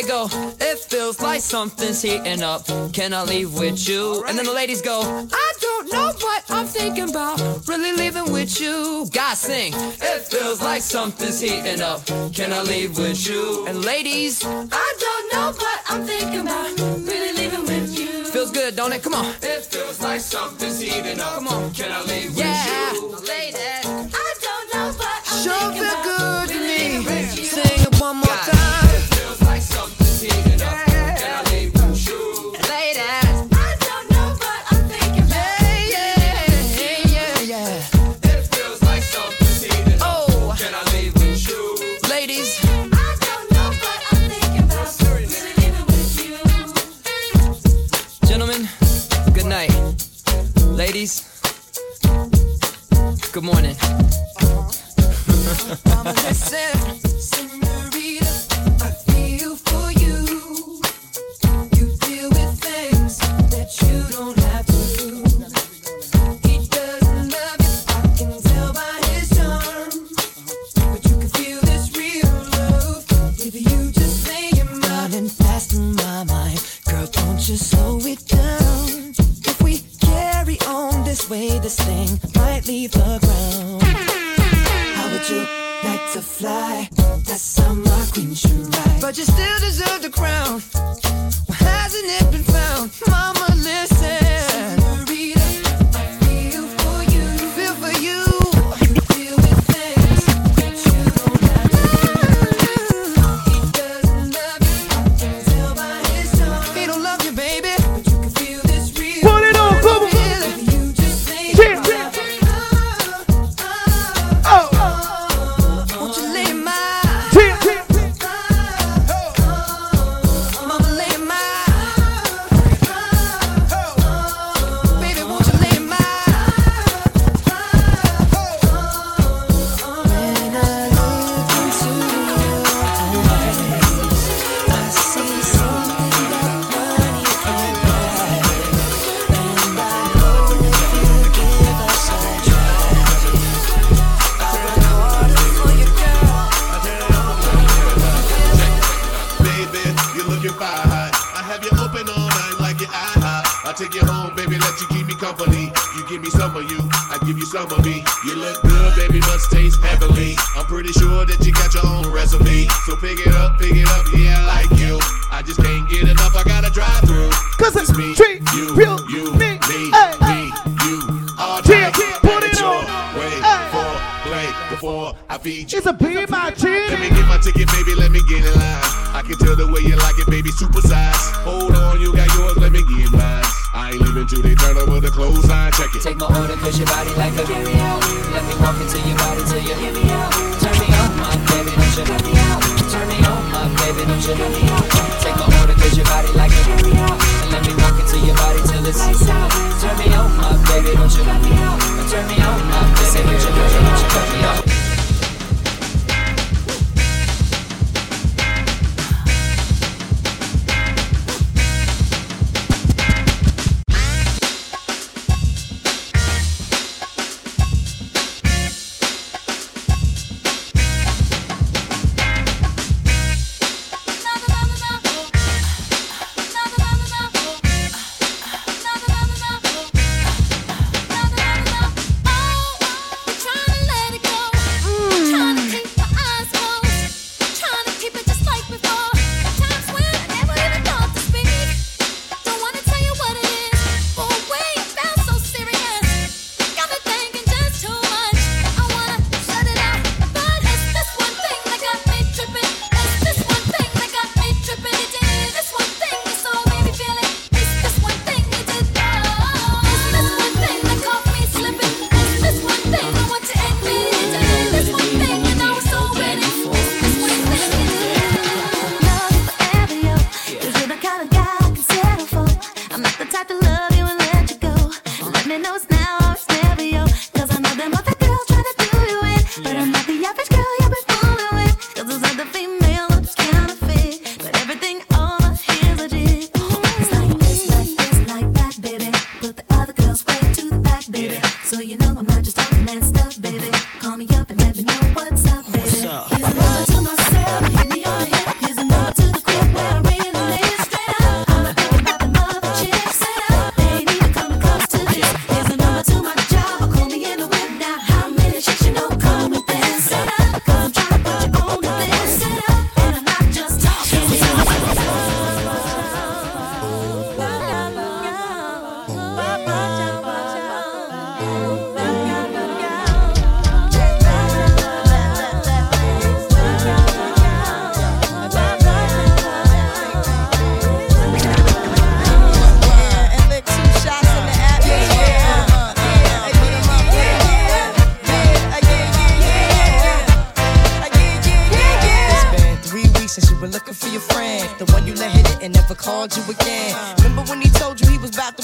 They go, it feels like something's heating up. Can I leave with you? And then the ladies go, I don't know what I'm thinking about. Really leaving with you. Guys sing, it feels like something's heating up. Can I leave with you? And ladies, I don't know what I'm thinking about. Really leaving with you. Feels good, don't it? Come on. It feels like something's heating up. Come on. Can I leave yeah. with you?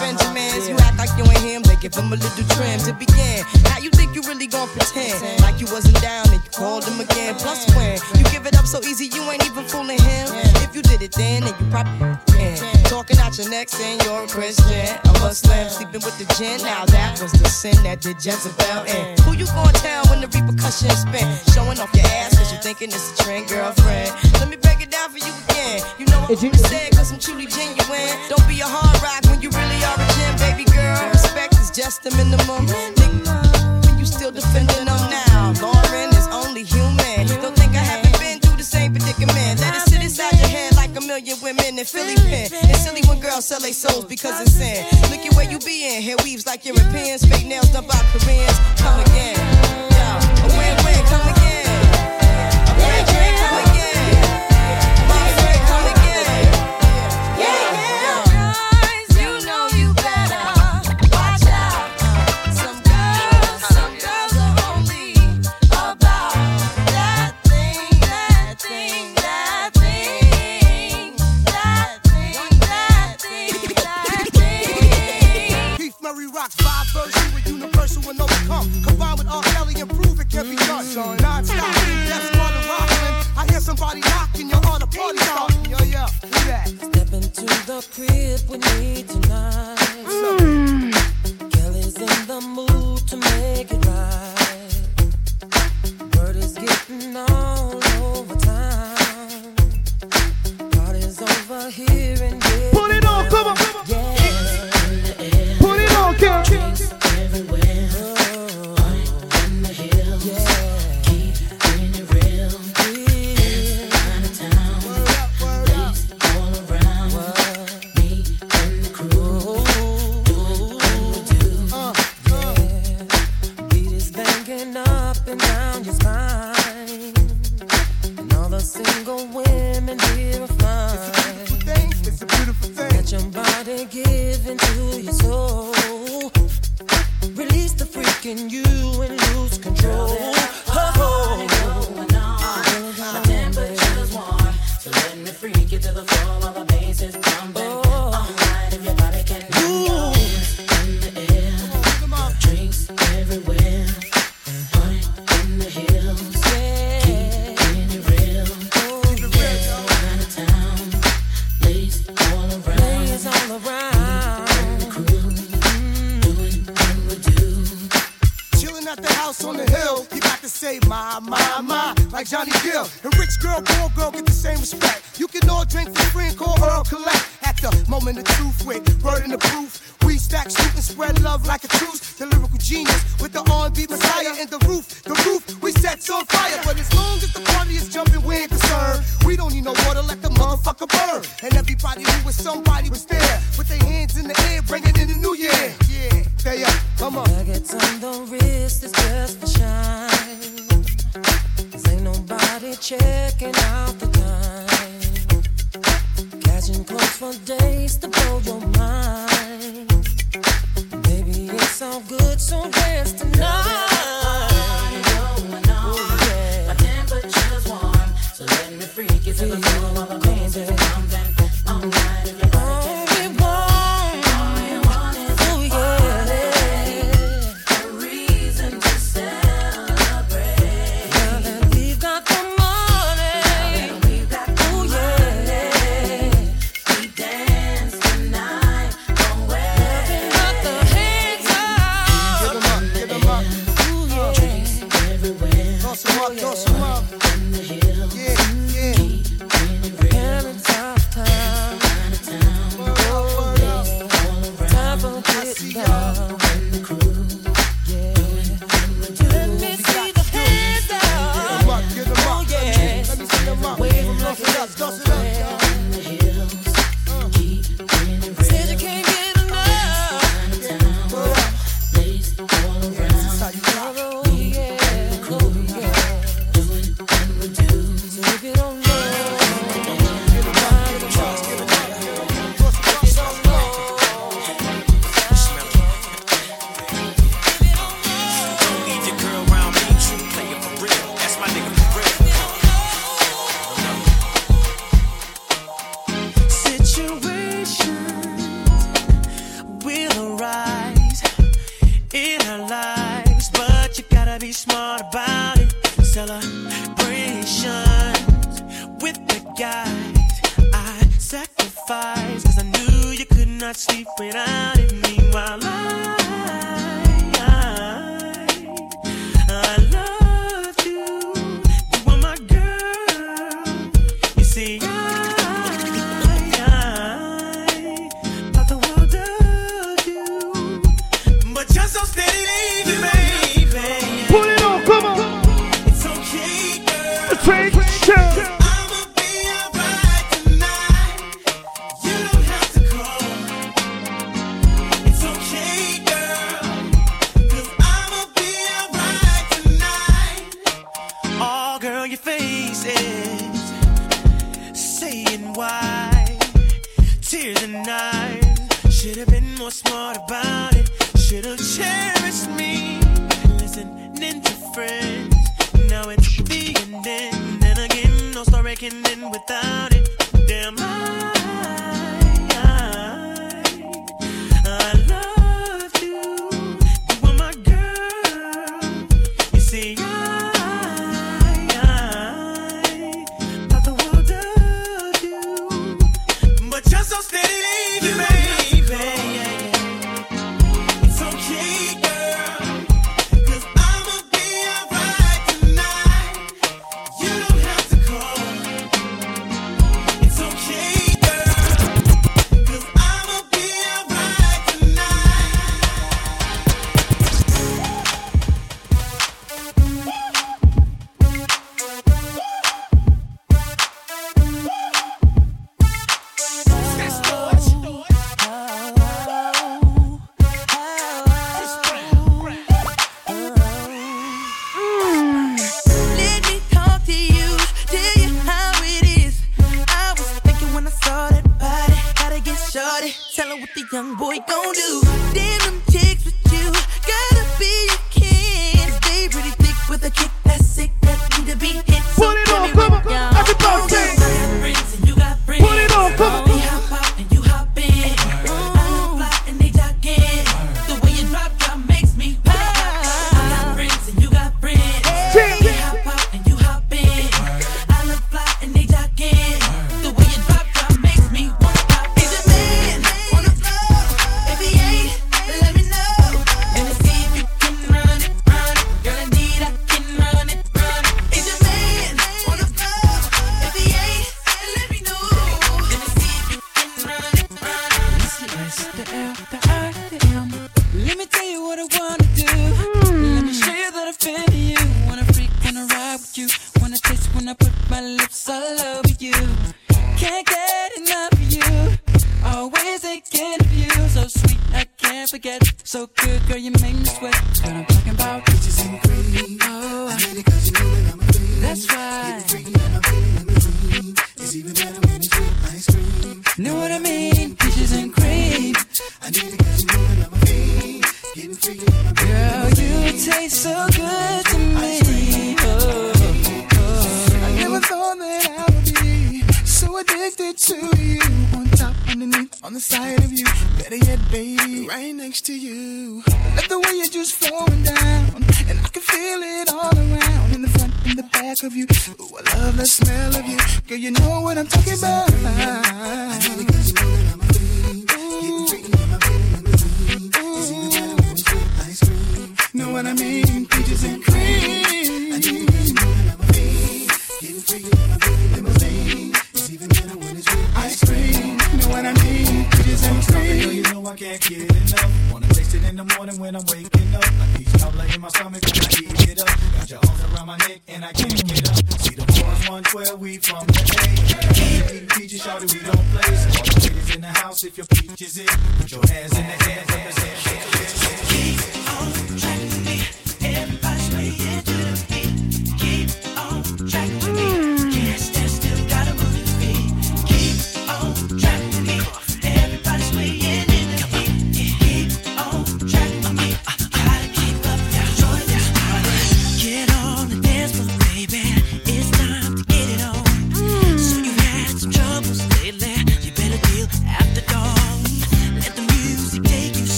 Benjamins. You act like you ain't him, they give him a little trim to begin. Now you think you really gon' pretend like you wasn't down and you called him again. Plus, when you give it up so easy, you ain't even fooling him. If you did it then, then you probably can. Talking out your next thing, you're a Christian. A Muslim sleeping with the gin. Now that was the sin that did Jezebel in. Who you gonna tell when the repercussions spin? Showing off your ass you thinking it's a trend, girlfriend. Let me break it down for you again. You know I'm cause I'm truly genuine. Don't be a hard rock when you really are a baby girl. Respect is just minimum. You still defending them now. Lauryn is only human. Don't think I haven't been through the same predicament. Let it sit inside your head like a million women in Philly pen. It's silly when girls sell their souls because it's sin. Look at where you be in. Hair weaves like Europeans. Fake nails done by Koreans. Come again. Win-win. Come again. the crib tonight. Mm. Kelly's in the mood to make it right. Word is getting all over over here and Put it on, come on, come on. Yeah. Put it on, girl. Everywhere. taking you and lose control.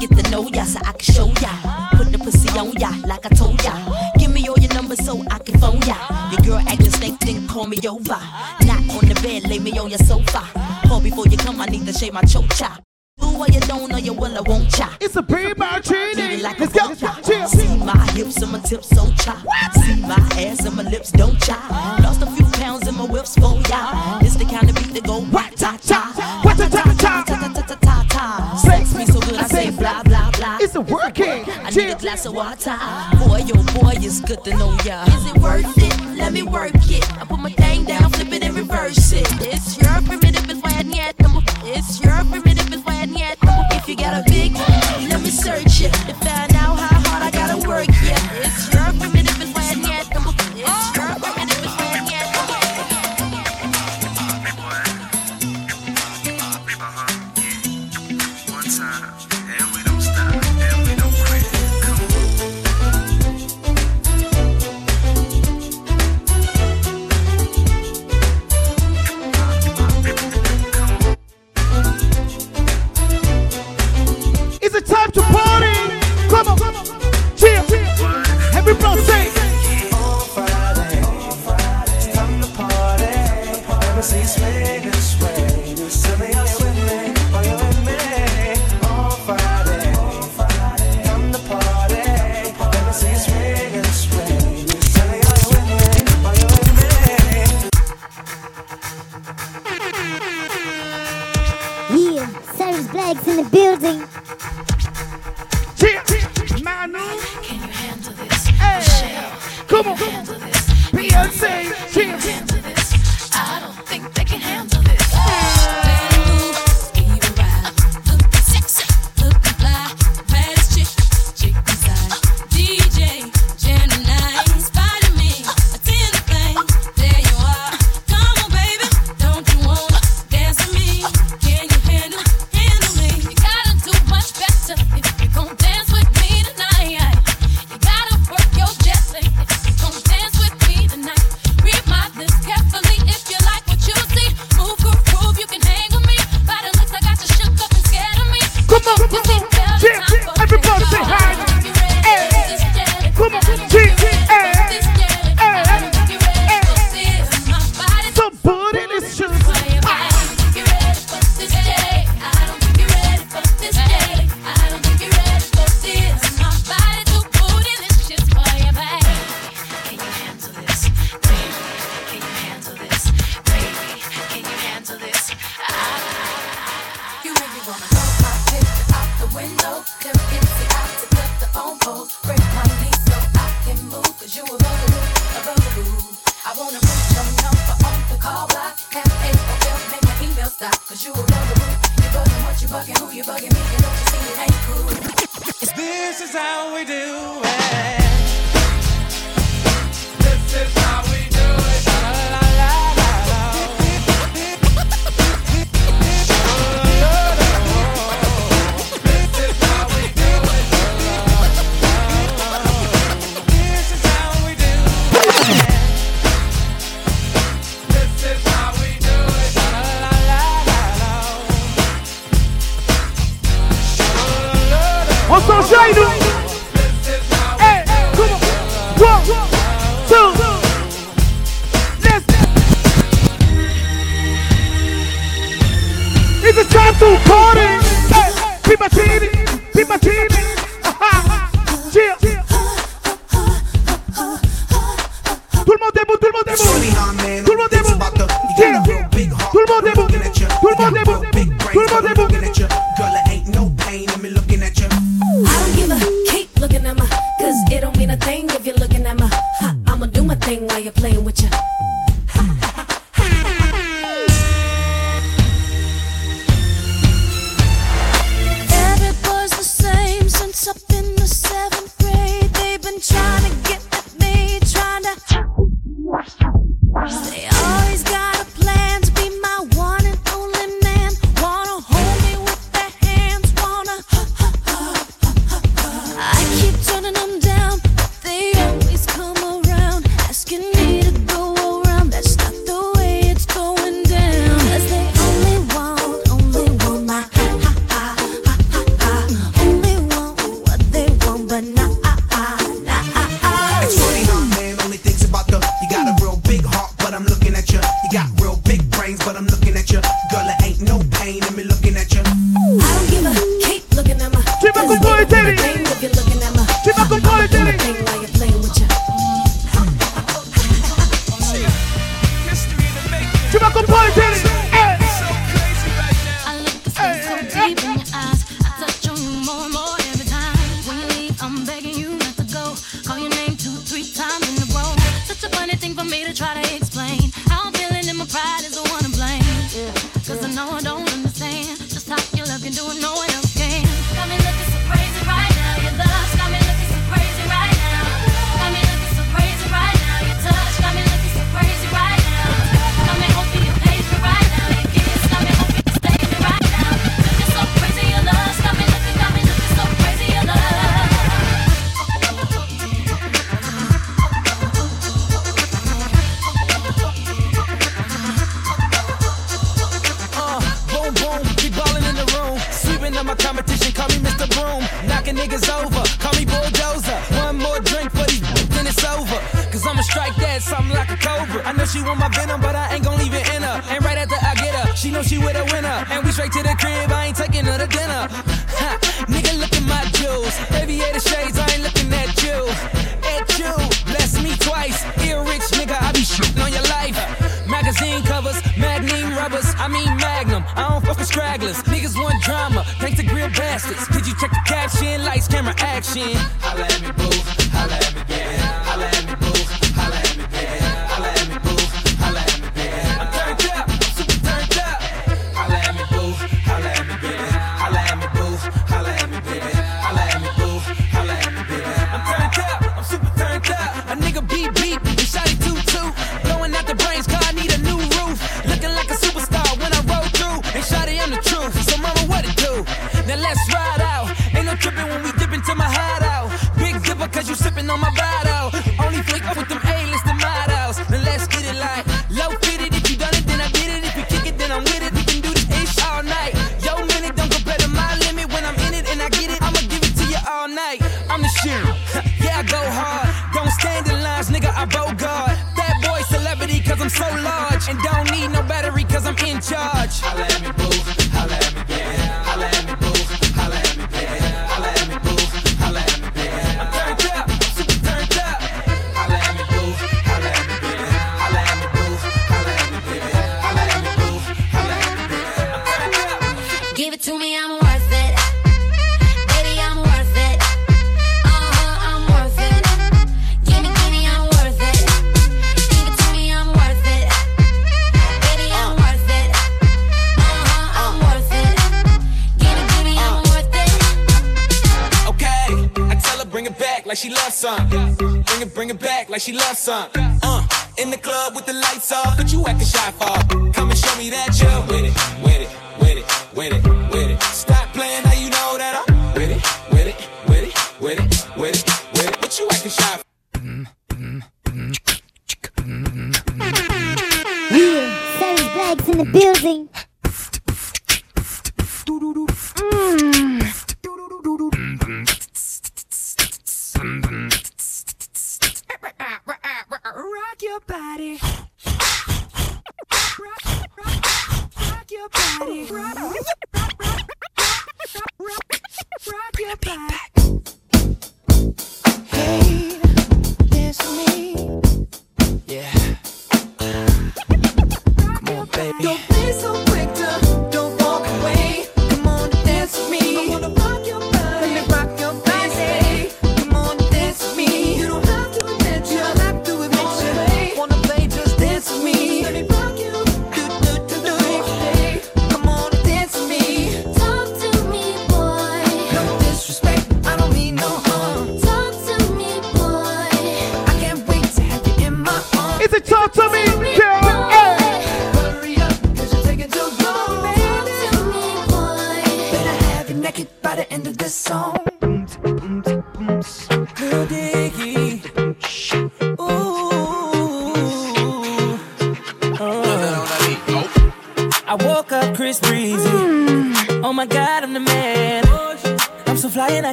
Get to know ya so I can show ya. Put the pussy on ya like I told ya. Give me all your numbers so I can phone ya. Your girl acting snake, then call me over. Not on the bed, lay me on your sofa. Call before you come, I need to shave my chocha. Do what you don't know, you will, I won't cha. It's a pre-martini. Like Let's go. Chill. See my hips and my tips so cha. See my ass and my lips don't cha. Lost a few pounds in my whips for ya. It's the kind of beat that go what ta ta, what ta ta ta ta ta ta ta ta. Sex me so is it working? I need a glass of water. Boy, yo, oh boy, it's good to know ya. Is it worth it? Let me work it. I put my thing down, flip it and reverse it. It's your primitive, it's why I need it. It's your primitive, it's why I need it. If you got a big, let me search it. To find out how hard I gotta work, yeah. It's Come on. Beyonce, James.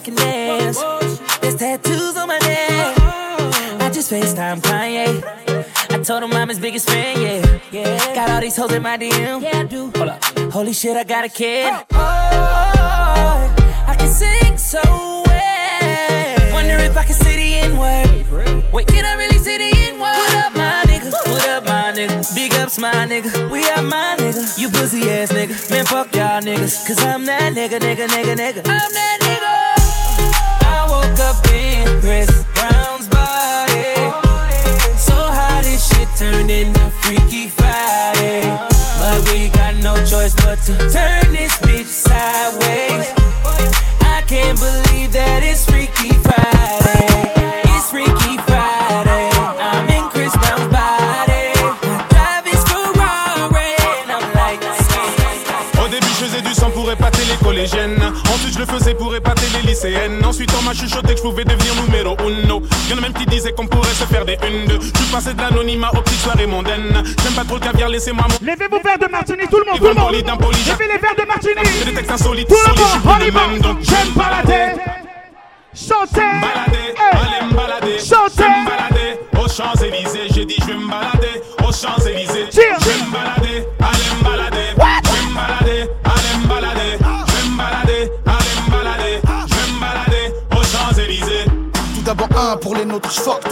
Can dance. There's tattoos on my neck. I just FaceTime Kanye. I told him I'm his biggest fan, yeah. yeah. Got all these hoes in my DM. Yeah, I do. Hold up. Holy shit, I got a kid. Oh, oh, I can sing so well. Wonder if I can say the N word. Wait, can I really say the N word? What up, my nigga? What up, my nigga? Big ups, my nigga. We are my nigga. You pussy ass nigga. Man, fuck y'all niggas. Cause I'm that nigga, nigga, nigga, nigga. I'm that nigga. But to turn qu'on pourrait se faire des une, deux. Je suis passé de l'anonymat aux petites soirées mondaines. J'aime pas trop le caviar, laissez-moi mon. Levez vos verres de martini, tout le monde, tout le monde. Levez les verres de martini. C'est des textes insolites, Tout le monde, on y le va. même. Donc, J'aime balader.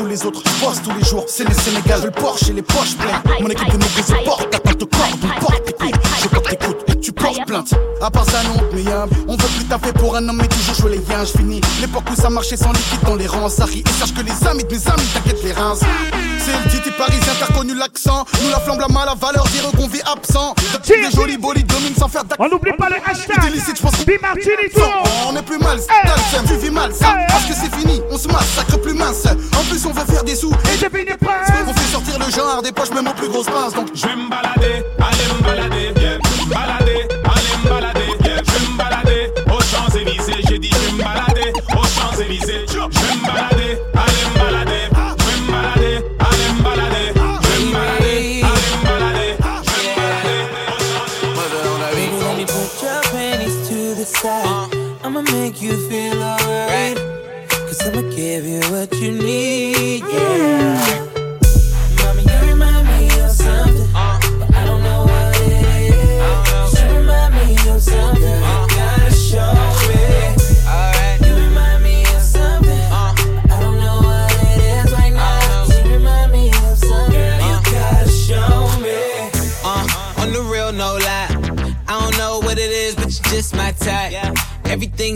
Les autres, je bosse tous les jours. C'est les Sénégal, le Porsche et les poches pleines. Mon équipe de nous brise porte, t'attends te corde, on porte coudes. Je porte coudes, tu portes plainte. À part ça, non, mais y'a, on veut plus taffer pour un homme, mais toujours jouer les liens. Je finis l'époque où ça marchait sans liquide dans les rangs. Ça rit et sache que les amis de mes amis, t'inquiète les reins. C'est le titi parisien, t'as reconnu l'accent. Nous la flamme, la main, la valeur, dire qu'on vit absent. Depuis des jolis bolides dominent sans faire d'acte. On n'oublie pas le hashtag. Illicite, je pense Bimartini, on est plus mal, seum, tu vis mal, ça, parce que c'est fini, on se massacre mince. En plus, on veut faire des sous, et j'ai fini prince. On fait sortir le genre des poches, même aux plus grosses pinces, donc Je vais me balader,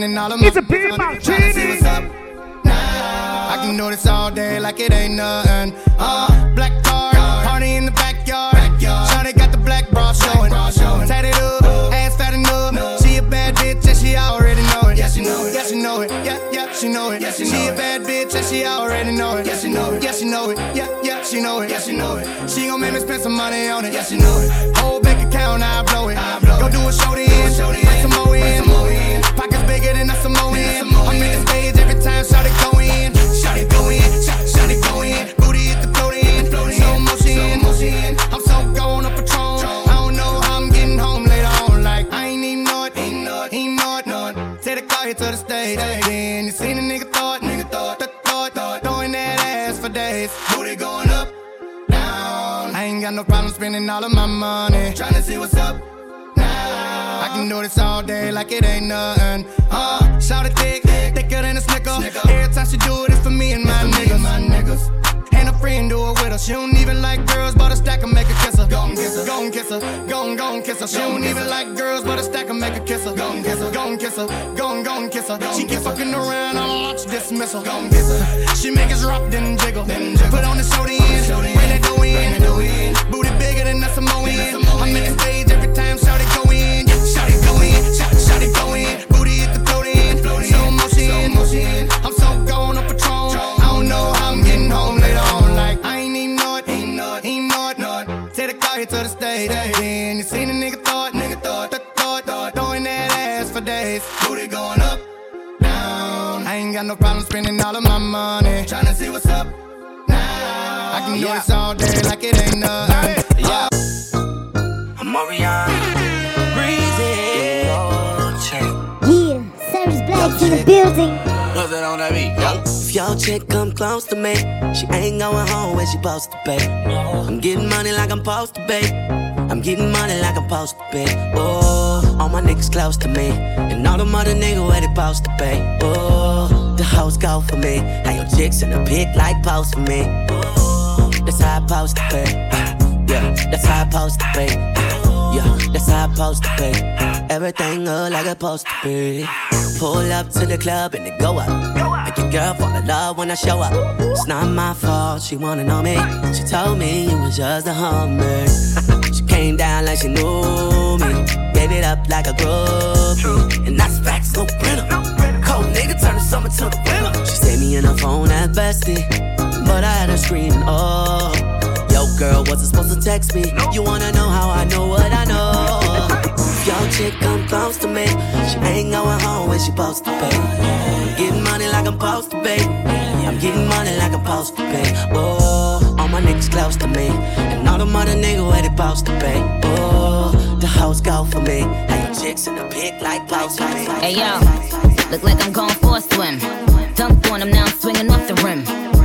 got spending all of my It's a big money trying to see what's up. Now I can do this all day like it ain't nothing. Uh, black car, party in the backyard. Shawty got the black bra showing. Tatted up, ass fat enough. She a bad bitch and she already know it. Yeah, she know it. Yeah, she know it. Yeah, yeah, she know it. Yeah, she, know she it. a bad bitch and she already know it. Yeah, she know it. Yeah, she know it. Yeah, yeah, she know it. Yeah, she know it. She gon' make me spend some money on it. Yeah, she know it. Spending all of my money. Trying to see what's up. Now. I can do this all day like it ain't nothing. Uh, shout it thick, thicker than a snicker. Every time she do it, it's for me and my niggas. My niggas. And a friend do it with her. She don't even like girls, but a stack and make her kiss her. Gon' kiss her, gon' kiss her, gon' gon' kiss her. She don't even like girls, but a stack and make her kiss her. Gon' kiss her, gon' kiss her, gon' gon' kiss her. She keep fucking around, I'll launch dismissal. Gon' kiss her. She make us rock, then jiggle. Put on the show in, Bigger than a Samoan. I'm in the stage every time, shout it go in. Shout it go in, shout, shout it go in. Booty hit the float in, slow motion. I'm so gone up Patron. I don't know how I'm getting home later on. Like I ain't even know it, ain't know it, ain't know it, know it. Take the car here to the stage, then you seen a nigga throw nigga throw it, throw it, throwing that ass for days. Booty going up, down. I ain't got no problem spending all of my money. Trying to see what's up. Now I can do this all day like it ain't nothing. Yeah. I'm Orion. Breezy. Yeah, Service Blacks in the building. What's that on that beat? Yo. If your chick come close to me, she ain't going home when she supposed to pay. I'm getting money like I'm supposed to pay. I'm getting money like I'm supposed to pay. Oh, all my niggas close to me, and all them other niggas where they supposed to pay. Oh, the hoes go for me. How your chicks in the pic like post for me. Oh, that's how I supposed to pay. Yeah, that's how I supposed to pay. Yeah, that's how I supposed to pay. Everything look like it's supposed to be. Pull up to the club and it go up. Make your girl fall in love when I show up. It's not my fault, she wanna know me. She told me it was just a hummer. she came down like she knew me. Gave it up like a groupie. And that's facts, no printer. Cold nigga turn the summer to the winter. She saved me in her phone at bestie. But I had her screaming, oh. Yo, girl, wasn't supposed to text me. You wanna know how I know what I know? If your chick come close to me, she ain't going home when she supposed to pay. I'm getting money like I'm supposed to pay. I'm getting money like I'm supposed to pay. Oh, all my niggas close to me, and all them other niggas where they supposed to pay. Oh, the hoes go for me. How your chicks in the pic like post for me. Hey yo, look like I'm going for a swim. Dunked on him, now I'm swinging off the rim.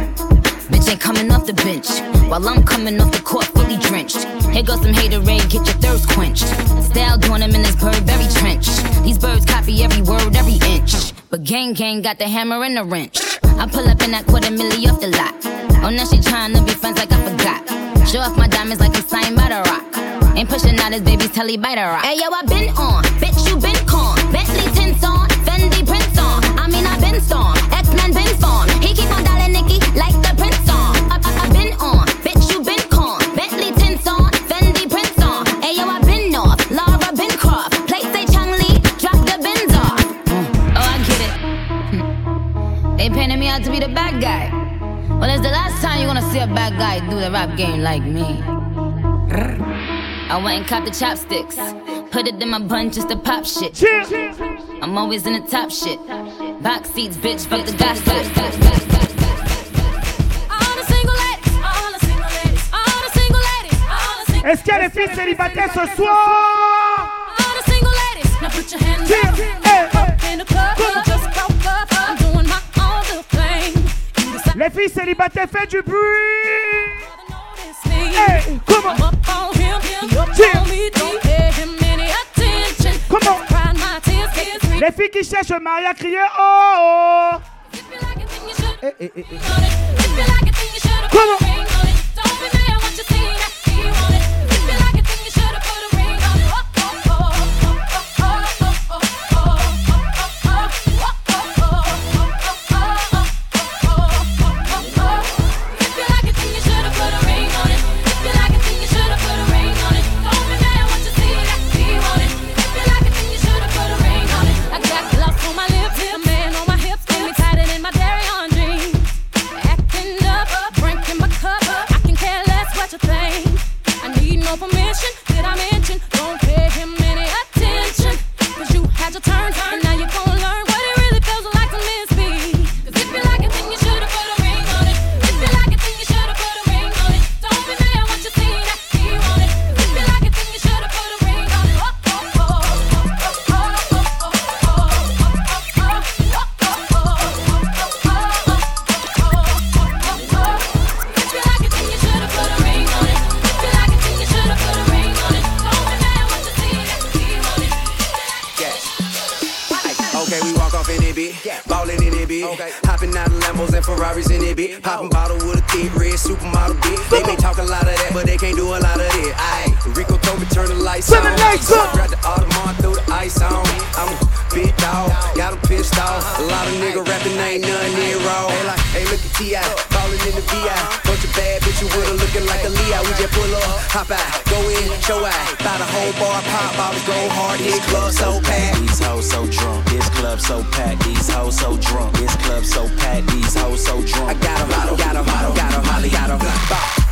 Ain't coming off the bench. While I'm coming off the court fully drenched. Here goes some haterade, get your thirst quenched. Style doing him in this Burberry trench. These birds copy every word, every inch. But gang gang got the hammer and the wrench. I pull up in that quarter milli off the lot. Oh, now she tryna be friends like I forgot. Show off my diamonds like I'm signed by the rock. Ain't pushing out his baby's telly by the rock. Hey yo, I been on, bitch you been con. Bentley tints on, Fendi prints on. I mean I been storm, X Men been formed. He keep on dialing Nicki like out to be the bad guy. Well, it's the last time you're gonna see a bad guy do the rap game like me. I went and copped the chopsticks. Put it in my bun just to pop shit. I'm always in the top shit. Box seats, bitch, fuck the gossip. All the single ladies, all the single ladies, all the single ladies, all the single Est-ce qu'il y a des filles célibataires ce soir All the single ladies, now put your hands up, up in the club. Just Les filles célibataires, faites du bruit. Les filles qui cherchent Maria, criez oh. oh. Lambos and Ferraris in it, bit. Popping bottle with a kid, red supermodel, bit. They may talk a lot of that, but they can't do a lot of it. Aye. Rico told me turn the lights Turn on. the lights So I on. grabbed the Audemars, threw the ice on. I'm a big dog, got 'em pissed off. A lot of nigga rapping ain't nothing near raw. Hey, like, hey, look at T.I. Ballin' in the VI. Bunch of bad bitches with her looking like a Leo. We just pull up, hop out, go in, show out. Buy the whole bar, pop bottles, go hard, hit club so packed. These hoes so drunk, this club so packed. These hoes so drunk, this club so packed. These hoes so drunk. I got 'em, got 'em, got 'em, got 'em, got 'em, got 'em.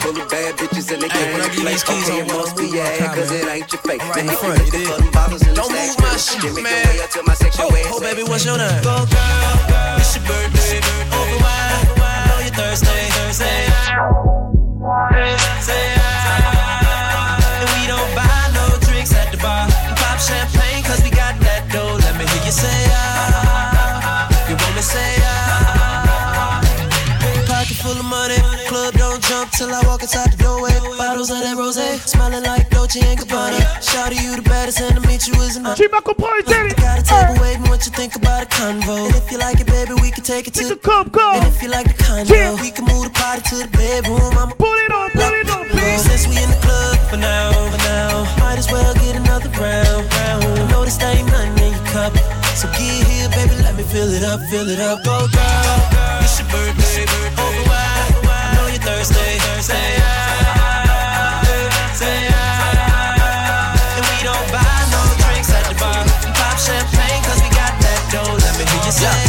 Full of bad bitches and they Hey, can't these keys Okay, it must be yeah, cause it ain't your fake. Right Man, if you front, look you for them bottles in the Don't stash, move my shit, man. your way up to my section Oh, oh, baby, what's your name? Go girl, it's your birthday. Over wine, I know you're thirsty. Say say And we don't buy no drinks at the bar. Pop champagne 'cause we got that dough. Let me hear you say ah. You want me say ah. Pocket full of money, till I walk inside the doorway. Bottles of that rose, smelling like Dolce and Gabbana. Shout to you the baddest, and to meet you is enough. Tu m'as compris, Jerry Got a table waiting, what you think about a convo? And if you like it, baby, we can take it to the club, go. And if you like the condo, we can move the party to the bedroom. I'ma pull it on, pull it on, please. Since we in the club for now, for now, might as well get another round, round. I know this ain't nothing in your cup, so get here, baby, let me fill it up, fill it up. Go girl, it's your birthday, over wine, I know you're thirsty, say ah, ah. And we don't buy no drinks at the bar, pop champagne 'cause we got that dough. Let me hear you say ah,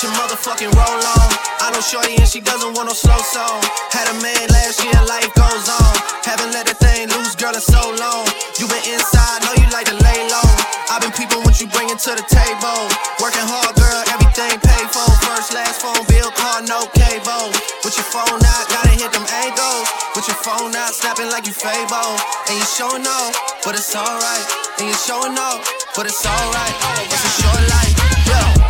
Get your motherfucking roll on. I know Shorty and she doesn't want no slow song. Had a man last year, life goes on. Haven't let the thing loose, girl, in so long. You been inside, know you like to lay low. I've been peeping what you bringing to the table. Working hard, girl, everything paid for. First, last phone bill, car, no cable. With your phone out, gotta hit them angles. With your phone out, snapping like you Fable. And you showing off, but it's alright. And you showing off, but it's alright. It's a short life, yeah.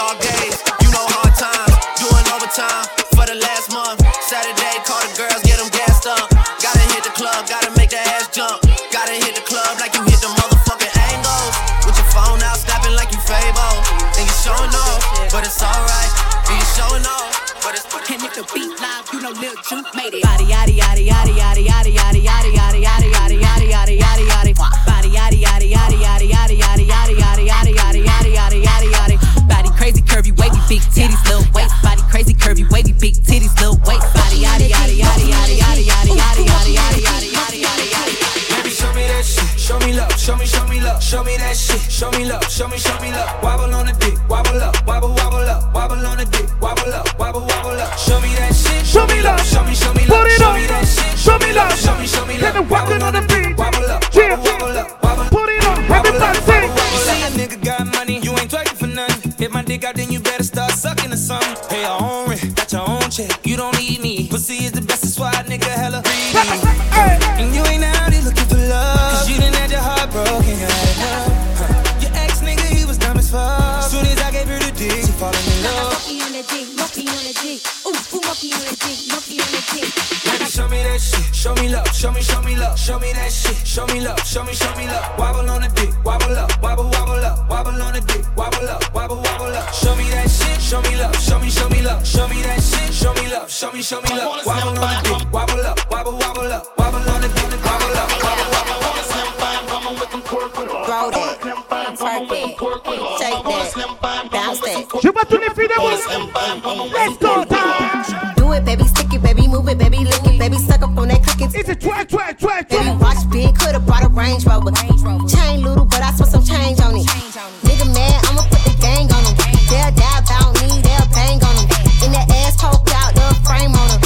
dog the beat live, you know Lil Juke made it. Body yaddy yaddy yaddy yaddy yaddy yaddy yaddy yaddy yaddy yaddy yaddy yaddy yaddy yaddy. Body yaddy yaddy yaddy yaddy yaddy yaddy yaddy yaddy yaddy yaddy yaddy yaddy yaddy yaddy. Body crazy curvy wavy big titties little waist. Body crazy curvy wavy big titties little waist. Body yaddy yaddy yaddy yaddy yaddy yaddy yaddy yaddy yaddy yaddy yaddy yaddy yaddy. Baby, show me that shit. Show me love. Show me, show me love. Show me that shit. Show me love. Show me, show me love. Wobble on the dick. Wobble up. Wobble, wobble up. Wobble on the dick. Show me love. Show me, show me love. Put it show on. me that shit. Show me love. Show me, show me love. Get the walking on the beat. Wobble up. Yeah. Wobble up. Wobble. Put it on. Everybody sing. You say a nigga got money, you ain't twerking for nothing. If my dick out, then you better start sucking or something. Pay your own rent, got your own check. You don't need me. Pussy is the best, that's why a nigga hella greedy. Shit. Show me love. Show me, show me love. Show me that shit. Show me love. Show me, show me love. Wobble on the dick. Wobble up. Wobble, wobble up. Wobble on the dick. Wobble up. Wobble, wobble up. Show me that shit. Show me love. Show me, show me love. Show me that shit. Show me love. Show me, show me love. Wobble on the dick. Wobble up. Wobble, wobble up. Wobble on the dick. Wobble up. Wobble, wobble, Throw that, twerk that, shake that, bounce that. Je vois tous les filles de Let's go Baby, watch big, coulda brought a Range Rover. Chain little, but I spent some change on it. Nigga mad, I'ma put the gang on him. They'll die about me, they'll bang on him. In the ass poke out, the frame on him.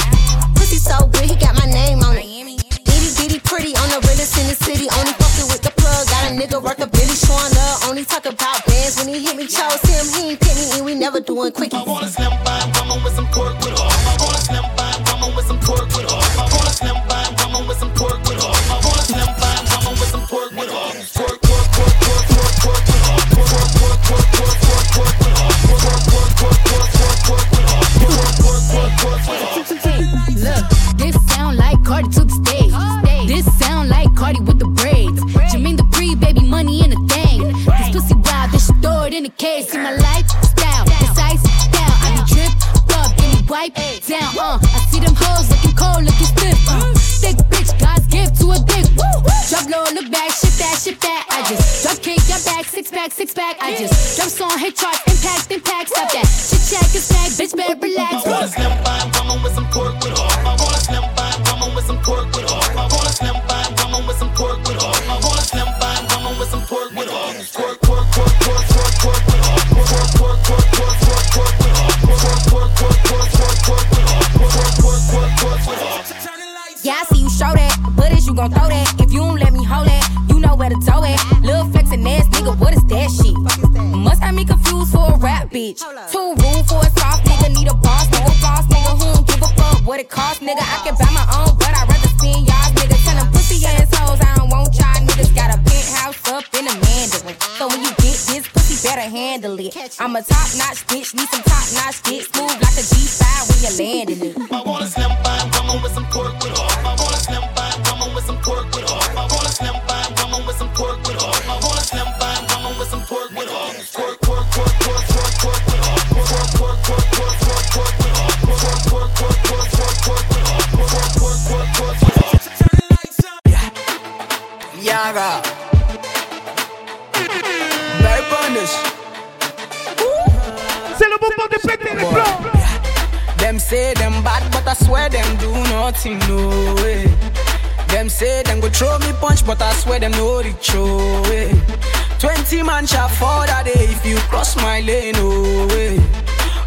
Pussy so good, he got my name on it. Itty bitty pretty on the realest in the city. Only fucking with the plug. Got a nigga worth a Billy showing up. Only talk about bands when he hit me. Chose him, he ain't pick me, and we never doing quickie. I wanna slim back. I just jump on hit charts, impact, impact. Stop that. Chit chat, get smack, bitch, better relax. Bitch. Too rude for a soft nigga, need a boss nigga, boss nigga who don't give a fuck what it cost, nigga. I can buy my own, but I'd rather spend y'all's nigga. Tell them pussy assholes, I don't want y'all niggas. Got a penthouse up in a Mandarin. So when you get this pussy, better handle it. I'm a top notch bitch, need some top notch dick. Smooth like a G5 when you're landing it. I wanna slim fine nothing, no way. Them say them go throw me punch, but I swear them no reach, oh way. Twenty man shall fall that day if you cross my lane, oh way.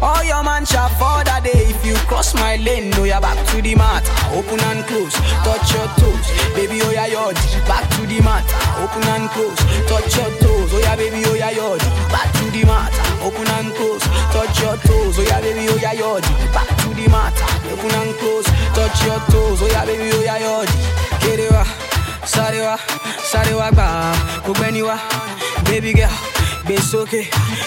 All your man shall fall that day if you cross my lane. No, you're back to the mat, open and close, touch your toes, baby. Oh yeah, yod, back to the mat, open and close, touch your toes. Oh yeah, baby. Oh yeah, yod, back to the mat, open and close, touch your toes. Oh yeah, baby. Oh yeah, yod, back to the mat, open and close, touch your toes. Oh yeah, baby. Oh yeah, yod, get it wa, sorry wa, sorry wa, gba, gbogbo ẹni wa, baby girl. gbé sókè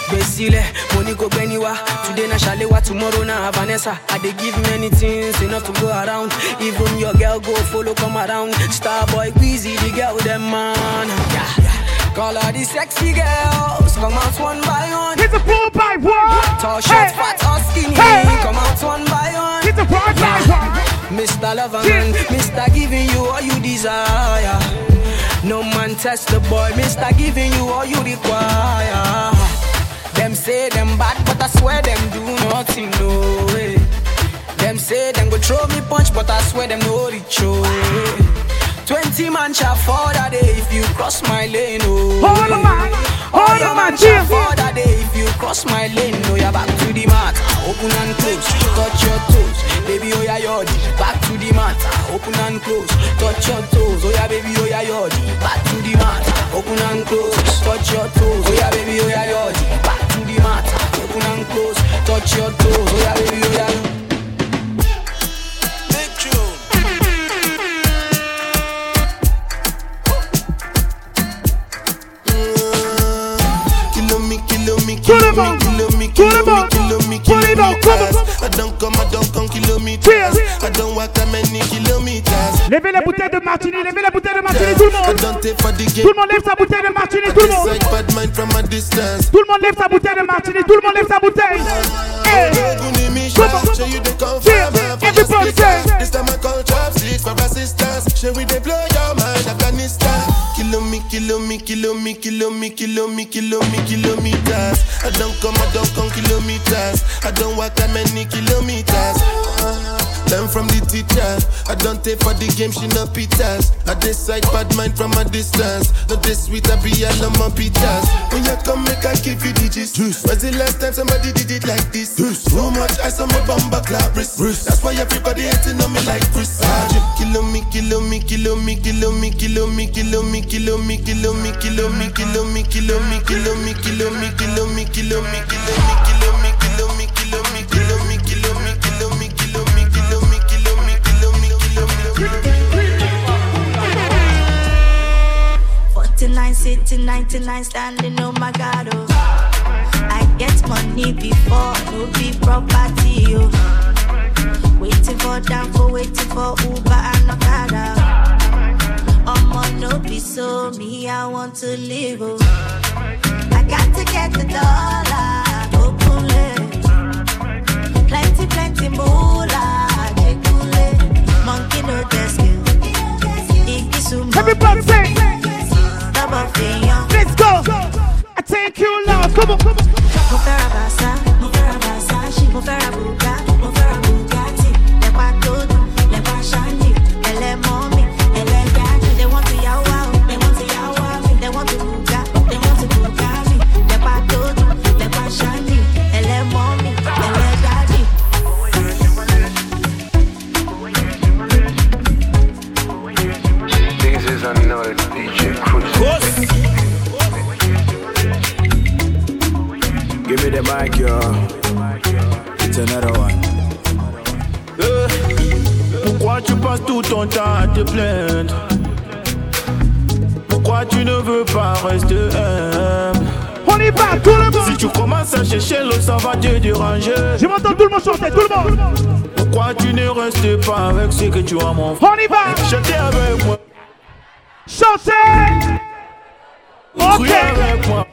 gbé sílẹ̀ mo ní kó wá today na ṣàléwá tomorrow na vanessa i dey give many things enough to go around even your girl go follow come around star boy Wizzy the girl dem man. Yeah. Call all the sexy girls, come out one by one. Hit by one. Tall, Hey. fat or skinny, Hey. come out one by one. Hit the four Mr. Lover man, Mr. Giving you all you desire. No man test the boy, Mr. Giving you all you require. Them say them bad, but I swear them do nothing, no way. Them say them go throw me punch, but I swear them no reach. Twenty man shall fall that day if you cross my lane, oh. Hold on, man. Hold on, man. Chill, fall that day if you cross my lane, oh, you're back to the mat. Open and close, touch your toes. Baby, oh, yeah, yodi. Back to the mat. Open and close, touch your toes. Oh, yeah, baby, oh, yeah, yodi. Back to the mat. Open and close, touch your toes. Oh, yeah, baby, oh, yeah, yodi. Back to the mat. Open and close, touch your toes. Oh, yeah, baby, oh, yeah. them out. Cool them out me, Tout le kilo me, monde. kilo me, Tout le monde. kilometers. I don't come, I don't come kilometers. I don't walk that many kilometers. Levez la bouteille de martini, levez la bouteille de martini, tout le monde. don't take for the game. Tout le monde lève sa bouteille de martini, tout le monde. Like bad mind from a distance. Tout le monde lève sa bouteille de martini, tout le monde lève sa bouteille. Hey. Show you the confirm Everybody say. This time I call chopsticks for assistance. Show we blow your mind, Afghanistan. Kilo me, kilo me, kilo me, kilo me, kilo me, kilo me, kilometers. I don't come, I don't come kilometers. I don't walk that many kilometers. Uh, Learn from the teacher. I don't take for the game, she no pitas. I decide bad mind from a distance. Not this sweet, I be all on my pitas. When you come, make I give you digits. Was the last time somebody did it like this? Too much ice on my bumper clap wrist. That's why everybody hating on me like Chris. Kilo me, kilo me, kilo me, kilo me, kilo me, kilo me, kilo me, kilo me, kilo me, kilo me, kilo me, kilo me, kilo me, kilo me, kilo me, kilo me, kilo me, kilo me, 49 sitting, 99 standing, oh my god, oh. I get money before, no be property, oh. Waiting for down for waiting for Uber and Okada. I'ma no be so me, I want to live, oh. I got to get the dollar, open it. Plenty, plenty moolah, jekule. Monkey no desk, oh. sumo. Everybody say. Let's go. I take you now. Come on. Mo fẹ́ the mic, yo. It's another one. Pourquoi tu passes tout ton temps à te plaindre? Pourquoi tu ne veux pas rester humble? On y va, tout le monde. Si tu commences à chercher l'eau, ça va te déranger. Je m'entends tout le monde chanter, tout le monde. Pourquoi tu ne restes pas avec ce que tu as mon frère? On y va. Chantez avec moi. Chantez. Ok. Avec moi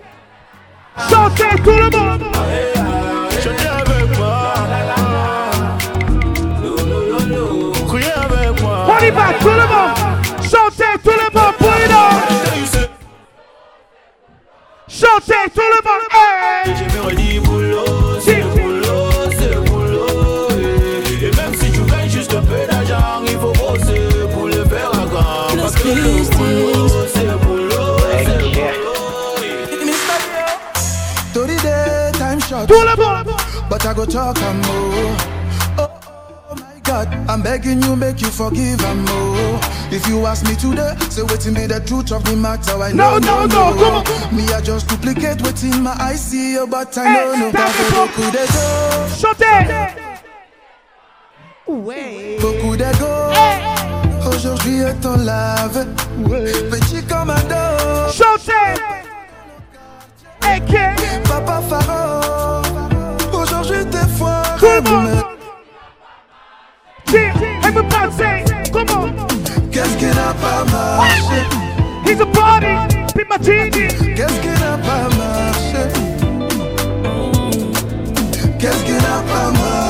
Chantez tout le monde. Chantez avec moi. Criez avec moi. On y va, tout le monde. Chantez tout le monde, pour les Chantez tout le monde. Hey go talk and more. Oh. oh, oh my God, I'm begging you, make you forgive and more. Oh. If you ask me today, say waiting be the truth of the matter. I No, know, no, no, come on. Me, I just duplicate waiting my eyes see you, but I Hey, know no that's better. it. Beaucoup de go, Chantez beaucoup de go. Aujourd'hui est ton lave, petit commando. Chantez AK Papa Pharaon, aujourd'hui t'es Qu'est-ce qui n'a pas marché? He's a Qu'est-ce qui n'a pas marché? Qu'est-ce qui n'a pas marché?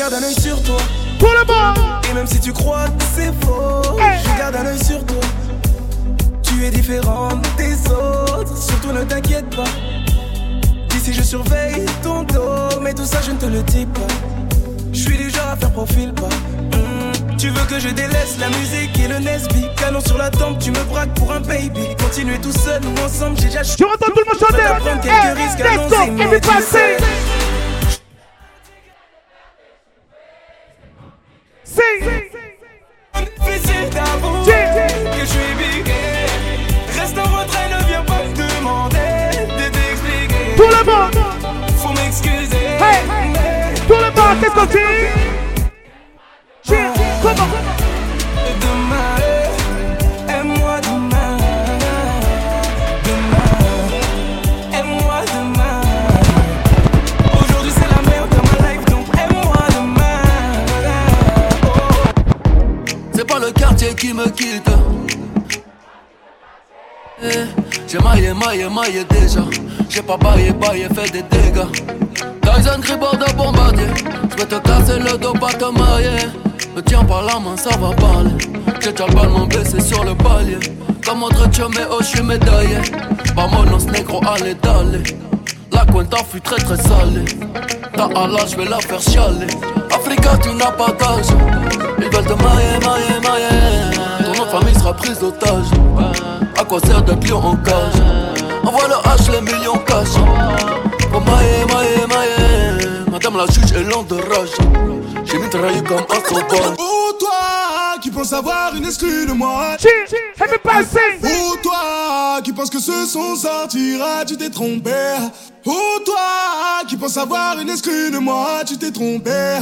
garde un œil sur toi. Tout le monde. Et même si tu crois que c'est faux, je garde un œil sur toi. Tu es différente des autres, surtout ne t'inquiète pas. D'ici je surveille ton dos, mais tout ça je ne te le dis pas. Je suis du genre à faire profil pas. Hmm, Tu veux que je délaisse la musique et le Nesby? Canon sur la tempe, tu me braques pour un baby Continuer tout seul ou ensemble, j'ai déjà Je entends tout le monde chanter. risques, Demain, aime-moi demain Demain, aime-moi demain Aujourd'hui c'est la merde dans ma life donc aime-moi demain C'est pas le quartier qui me quitte. Eh, J'ai maillé, maillé, maillé déjà. J'ai pas baillé, baillé, fait des dégâts. Tyson Gribord de bombardier. J'vais te casser le dos, pas te mailler. Me tiens par la main, ça va parler. J'ai déjà le ballon baissé sur le palier. Comme autre mais oh, j'suis médaillé. Vamonos négro, allez, d'aller. La cuenta fut très très salée. Ta Allah, j'vais la faire chialer. Africa, tu n'as pas d'âge. Ils veulent te mailler, mailler, mailler. Ton nom famille sera prise d'otage. À quoi sert d'être lion en cage? Envoie le H, les millions cash. Mailler, mailler, mailler. Madame la juge est lente de rage. J'ai mitraillé comme un sauvage. Oh toi qui pense avoir une exclue de moi. Oh toi qui pense que ce son sortira, tu t'es trompé. Oh toi qui pense avoir une exclue de moi, tu t'es trompé.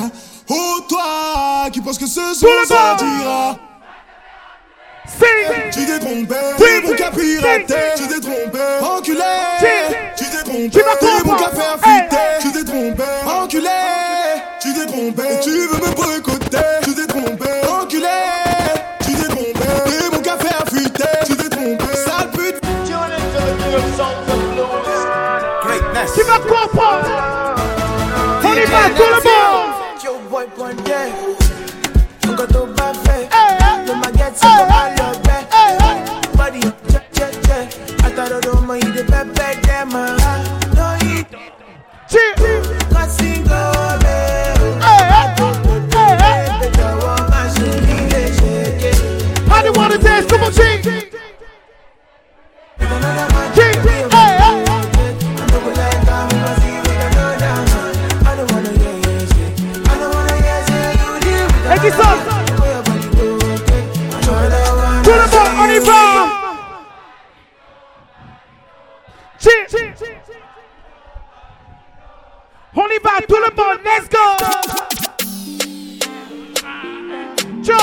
Oh toi qui pense que ce son sortira tu t'es trompé, t'es mon piraté, tu t'es trompé, enculé, tu t'es trompé, t'es mon faire fuiter, tu t'es trompé, enculé, tu t'es trompé, tu veux me boycotter, tu t'es trompé, enculé, tu t'es trompé, t'es mon faire fuiter, tu t'es trompé, sale pute. Greatness. Tu vas comprendre. On y va tout le monde. Boy Nunca tu parfait Le maguette c'est comme On y va, tout le monde, let's go. Joe.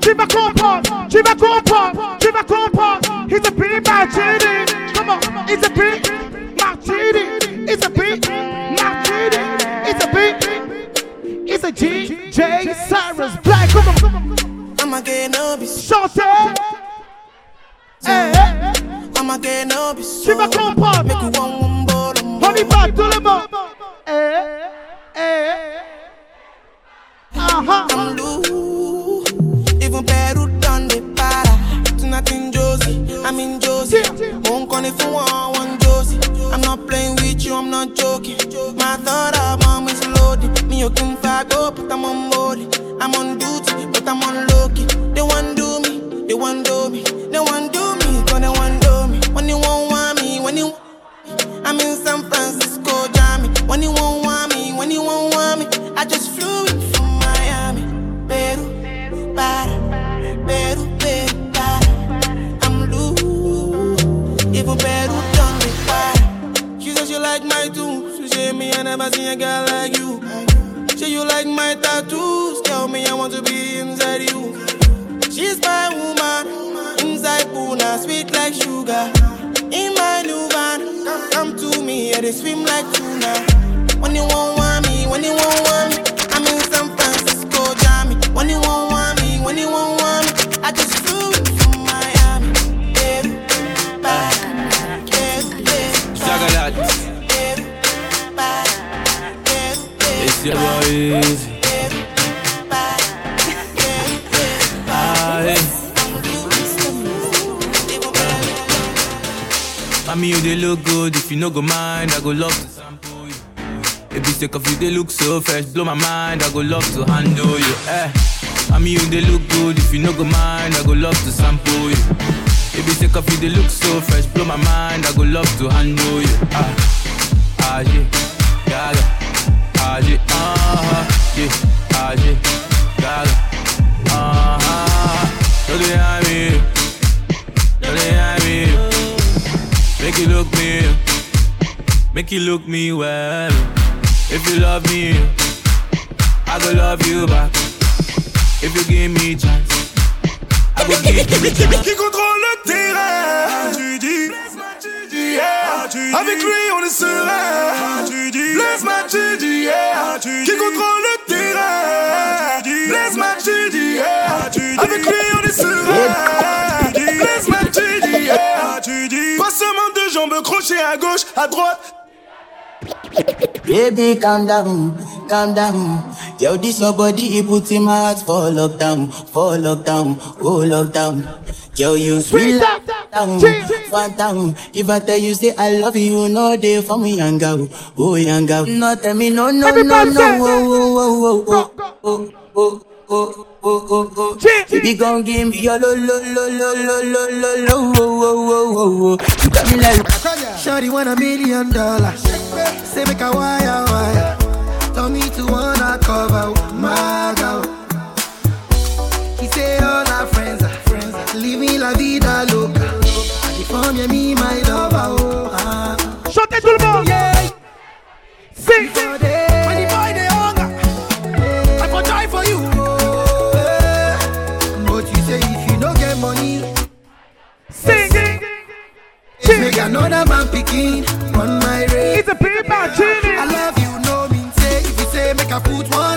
Tu vas comprendre, tu vas comprendre, tu vas comprendre. He's a big martini. Come on, he's a big martini. He's a big martini. He's a big. He's a DJ Cyrus Black. Come on, come on. I'ma get no bis Chante. Hey, hey. Eh. I'ma get no bis Tu vas comprendre. Make you one bottle On y va, tout le monde. Eh, eh. Aha. Loose Even Peru done the para. Tonight in Josie. I'm in Josie. Won't call if you want one Josie. I'm not playing with you, I'm not joking. My thought of mom is loaded. Me you can fag up, but I'm on molly I'm on duty, but I'm on low key. They want do me, they want do me I just flew in from Miami. Peru, para, Peru, Peru, para. I'm loose. Even Peru done me para. She said she like my tunes. She said me I never seen a girl like you. Say you like my tattoos. Tell me I want to be inside you. She's my woman. Inside Puna, sweet like sugar. In my new van, come, to me, yeah, they swim like tuna. When you want when you won't want me. I'm in San Francisco, Jammy. When you won't want me, when you won't want me. I just flew from Miami. Baby, bye. Baby, bye. It's your boy Easy. I mean, you they look good. If you no go mind, I go love to sample you. Baby, sick of you, they look so fresh. Blow my mind, I go love to handle you. Eh. I mean, you they look good. If you no go mind, I go love to sample you. Baby, sick of you, they look so fresh. Blow my mind, I go love to handle you. Ah, ah, yeah, yeah. ah, yeah, ah, yeah, ah, yeah, yeah. ah, so they have me, they have me. Make you look me, make you look me well. If you love me, I go love you back. If you give me chance, I go give you chance. Qui contrôle le terrain Tu dis yeah. Avec lui on est serein Tu dis Blaise Match tu dis yeah. Qui contrôle le terrain Blaise Match tu dis yeah. Avec lui on est serein Tu dis Blaise Match tu dis yeah. Tu dis Passement de jambes crochet à gauche, à droite Baby, calm down, calm down. Yo, this your body, it puts in my heart for lockdown, for lockdown, oh lockdown. Yo, you sweet down, fat down. If I tell you say I love you, no day for me, young girl, oh young girl. No tell me no, no, no, no, oh, oh, oh, oh, oh, oh, oh, oh, oh, oh, oh. Baby, gon' give me your lo, lo, lo, lo, lo, lo, lo, lo, oh, oh, oh, oh, oh. You got me like. Shorty want a million dollars. Say make a wire wire. Tell me to wanna cover my girl. He say all our friends are friends. Living la vida loca. And if I'm me my lover, oh. ah. Chantez tout le monde. Yeah. Sing. Make another man picking on my race. It's a big man, I love you, no mean say. If you say make I put one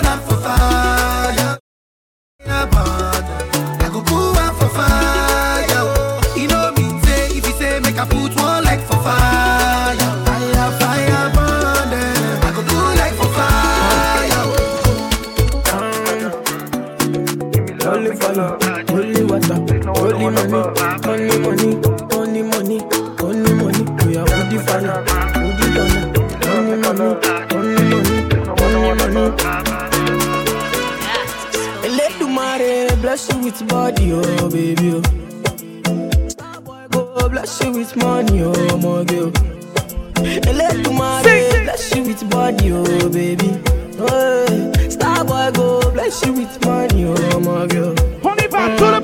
are with the fire, with the donor, only money, money, money. Let the mare bless you with body, oh baby, oh. Go bless you with money, oh my girl. Let the mare bless you with body, oh baby. Oh, Starboy go bless you with money, oh my girl. Oh. Honey back to the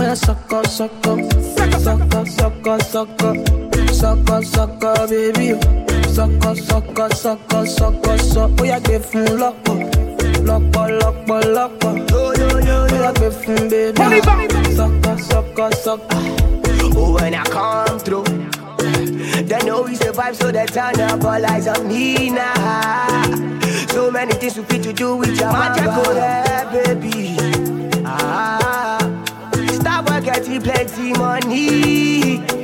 I suck up, suck up, suck up, suck up, suck up, sọkọ sọkọ bébí sọkọ sọkọ sọkọ sọkọ sọ ó yà gbé fún lọ́pọ̀ lọ́pọ̀ lọ́pọ̀ lọ́pọ̀ ó yà gbé fún bébí sọkọ sọkọ sọkọ. Oh, when I come through, they know we survive, so they turn up all eyes on me now. So many things we fit to do with your magic go there, baby. Ah, stop work, get plenty money.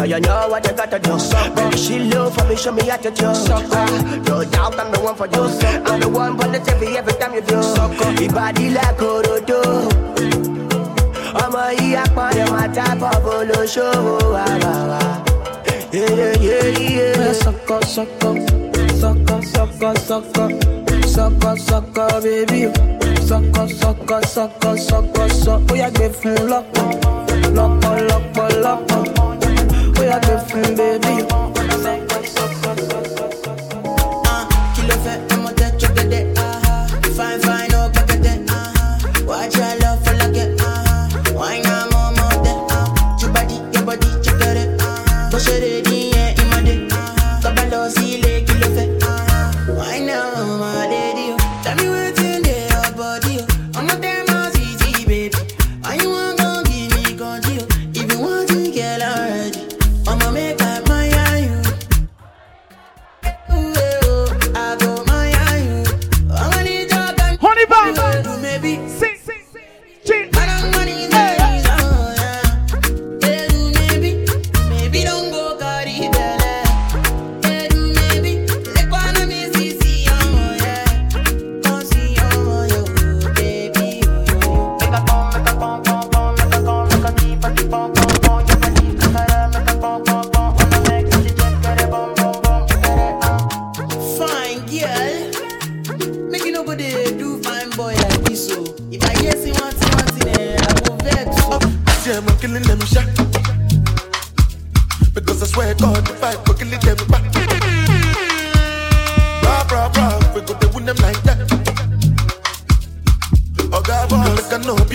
So you know what you gotta do. Sucker. Baby, she love for me, show me how to do. Sucker. No doubt I'm the one for you. Sucker. I'm the one for the every every time you do. Sucker. Your body like Orodo. ọmọ yìí apọ̀dé máa tábọ̀ bó ló ṣòwò wà sucker, sucker, sucker, sucker, sọkọ sọkọ sọkọ sọkọ sucker, sucker, sucker, sucker, sucker, oh yeah, give me fún lọ́pọ̀ lọ́pọ̀ lọ́pọ̀ lọ́pọ̀ like a friend, baby.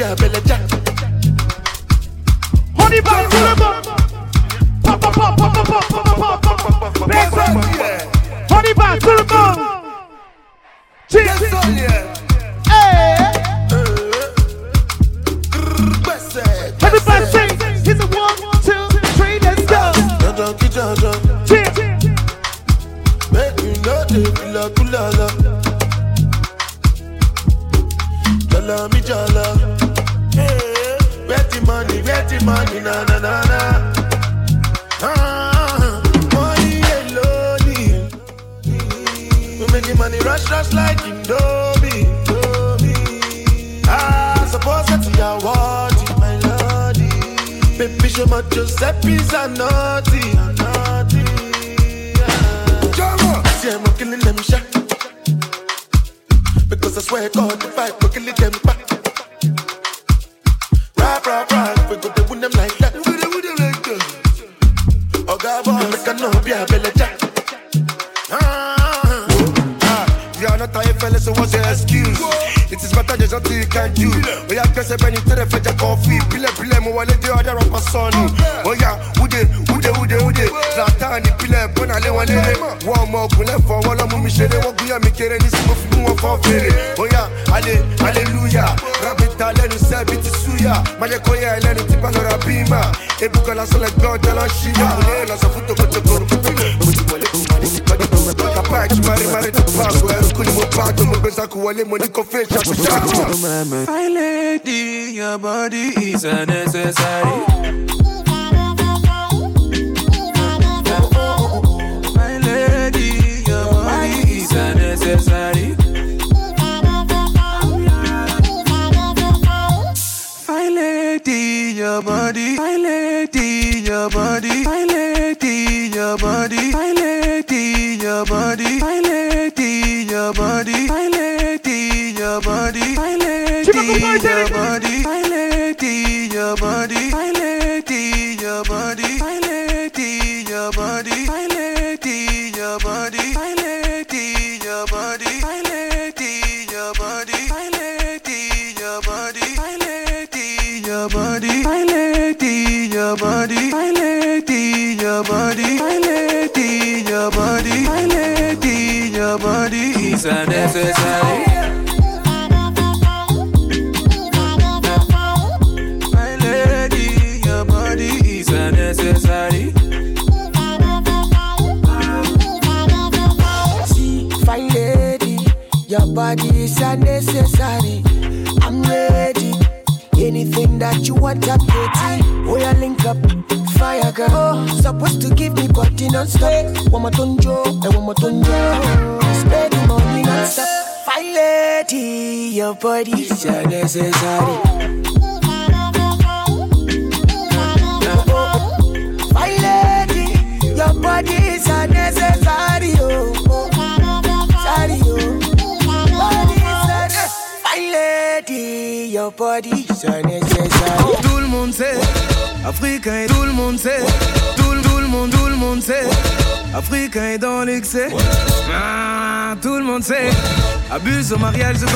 girl belly jack. Honey bag to the bum. Pop pop pop pop pop pop pop pop pop pop pop. Honey bag to the. necesario. mariage de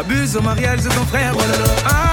Abuse au mariage de ton frère, oh là là. Ah.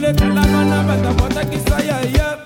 lekalama na bandako atakisa ya ye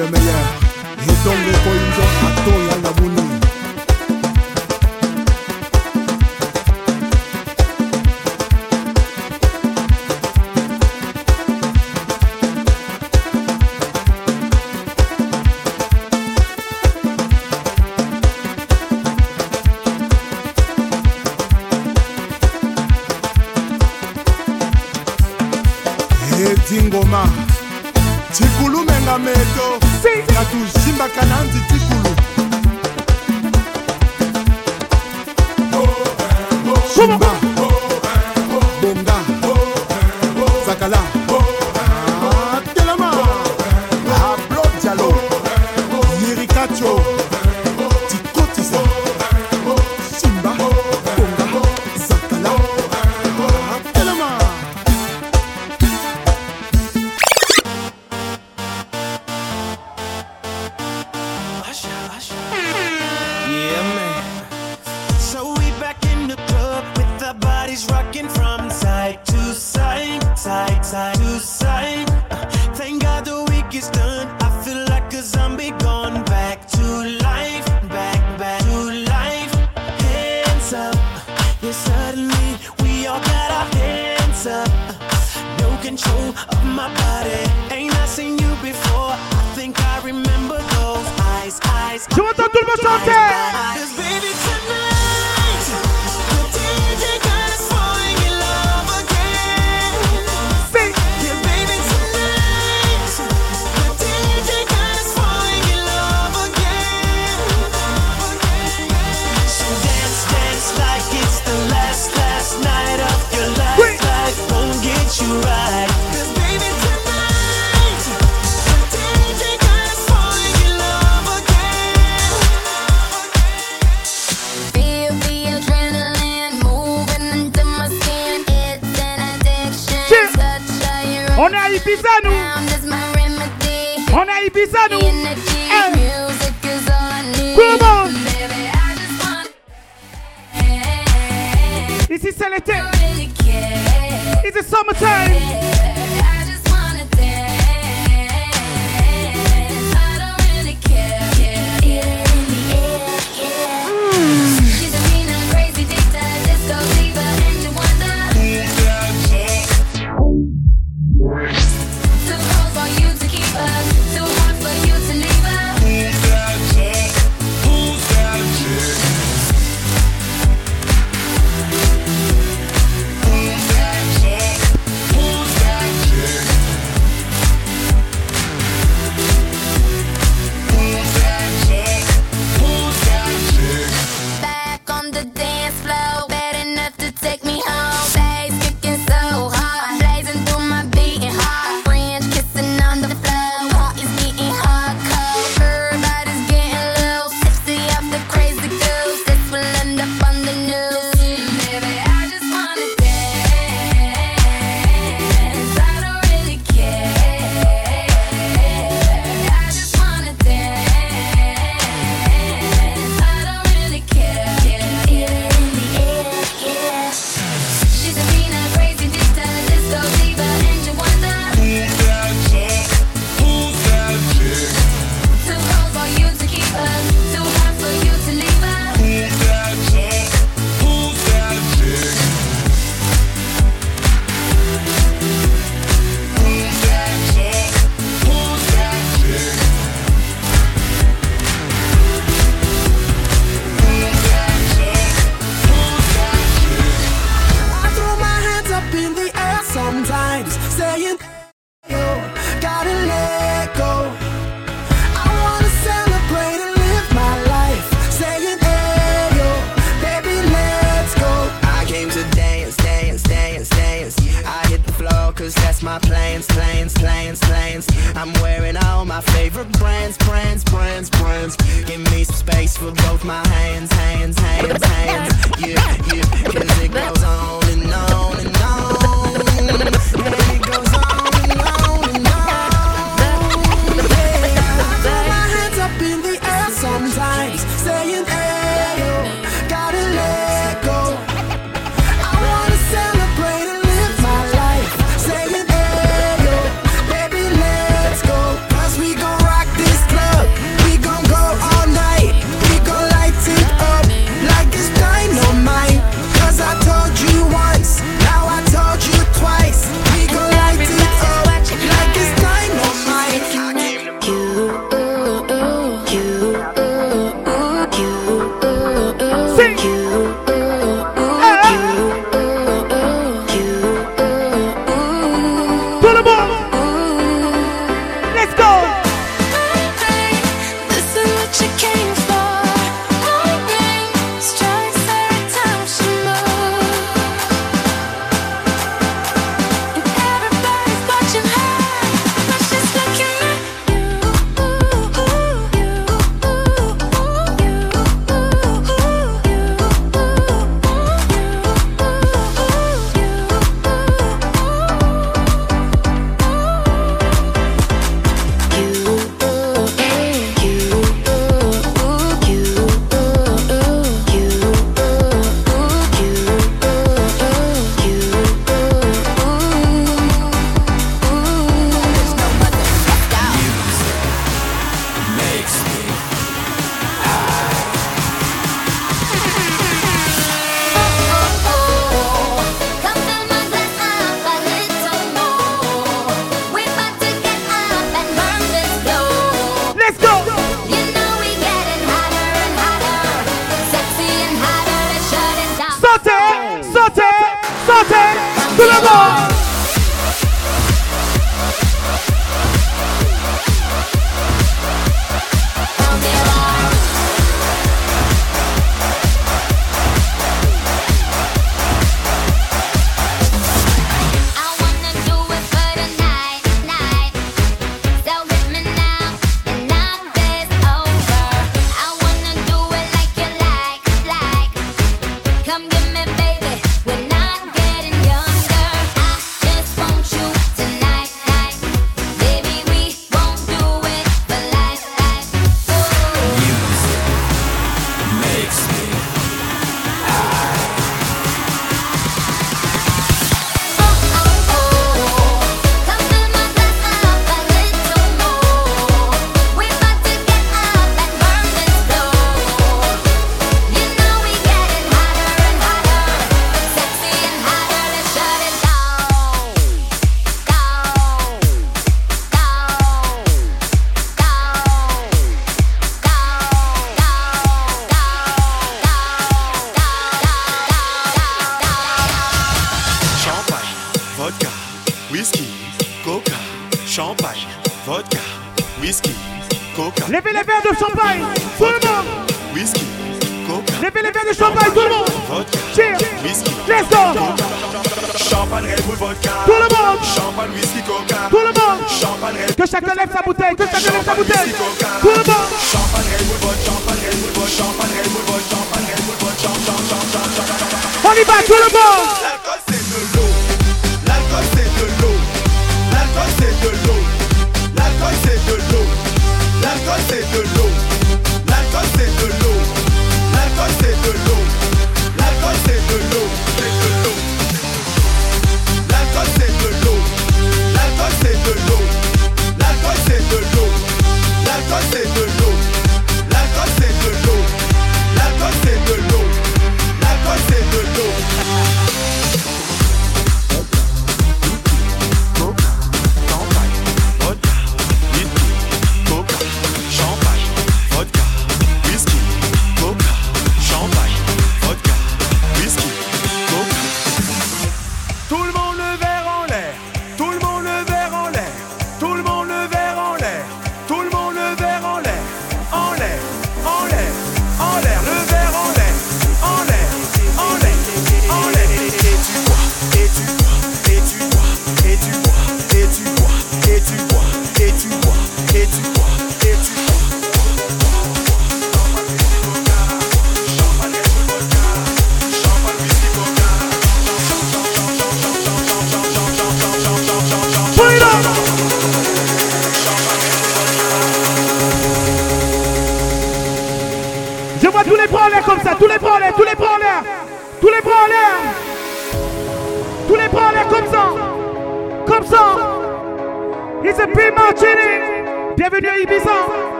Gülmeye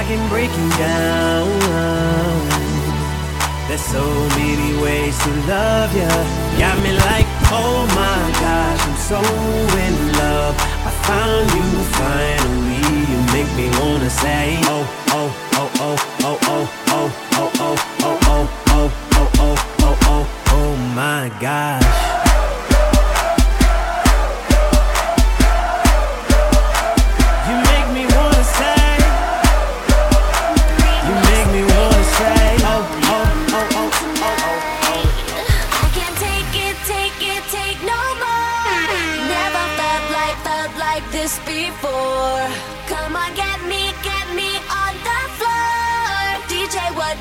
I can break you down. There's so many ways to love ya. Got me like, oh my gosh, I'm so in love. I found you finally. You make me wanna say, oh, oh, oh, oh, oh, oh, oh, oh, oh, oh, oh, oh, oh, oh, oh, oh, oh, oh my gosh.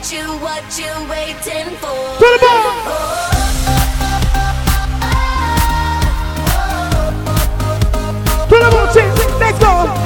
What you, what you waiting for? It on! Put it on, Let's go!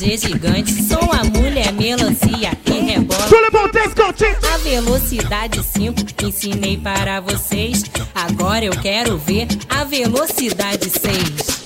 RPG gigante. Sou a mulher melancia e rebola. A velocidade 5 ensinei para vocês. Agora eu quero ver a velocidade 6.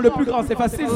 Le plus grand, c'est facile.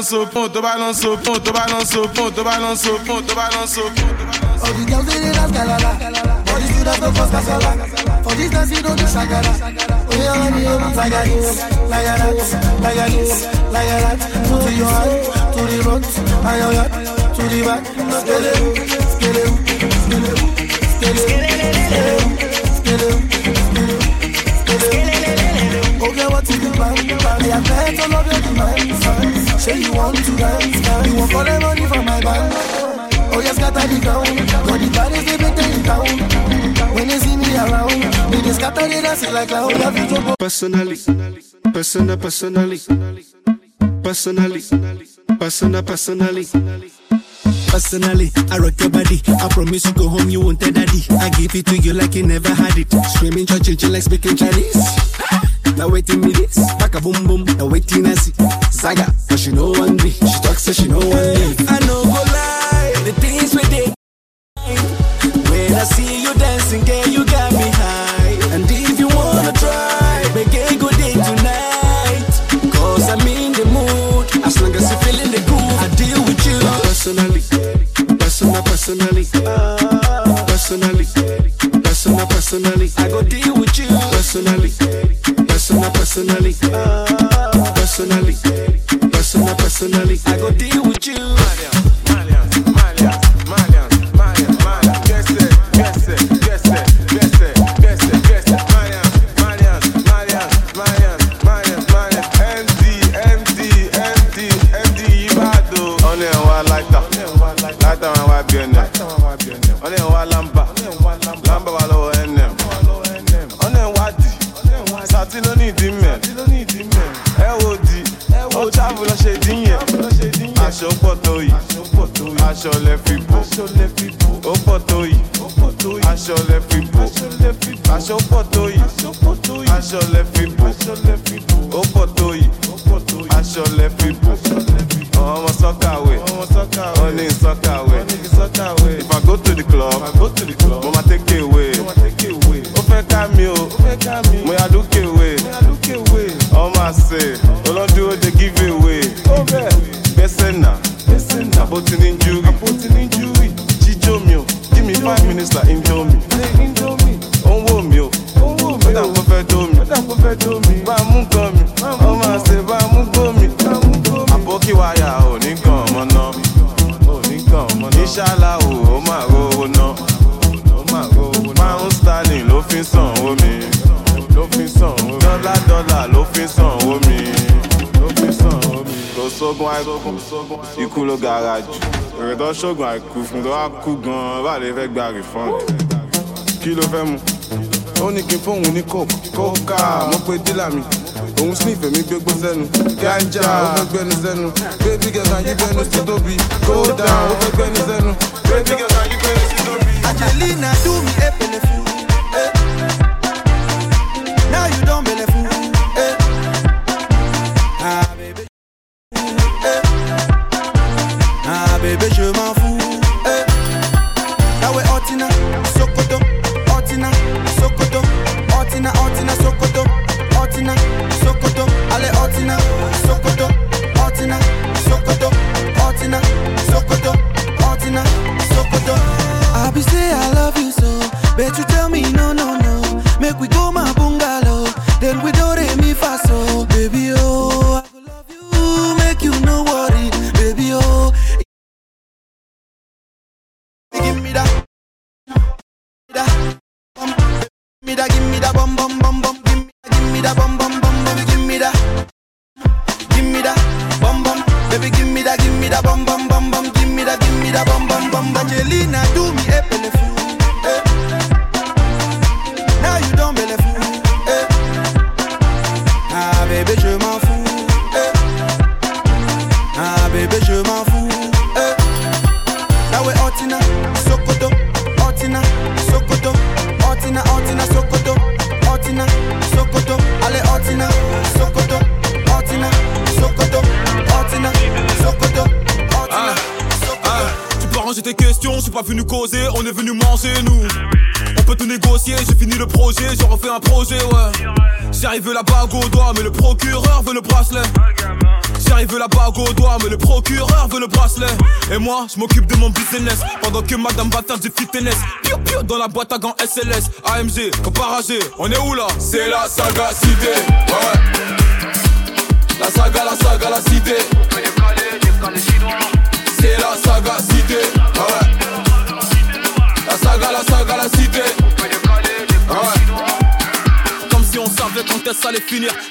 Mọ̀ tó bá lọ so, mọ̀ tó bá lọ so, mọ̀ tó bá lọ so. All the girls they dance galala, all the students no cause kasala. For this you don't do. Oh let me hear it like this, like that, like this, like that. To your hand, to the front, to the back. Skele, skele, skele, skele, skele, skele, skele. Okay, what is the plan? I met all of your demands. Say you want to dance, you want for the money from my band. Oh yes, scatter the ground. Got the baddest they better in town. When they see me around, they just scatter the dance like clown. Have you to go? Personally, personal, personally, personally, personal, personally. Personally, I rock your body. I promise you go home, you won't tell daddy. I give it to you like you never had it. Screaming, church, like speaking Chinese. Now waiting me this, back a boom boom. Now waiting I see Zaga, cause she know one me. She talks so she know one me. Ikú ló gara jù. Èrè tó ṣògùn àìkú fún tó wá kú gan-an, bá fẹ́ gba refund. Kí ló fẹ́ mu? Ó ní kí n fóun ní coke. Kókà, mo pe dílà mi. Òun sniff èmi gbégbó sẹ́nu. Ganja, ó fẹ́ gbẹ́nu sẹ́nu. Girl, can you gbẹ́nu sí tóbi? Down, ó fẹ́ gbẹ́nu sẹ́nu. Girl, can you gbẹ́nu sí tóbi? Angelina do me a belleful. Eh. Now you don't belleful. je m'occupe de mon business. Pendant que Madame Bata du fitness. Pio pio dans la boîte à gants SLS. AMG, comparagé, on est où là? C'est la saga cité.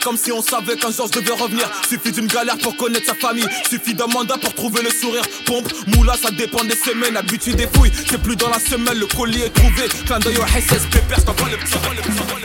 comme si on savait qu'un jour je devais revenir. Suffit d'une galère pour connaître sa famille. Suffit d'un mandat pour trouver le sourire. Pompe, moula, ça dépend des semaines. Habitude des fouilles, c'est plus dans la semelle. Le collier est trouvé. Clin d'œil au SSP, le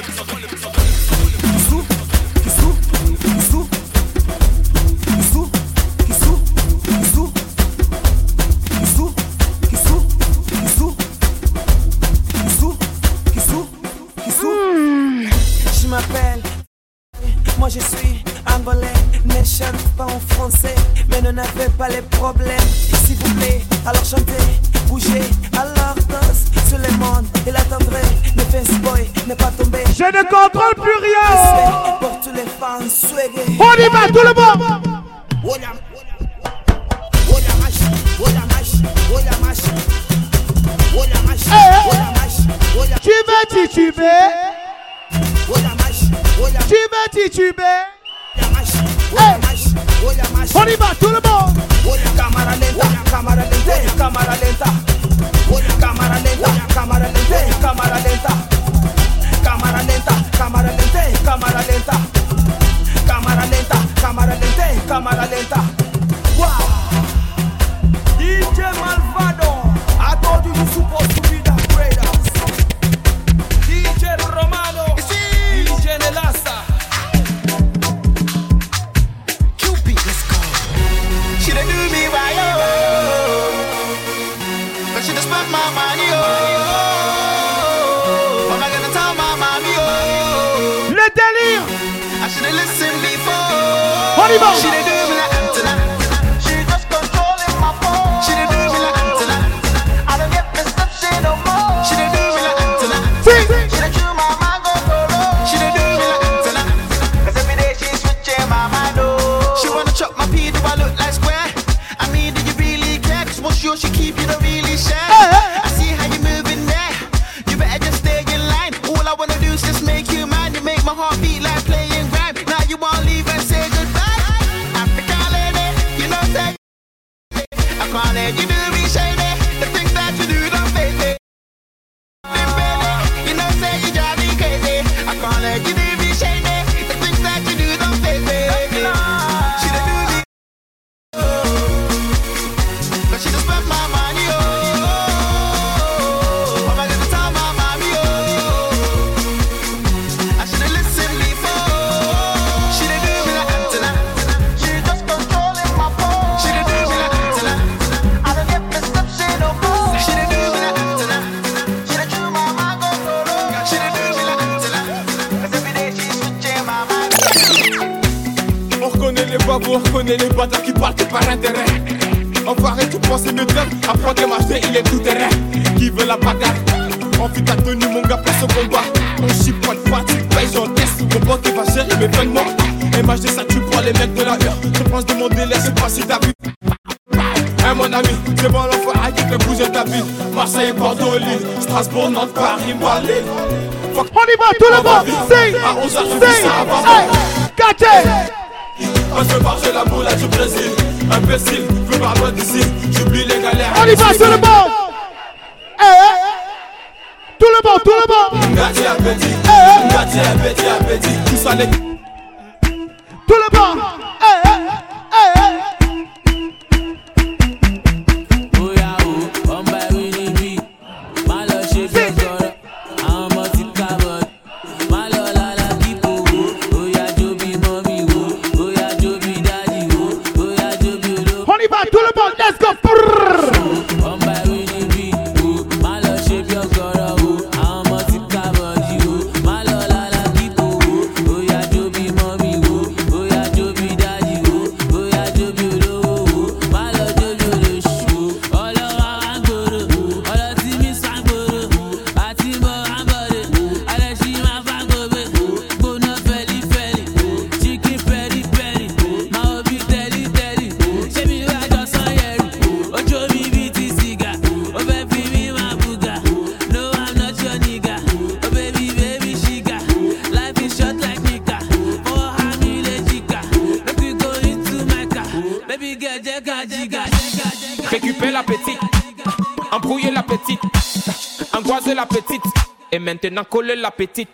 la petite.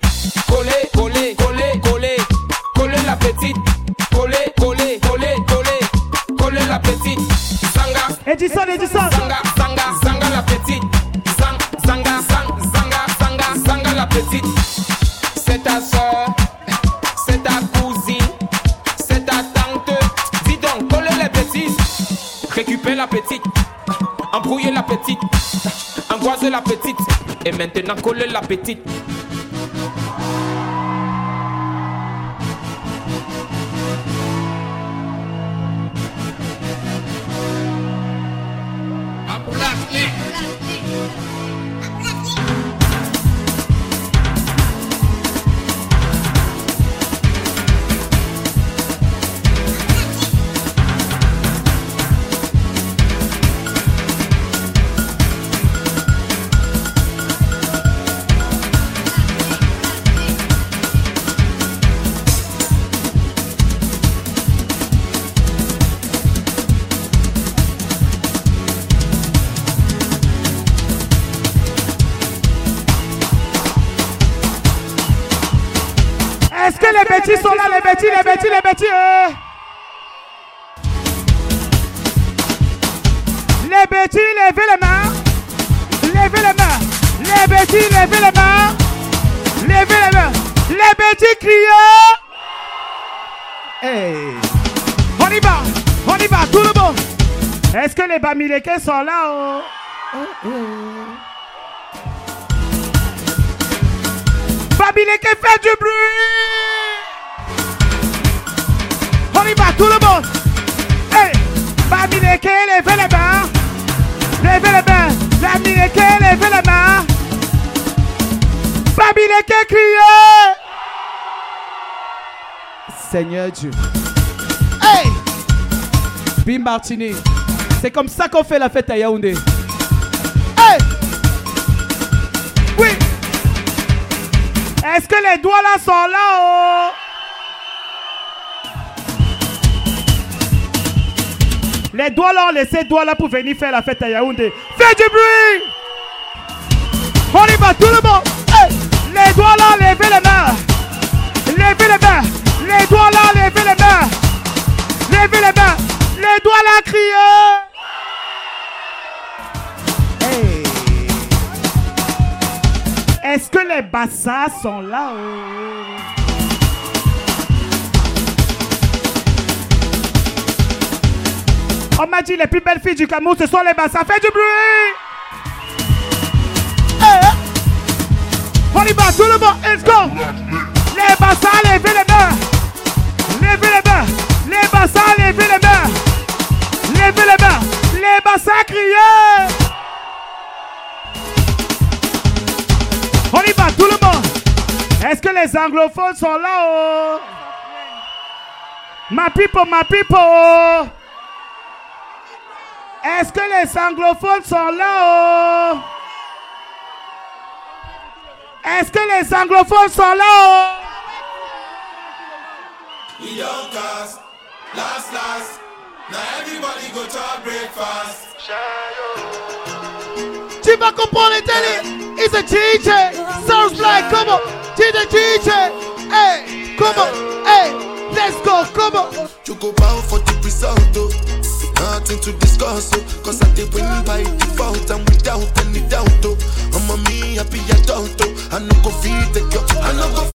Coller, coller, coller, coller. Coller la petite. Coller, coller, coller, coller. Coller la petite. Sanga. Edison, Edison. Sanga, sanga, sanga la petite. Sang, sanga, sang, sanga, sanga, sanga la petite. C'est ta soeur. C'est ta cousine. C'est ta tante. Dis donc, coller les petits. Récupère la petite. Embrouiller la petite. Angoiser la petite. Et maintenant, coller la petite. Bamileke sont là oh? Bamileke fait du bruit. On y va, tout le monde. Hey, Bamileke, levez les mains. Levez les mains. Bamileke, levez les mains. Bamileke, criez. Seigneur Dieu. Hey! Bim Martini. C'est comme ça qu'on fait la fête à Yaoundé. Hey! Oui! Est-ce que les doigts là sont là? Oh? Les doigts là, on laisse ces doigts là pour venir faire la fête à Yaoundé. Fais du bruit! On y va, tout le monde! Bassins sont là? oh? On m'a dit les plus belles filles du Cameroun, ce sont les bassins. Fais du bruit! Hey! On y va, tout le monde, let's go! Les levez les les anglophones sont là? Oh? Ma people, ma people! oh? Est-ce que les anglophones sont là? oh? Est-ce que les anglophones sont là? oh? We don't last, last. Now everybody go to our breakfast. Comprendre les télé. It's a DJ. Sounds like, come on. DJ, DJ. Hey, come on. Hey, let's go, come on. You go bow for the result. Nothing to discuss, oh. Cause I did win by default and without any doubt, oh. I'm a me happy adult, oh. I no go feed the girl. I no go.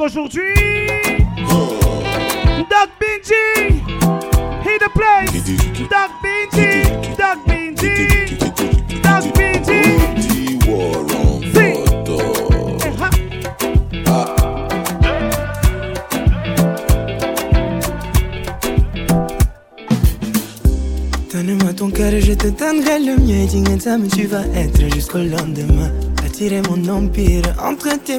Aujourd'hui? Doc the place. Doc Binji, Doc Binji, Doc ton cœur et je te donnerai le mien. Dis-moi mais tu vas être jusqu'au lendemain. Attirer mon empire entre tes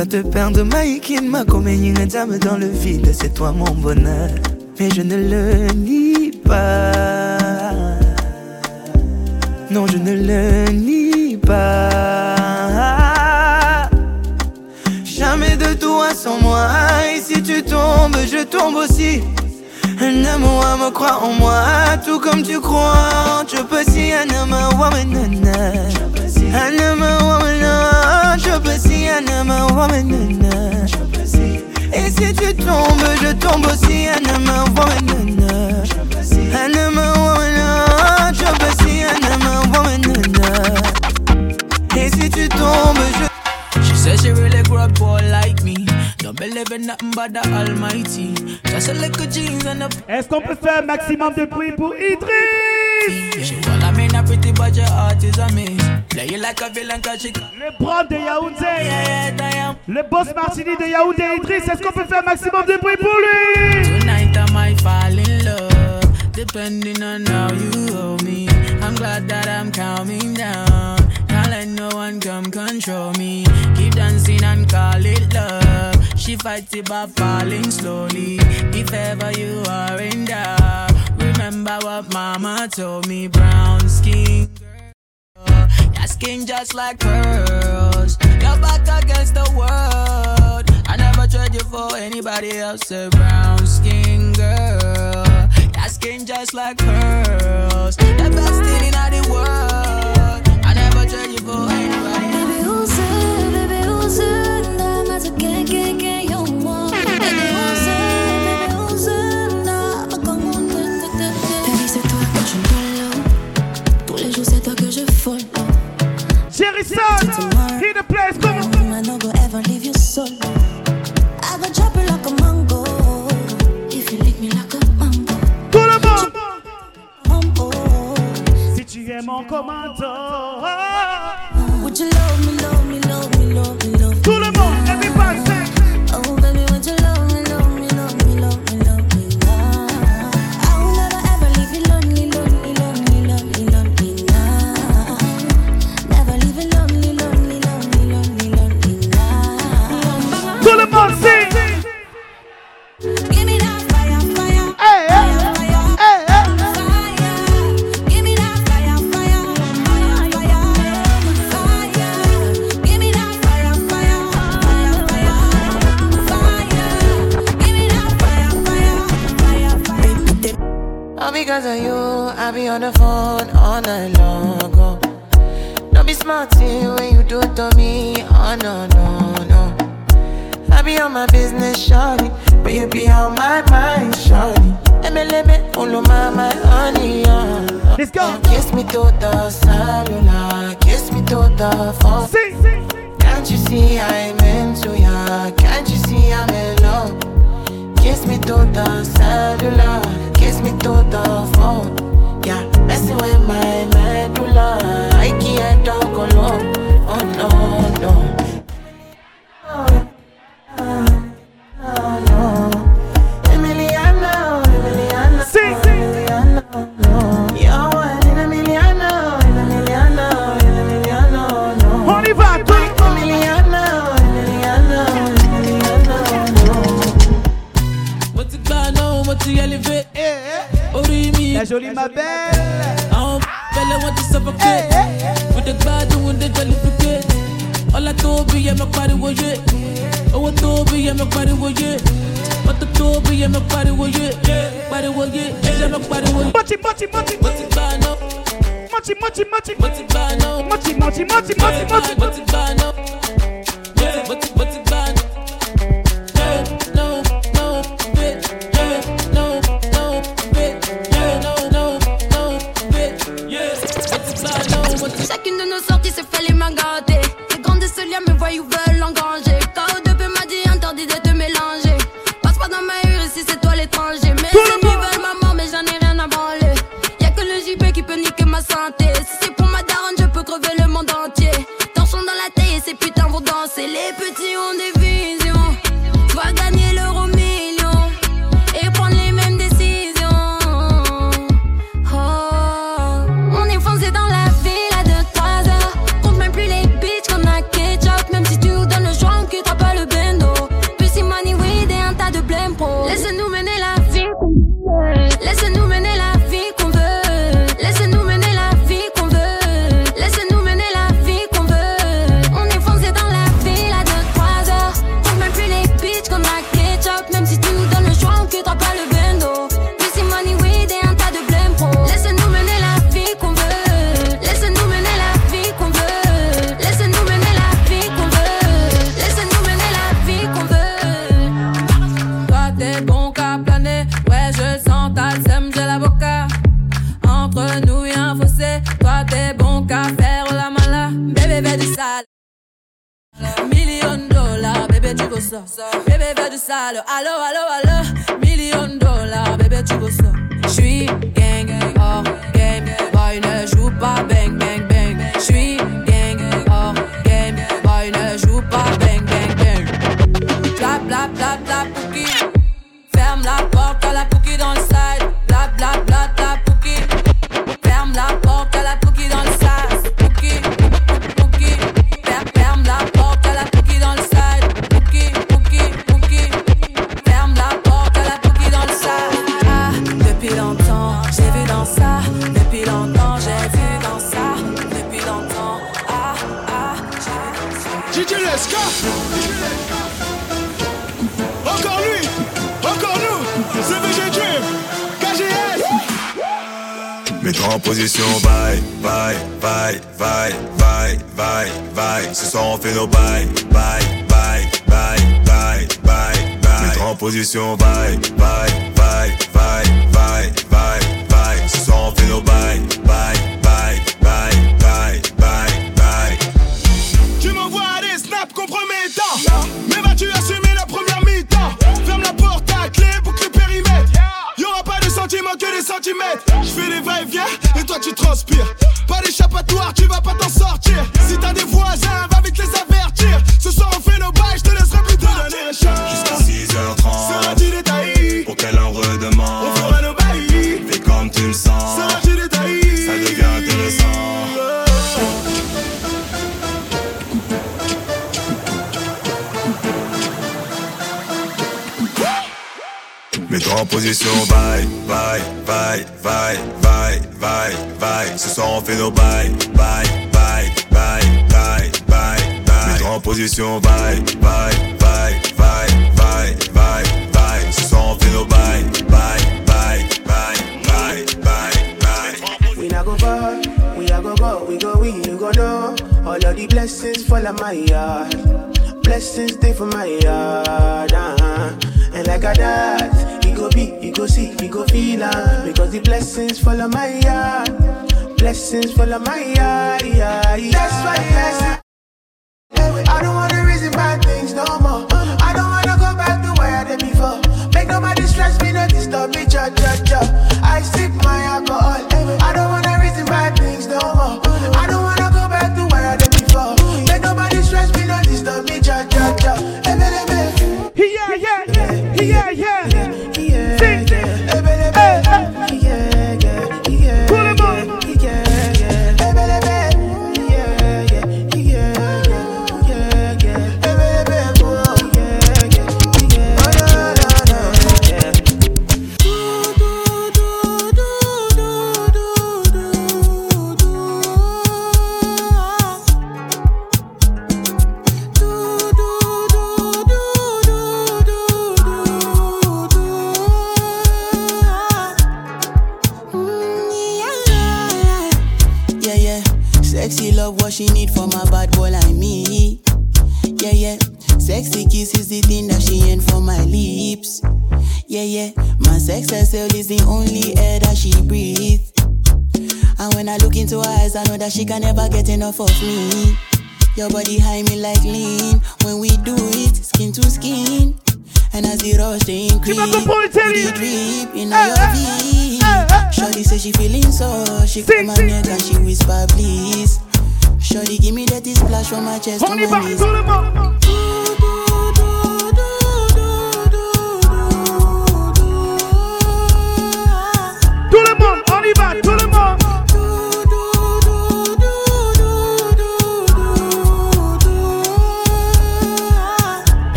pas te perdre, Maïkin, ma comédie, dame dans le vide, c'est toi mon bonheur. Mais je ne le nie pas. Non, je ne le nie pas. Jamais de toi sans moi. Et si tu tombes, je tombe aussi. Un amour me croit en moi, tout comme tu crois. Je peux si un amour Et si tu tombes, je tombe aussi. Je peux si amour woman. Et si tu tombes, je. She says she really grew up poor like me. Don't believe in nothing but the Almighty. Just a little jeans and a. Est-ce qu'on peut faire un maximum de bruit pour Idriss? She well, I mean, a pretty but your heart is a miss. Play like a villain cause she. Le de Yaoundé. Le boss Martini de Yaoundé Idriss. Est-ce qu'on peut faire un maximum de bruit pour lui? Tonight I might fall in love. Depending on how you hold me. I'm glad that I'm calming down. Can't let no one come control me. Keep dancing and call it love. She fights it by falling slowly. If ever you are in doubt, remember what mama told me. Brown skin just like pearls. Your back against the world. I never trade you for anybody else. A brown skin girl, your skin just like pearls. The best thing in the world. I never trade you for anybody. Baby, who's it? Baby, who's it? Nada más que, que, que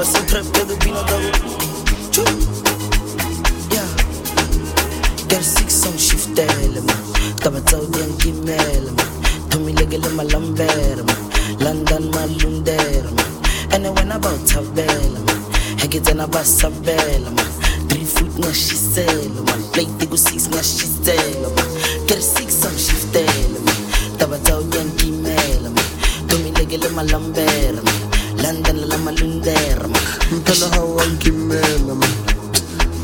Okay. Hustle trap the Pino double. Choo. Yeah. Get six on shift element. Tama tau diang kimel ma. Tumi legele ma lamber ma. London ma lunder ma. And then when about tabel ma. Hegete na basabel ma. Three foot nga shisel ma. Plate tigo six nga shisel ma. Get six on shift element. Tama tau diang kimel ma. Tumi ma. Ma. London la ma lunder ma. Mpela hawan kimela man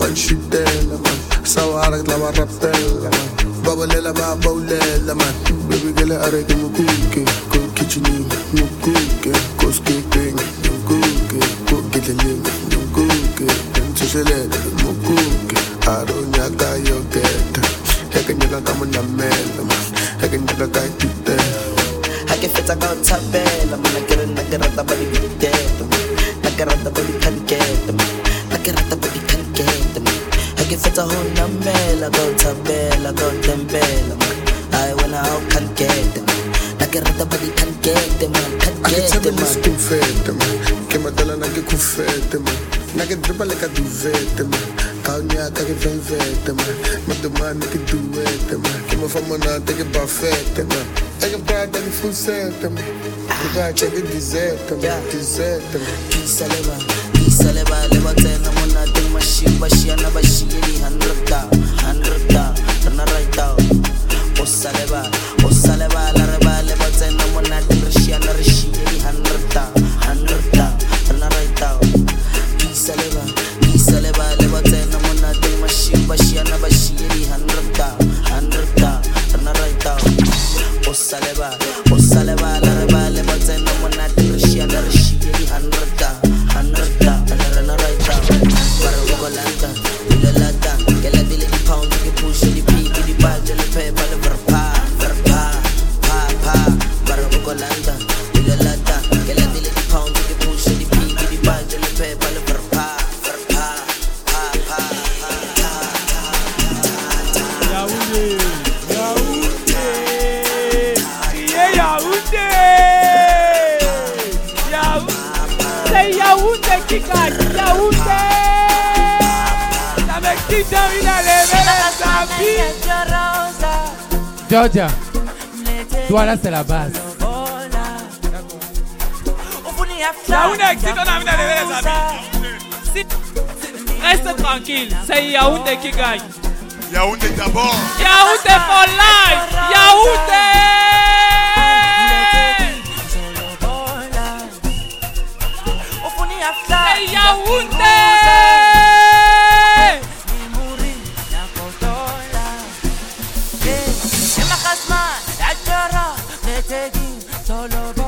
Wanshitela man Sawarak la warapela man Babalela ba baulela man Baby girl mukuke Ko kitcheni mukuke Ko skipping mukuke Ko gidling mukuke Ntuselele mukuke Aronyaka yogeta Heke nyaka kama na mela man Heke nyaka kai tutela Hake feta ka o thabela mana ke re nna ke rata ba dikete nna ke rata ba dikhankete nna ke rata ba dikhankete hake feta ho namela ka o thabela ka o tembela ai wena ha o khankete nna ke rata ba dikhankete man. Akitshabela man. isikufete man. Ke matala na ke kufete man. Na ke dripa le ka duvete man. Ka o nyaka ke velvete man. Madumane ke duete man. Ke mafamonate ke bafete man Eke brada ni fusete man Ke bache ke dizete man Dizete man Pisa leba, pisa leba, leba tena mona ding mashiba shiana ba shiri hundred down, hundred down, turn right down. Oh, Osa leba, Georgia, toi là c'est la base. Yaoundé excite, on a envie d'aller vers les amis. Si- Reste tranquille, c'est Yaoundé qui gagne. Yaoundé d'abord. Yaoundé for life! Yaoundé! Hey, Yaoundé! seguir. Solo por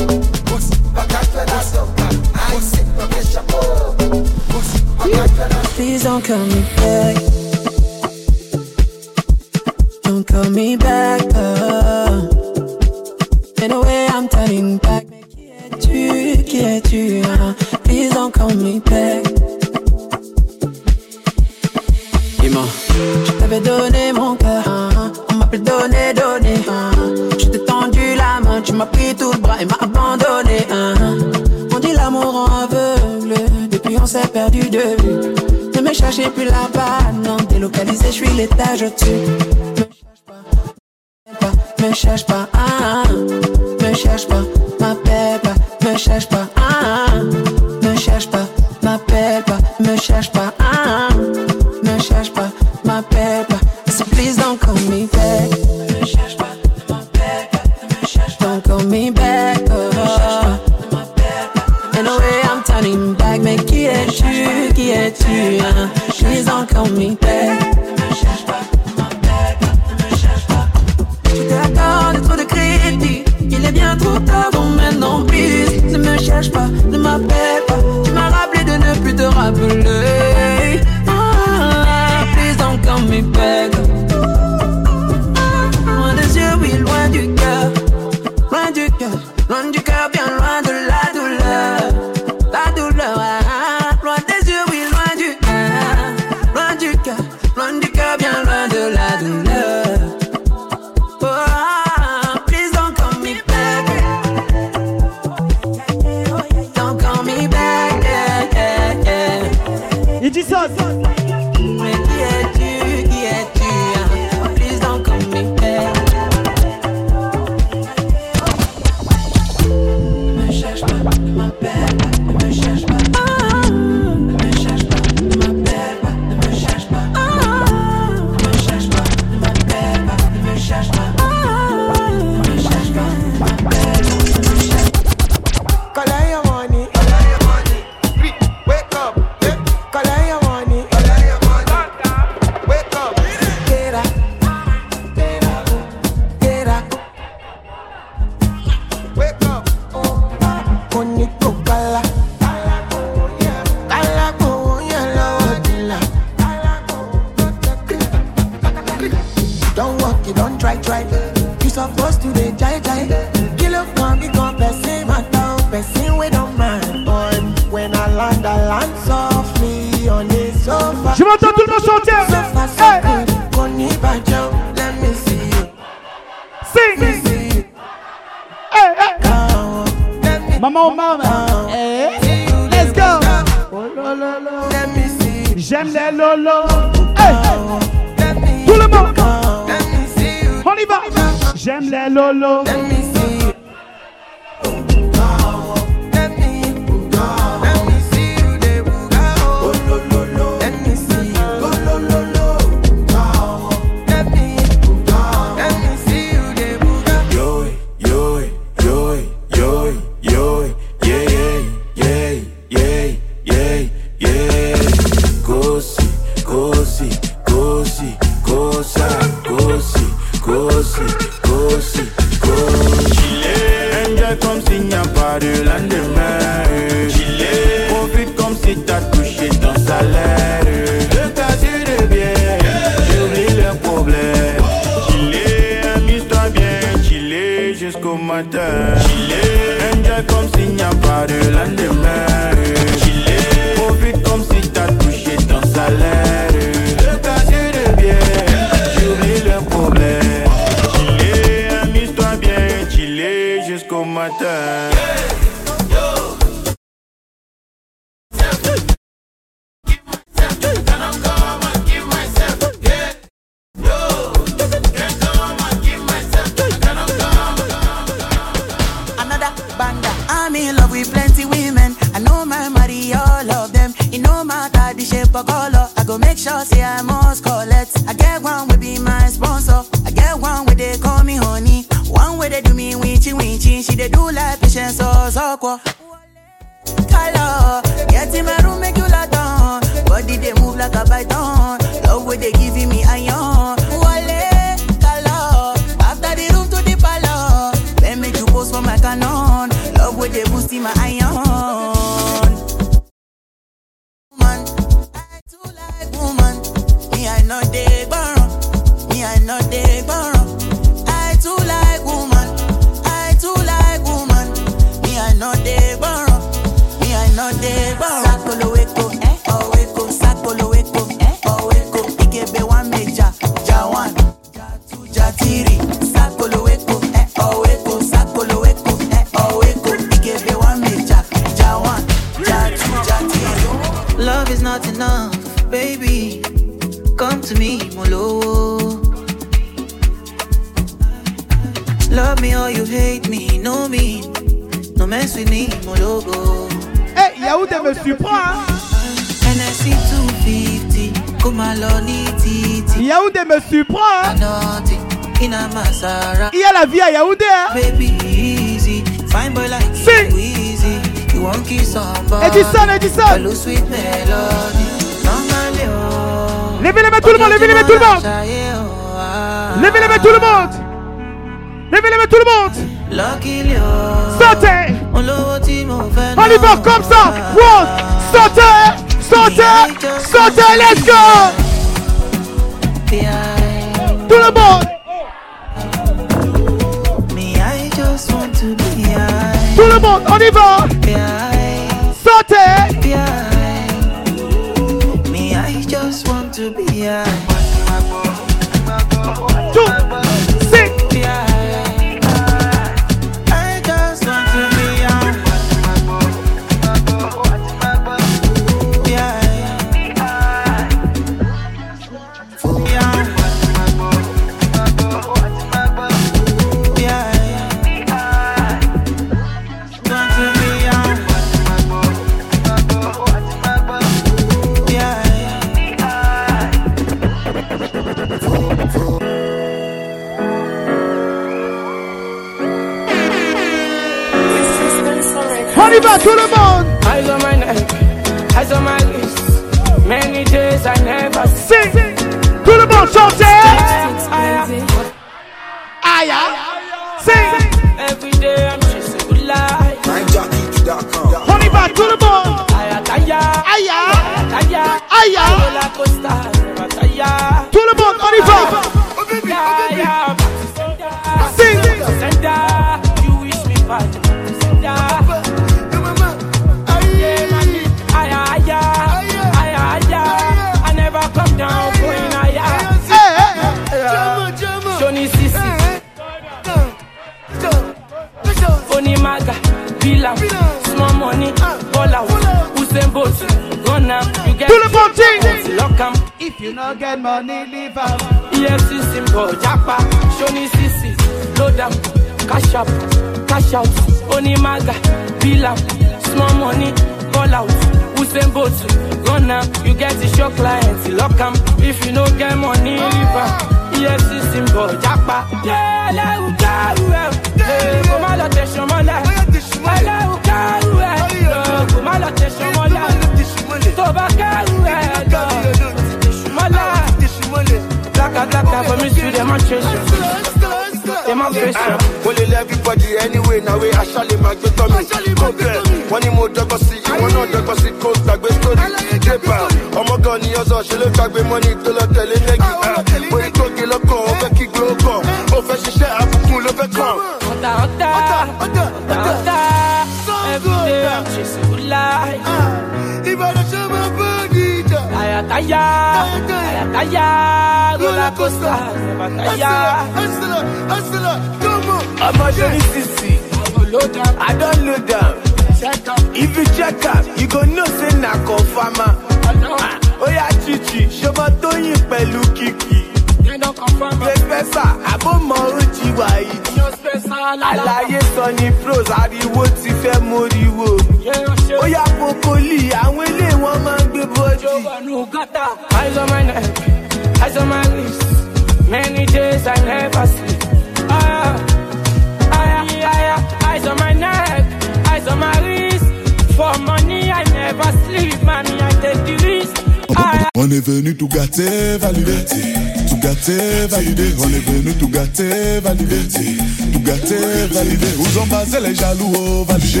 gâter, valider. Nous gâter, valider. Où ont passé les jaloux, oh, valider.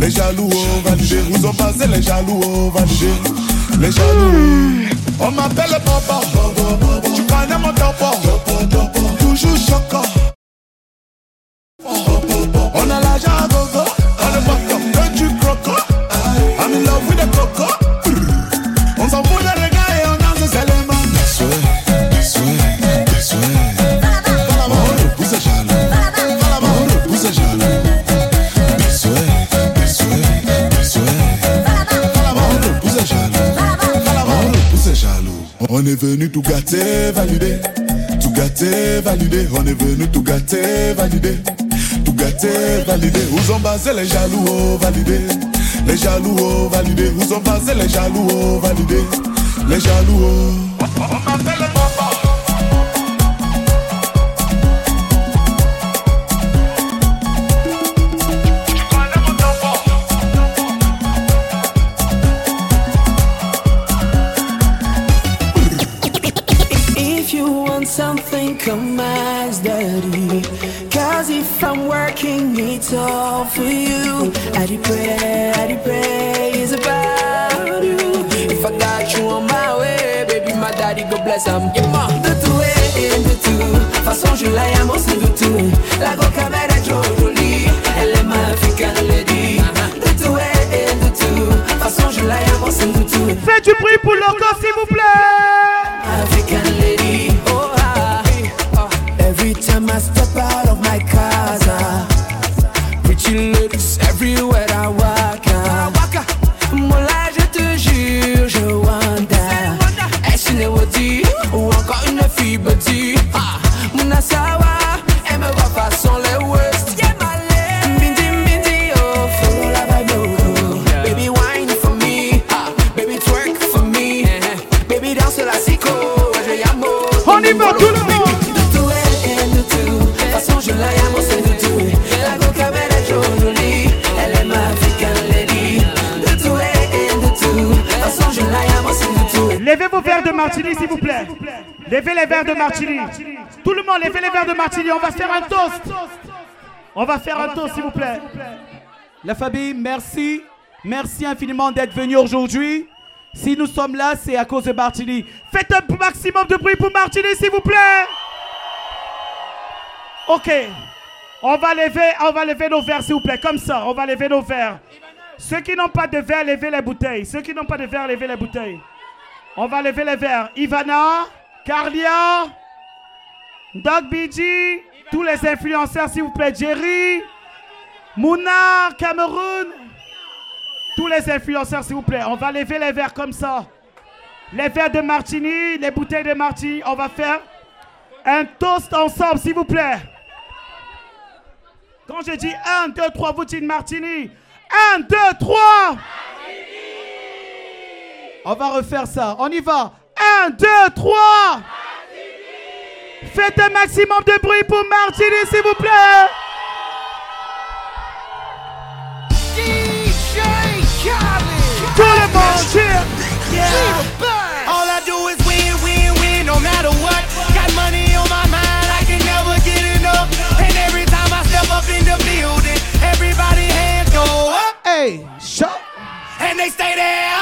Les jaloux, oh, valider. Où ont passé les jaloux, oh, valider. Les jaloux. On m'appelle papa, passés les jaloux, oh, validés. Les jaloux, oh, validés. Où sont passés les jaloux, oh, validés. Martini. Tout le monde, levez les verres de Martini. On va faire un toast. On va faire un toast, s'il vous plaît. La Fabi, merci. Merci infiniment d'être venu aujourd'hui. Si nous sommes là, c'est à cause de Martini. Faites un maximum de bruit pour Martini, s'il vous plaît. Ok. On va lever, on va lever nos verres, s'il vous plaît. Comme ça, on va lever nos verres. Ceux qui n'ont pas de verre, levez les bouteilles. Ceux qui n'ont pas de verre, levez les bouteilles. On va lever les verres. Ivana, Carlia, Doc BG, tous les influenceurs, s'il vous plaît, Jerry, Mouna, Cameroun, tous les influenceurs, s'il vous plaît. On va lever les verres comme ça. Les verres de martini, les bouteilles de martini, on va faire un toast ensemble, s'il vous plaît. Quand je dis 1, 2, 3, vous dites martini. 1, 2, 3. On va refaire ça. On y va. 1, 2, 3. Faites un maximum de bruit pour Martini, s'il vous plaît. DJ Khaled. Tout le monde cheer. All I do is win, win, win, no matter what. Got money on my mind, I can never get enough. And every time I step up in the building, everybody hands go up. Hey, shut. And they stay there,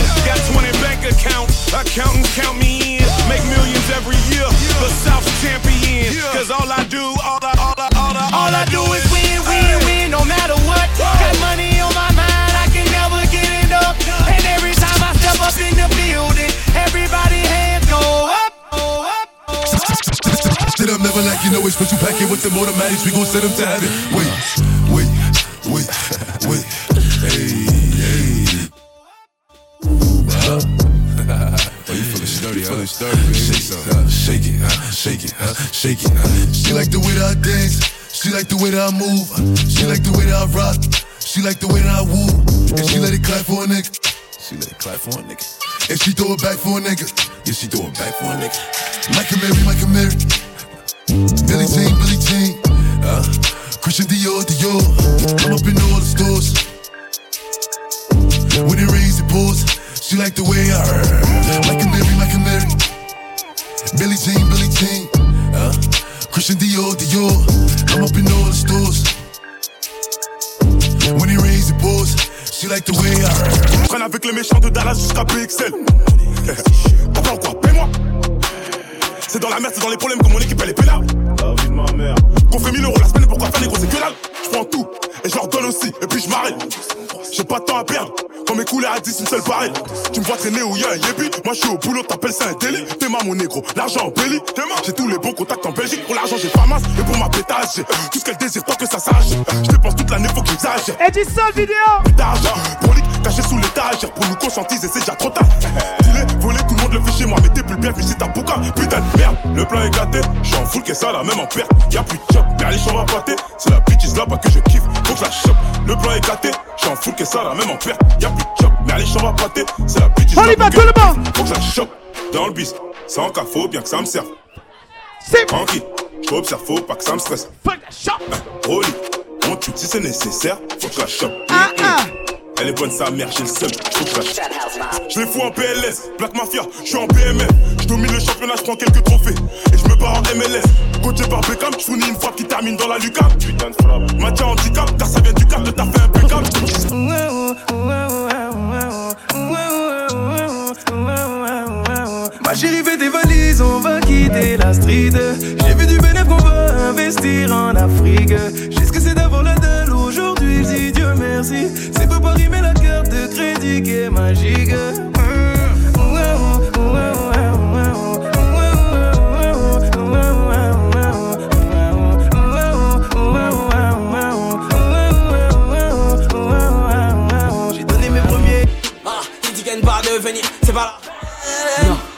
Got 20 bank accounts, accountants count me in. Make millions every year, the South's champion. Cause all I do, all I, all I, all I, All I do is win, win, win, no matter what. Got money on my mind, I can never get enough. And every time I step up in the building, everybody hands go up, go up. Shit, I'm never like you know it's what you pack it with the automatics. We gon' send them to heaven. Wait, wait, wait, wait. Hey, hey. Oh, you feeling sturdy, feeling sturdy, Shake, uh, shake it, uh, shake it, uh, shake it. Uh. She like the way that I dance. She like the way that I move. She like the way that I rock. She like the way that I woo. And she let it clap for a nigga. She let it clap for a nigga. And she throw it back for a nigga. Yeah, she throw it back for a nigga. Michael Mary, Michael Mary. Billie Jean, Billie Jean. Uh, Christian Dior, Dior. I'm up in all the stores. When it rains, it pours. She like the way I Michael Mary, Michael Mary. Billy Jean, Billy Jean. Uh, Christian Dior, Dior. I'm up in all the stores. When it rains, it pours. She like the way I traîne avec les méchants de Dallas jusqu'à PXL. Pourquoi quoi Paie-moi C'est dans la merde, c'est dans les problèmes que mon équipe elle est pénale. Ma mère. Qu'on fait 1000 euros la semaine, pourquoi faire les gros c'est que dalle Je prends tout et je leur donne aussi, et puis je m'arrête. J'ai pas de temps à perdre. Quand mes couleurs à 10, une seule pareille. Tu me vois traîner où y'a un yébi. Moi je suis au boulot, t'appelles ça un délit. T'es ma mon négro, l'argent en belly. J'ai tous les bons contacts en Belgique. Pour l'argent, j'ai pas masse. Et pour ma pétage, j'ai tout ce qu'elle désire tant que ça sache. Je dépense toute l'année, faut qu'ils exagèrent. Et dis ça vidéo D'argent, prolique, caché sous l'étagère. Pour nous conscientiser, c'est déjà trop tard. Dealer, voler, tout le chez moi. Mais t'es plus bien vu si t'as bouquin. Putain de merde, le plan est gâté. J'suis en full, qu'est ça la même en perte. Y'a plus de mais les champs va pâter. C'est la bitch là-bas que je kiffe. Faut que je la chope. Le plan est gâté. J'suis en full, qu'est ça la même en perte. Y'a plus de mais les champs va pâter. C'est la bitch va, tout le monde Faut que je la chope. Dans le bis, sans cas, faut bien que ça me serve. C'est Tranquille, j'observe, faut pas que ça me stresse. Faut que je la chope. Rolly, on tue si c'est nécessaire, faut que je la chope. Ah, ah. Elle est bonne sa mère, j'ai le seum, je chope. Je les fous en PLS, Black Mafia, je suis en PMF. Je domine le championnat, je prends quelques trophées. Et je me barre en MLS. Coaché par Beckham, je fournis une frappe qui termine dans la lucarne. Putain de frappe. Handicap, car ça vient du cap de ta fait impeccable. Ma chérie tes valises, on va quitter la street. J'ai vu du bénéf qu'on va investir en Afrique. J'ai ce que c'est d'avoir la dalle aujourd'hui, je dis Dieu merci. C'est pas Paris mais la carte de crédit qui est magique. J'ai donné mes premiers. Ah, qui dit qu'elle va devenir, c'est pas Non.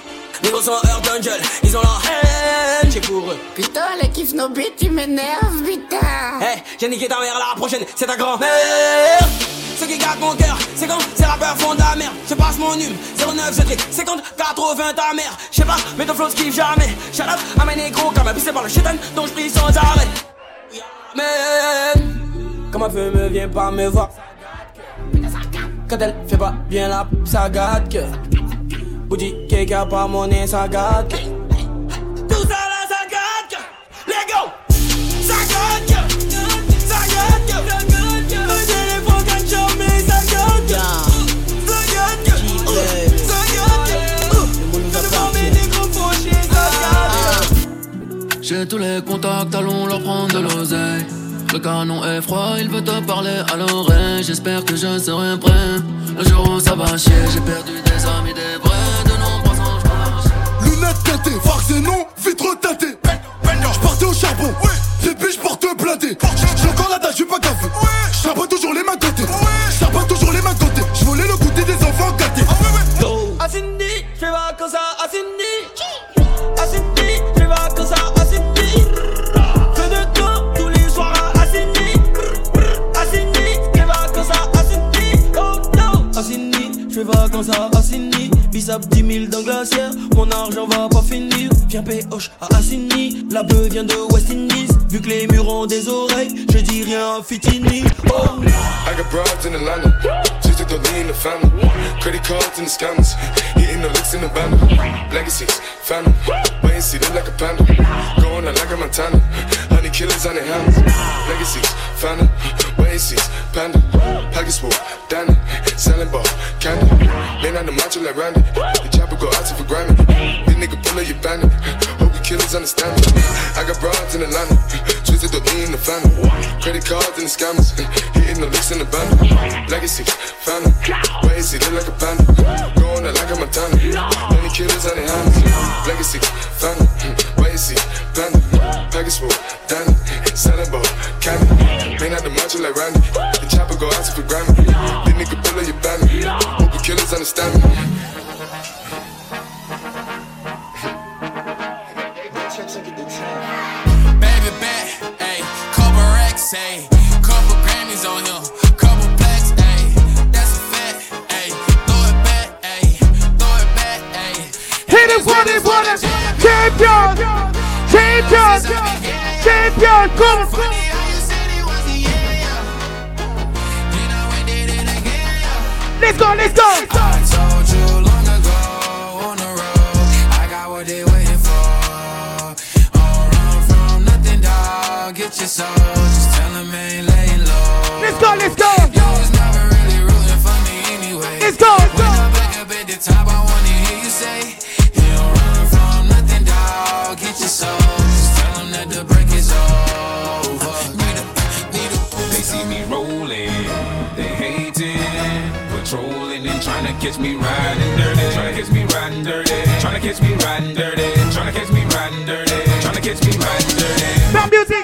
Les gros sont Earth Angel, ils ont la haine, j'ai pour eux. Putain, les kiffs nos beats, tu m'énerves, putain. Hey, j'ai niqué ta mère, la prochaine, c'est ta grand-mère. Ce qui garde mon cœur, c'est quand ces rappeurs font de la merde. Je passe mon hume, 09 je 50, 80 ta mère. Je sais pas, mais ton flow kiffe jamais. Shut up, à mes négros, comme abusé par le chétan, dont je prie sans arrêt. Mais, comme un feu me vient pas me voir. Quand elle fait pas bien la ça gâte que. Boutique qui a pas monnaie, ça gâte. Tout ça là, ça gâte. Les go, ça gâte. Ça gâte. Le téléphone gagne jamais, ça gâte. Ça gâte. Ça gâte. J'ai tous les contacts, allons leur prendre de l'oseille. Le canon est froid, il veut te parler à l'oreille. J'espère que je serai prêt. Le jour où ça va chier, j'ai perdu des amis, des vrais teintées, vaccin non, vitre teintée. J'partais au charbon, les biches portent blindé. J'ai encore la dalle, j'suis pas gavé. J'tape toujours les mains côté. J'tape toujours les mains côté. J'volais le goûter des enfants gâtés. À Cindy, je vais comme ça. À Cindy, je vais comme ça. Fais de tout tous les soirs à. À Cindy, je vais comme ça. Oh no. Cindy, je fais vacances à Assini Bissap 10 000 dans glacière, mon argent va pas finir. Viens péhoche à Assini, la beuh vient de West Indies. Vu que les murs ont des oreilles, je dis rien Fitini. Oh. I got broads in Atlanta, just to lean in the family. Credit cards and the scammers, hitting the licks in the band. Legacies, phantom, wait and see, look like a panda. Going out like a Montana, honey killers on their hands. Legacies, phantom, and panda. Pockets full, Danny, selling ball, candy. Man on the macho like Randy, the chopper go out to for Grammy. This nigga pull up your bandit, killers understand me. I got broads in Atlanta, twisted the lean in the family. Credit cards and the scammers, hitting the licks in the band. Legacy, phantom, wait and see, look like a panda. Going out like a Montana, many killers on their hands. Legacy, phantom, wait and see, panda. Package full, Danny, selling ball, candy. Man out the macho like Randy, the chopper go out to for Grammy. This nigga up your bandit, hope you killers understand me. Baby back, ayy, couple racks, ayy, couple Grammys on him, couple plaques, ayy, that's a fact, ayy, throw it back, ayy, throw it back, ayy. Hit it, what it, what it. Champion. Champion. Champion. Come on. Let's go, let's go. I told dog. Get your soul, just tell them ain't laying low. Let's go, let's go. You was never really rooting for me anyway. Let's go, let's When I'm back up at the top, I wanna hear you say, You don't run from nothing, dog. Get your soul, just tell them that the break is over. Need a, need a, They see me rolling, they hating, patrolling and trying to catch me riding dirty, trying to catch me riding dirty, trying to catch me riding dirty, trying to catch me riding dirty, trying to catch me riding dirty. Stop music.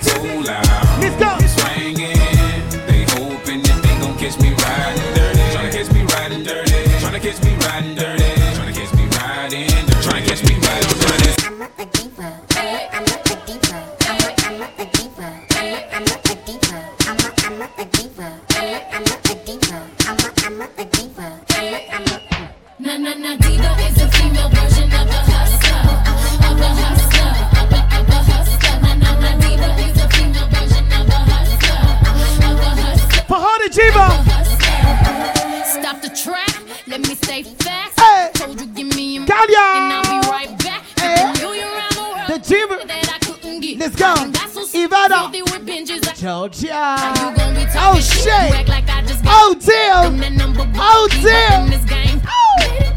Give me a minute Galia. and I'll be right back. Hey. A million around the world The Jiva. that I couldn't get. Let's go. I'm got so Ivana. filthy with binges. I- Georgia. How you gonna be Oh shit? You shit. act like I just got Oh damn. I'm number one Oh damn. in this game. Oh.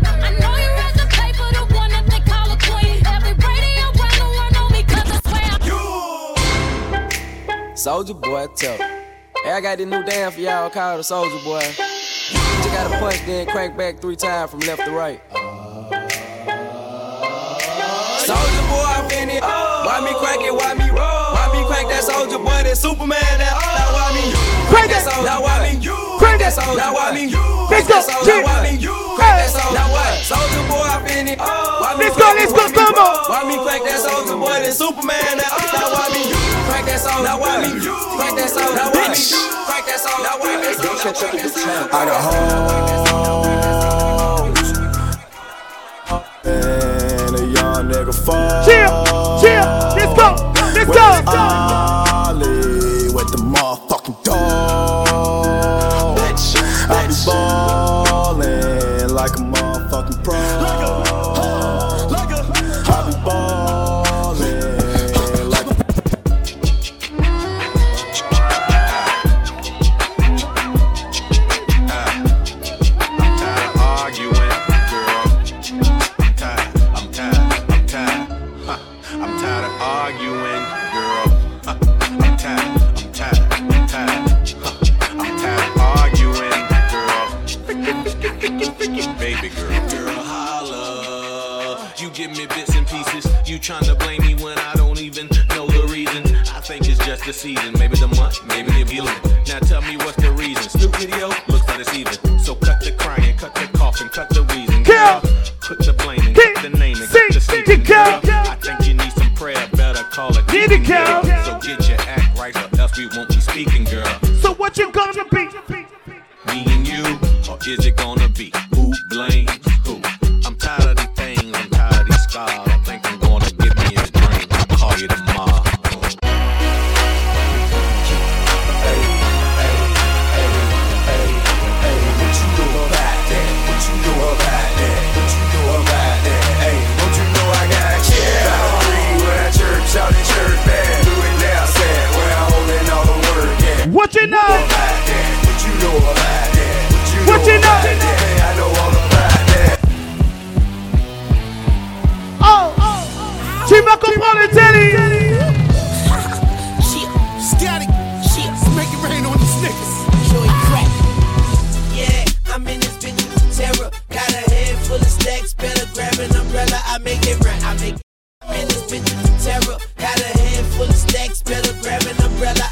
I know you read the paper, the one that they call a queen. Every radio around the world know me 'cause I swear. Soulja Boy, tell. Hey, I got this new dance for y'all called the Soulja Boy. You just gotta punch, then crank back three times from left to right. Soulja Boy, I finna. Why me crank it? Why me roll? Why me crank that Soulja Boy? That Superman? That now why me? Crank that. soldier. Now why me? Crank that. soldier. Now why me? Let's go. Now why me? Crank that soldier. Now what? Soulja Boy, I finna. Why me Let's go, let's go, come on. Why me crank that Soulja Boy? That Superman? That now why me? Crank that soldier. Now why me? Crank that soldier. Now why me? Crank that soldier. Now why me? I got hoes. Nigga. Chill. Chill. Let's go. Let's go. Just the season, maybe the month, maybe the feeling. Now tell me what's the reason. Snoop video oh, looks like it's even. So cut the crying, cut the coughing, cut the wheezing. Girl, put the blaming, cut the naming, cut the season. Girl, I think you need some prayer. Better call it. Need it, girl. So get your act right, or else we won't be speaking, girl. So what you gonna be? Me and you, or is it gonna be who blames What you know? What you know about that? What you know? I know all about that. Oh, tu vas comprendre Teddy. Shit, static, shit, make it rain on these niggas. Joey crack. Yeah, I'm in this bitch with terror. Got a head full of stacks, better grab an umbrella. I make it right. I make it. I'm in this bitch with terror. Got a head full of stacks, better grab an umbrella.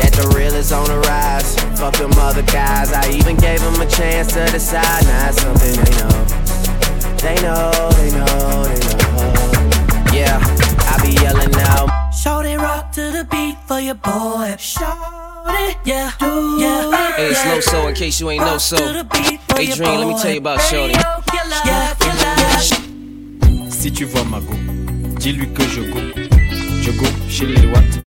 That the real is on the rise. Fuck them other guys. I even gave them a chance to decide. Now it's something they know. They know, they know, they know. Yeah, I be yelling out. Shout it rock to the beat for your boy. Shout it, yeah, do yeah. Hey, it's Low So in case you ain't know so. Hey Dream, let me tell you about Shorty. Si tu vois Mago, dis-lui que je go. Je go chez les Watts.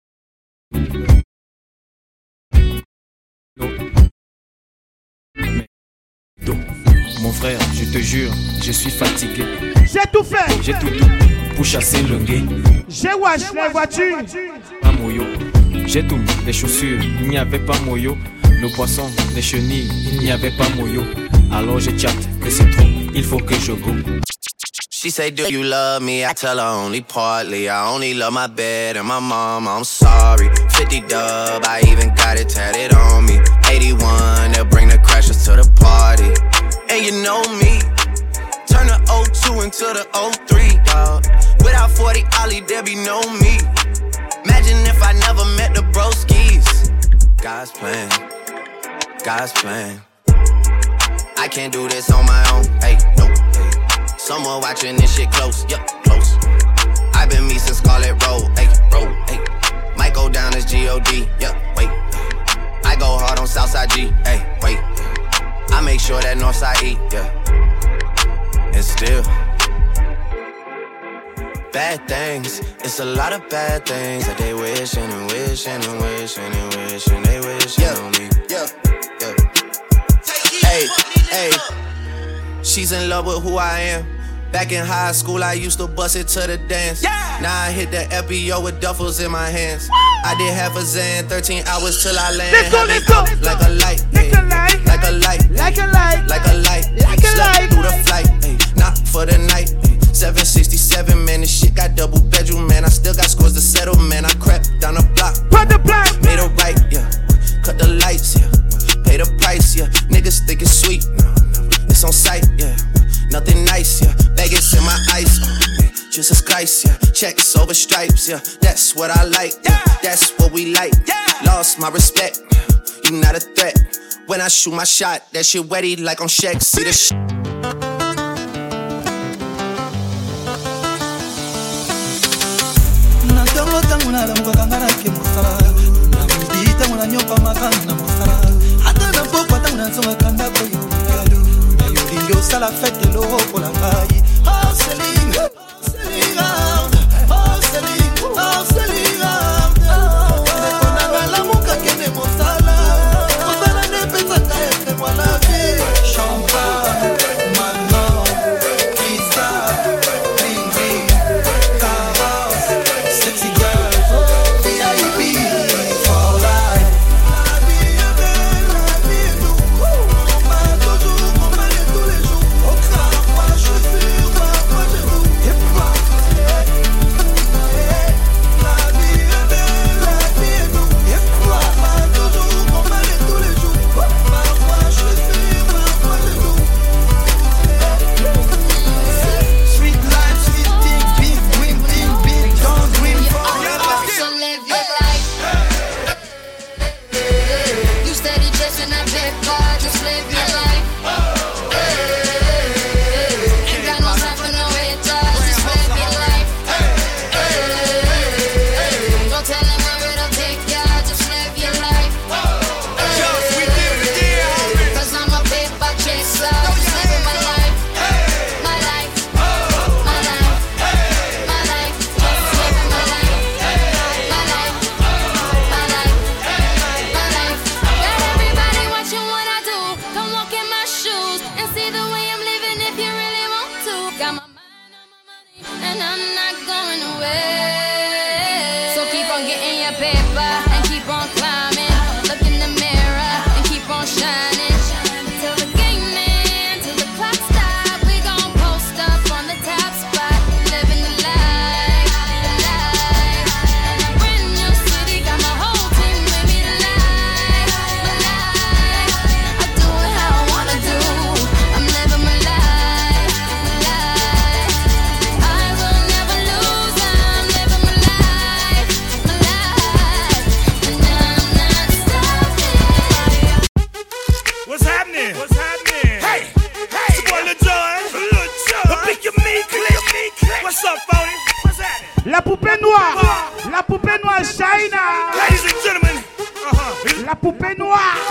Frère, je te jure, je suis fatigué. J'ai tout fait. J'ai tout tout pour chasser le gay. J'ai wash la voiture. Pas moyo. J'ai tout, les chaussures, il n'y avait pas moyo. Le poisson, les chenilles, il n'y avait pas moyo. Alors je chatte que c'est trop, il faut que je go. She say, Do you love me? I tell her only partly. I only love my bed and my mom. I'm sorry. 50 dub, I even got it tatted on me. 81, they'll bring the crashers to the party. and you know me. Turn the O2 into the O3, dog. Without 40 Ollie, there be no me. Imagine if I never met the broskies. God's plan, God's plan. I can't do this on my own, hey, no. Someone watching this shit close, yep, yeah, close. i been me since Scarlet Road, hey, road, hey. Might go down as G-O-D, yep, yeah, wait. I go hard on Southside G, hey, wait eat, yeah. And still, bad things. It's a lot of bad things that they wishing and wishing and wishing and wishing they wishing on me. Yeah, yeah. Hey, hey. She's in love with who I am. Back in high school, I used to bust it to the dance. Now I hit the FBO with duffels in my hands. I did half a Zan, 13 hours till I land. Let's go, let's go. Like a light, like a light, like a light, like a light, like a light, like a light. through the flight, ay, not for the night. ay. 767, man, this shit got double bedroom, man. I still got scores to settle, man. I crept down the block, put the block, made a right, yeah. Cut the lights, yeah. Pay the price, yeah. Niggas think it's sweet. It's on sight, yeah. Nothing nice, yeah. Vegas in my eyes, oh. Jesus Christ, yeah. Checks over stripes, yeah. That's what I like, yeah. That's what we like. Lost my respect, you not a threat. When I shoot my shot, that shit wetty like on Shaq. See the sh- na ntongo ntango nalamukaka nga nake mosala na mobi ntango na mosala poko ntango nazongaka ndako yoado nayolingi osala fete lokola ngai. Ah, oselinga oselinga China. Ladies and gentlemen, uh-huh. La poupée noire.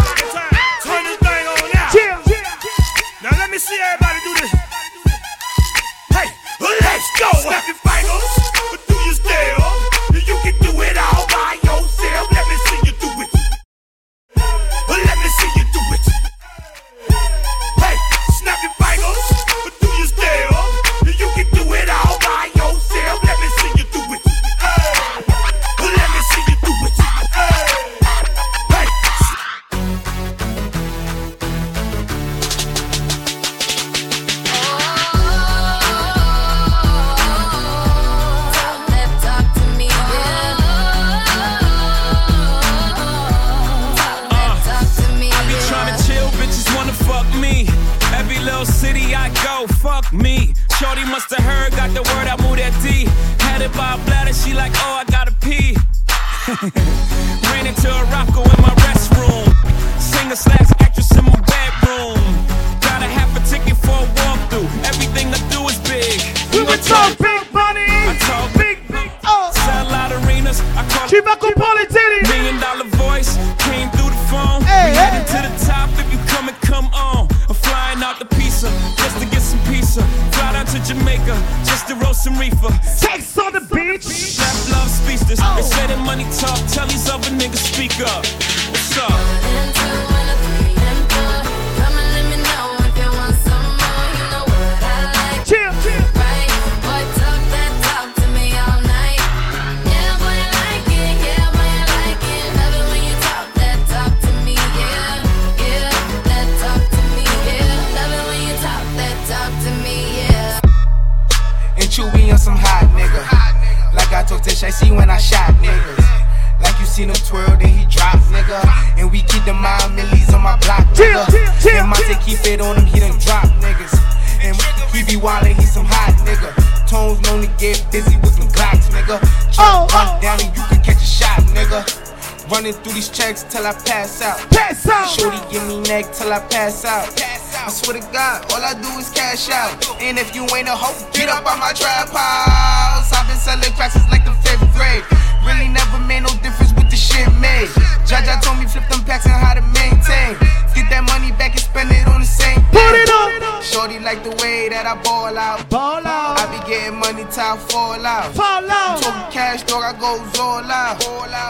These checks till I pass out. Pass out. Shorty give me neck till I pass out. Pass out. I swear to God, all I do is cash out. And if you ain't a hoe, get up on my trap house. I've been selling cracks since like the fifth grade. Really never made no difference with the shit made. Jaja told me flip them packs and how to maintain. Get that money back and spend it on the same. Put it up. Shorty like the way that I ball out. Ball money I fall out. Fall out. Talking cash, dog, I go all out.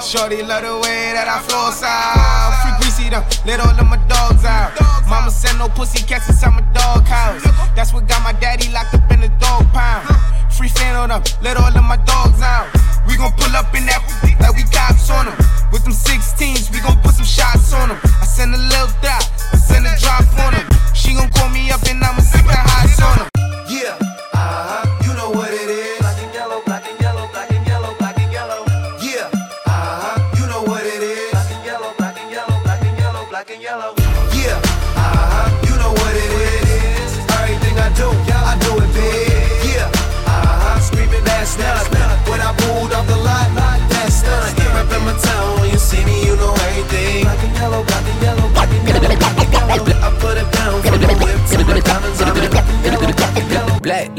Shorty love the way that I flow out. Free greasy them, let all of my dogs out. Mama said no pussy cats inside my dog house. That's what got my daddy locked up in the dog pound. Free fan on them, let all of my dogs out. We gon' pull up in that like we cops on them. With them 16s, we gon' put some shots on them. I send a little dot, I send a drop on them. She gon' call me up and I'ma stick the hots on them.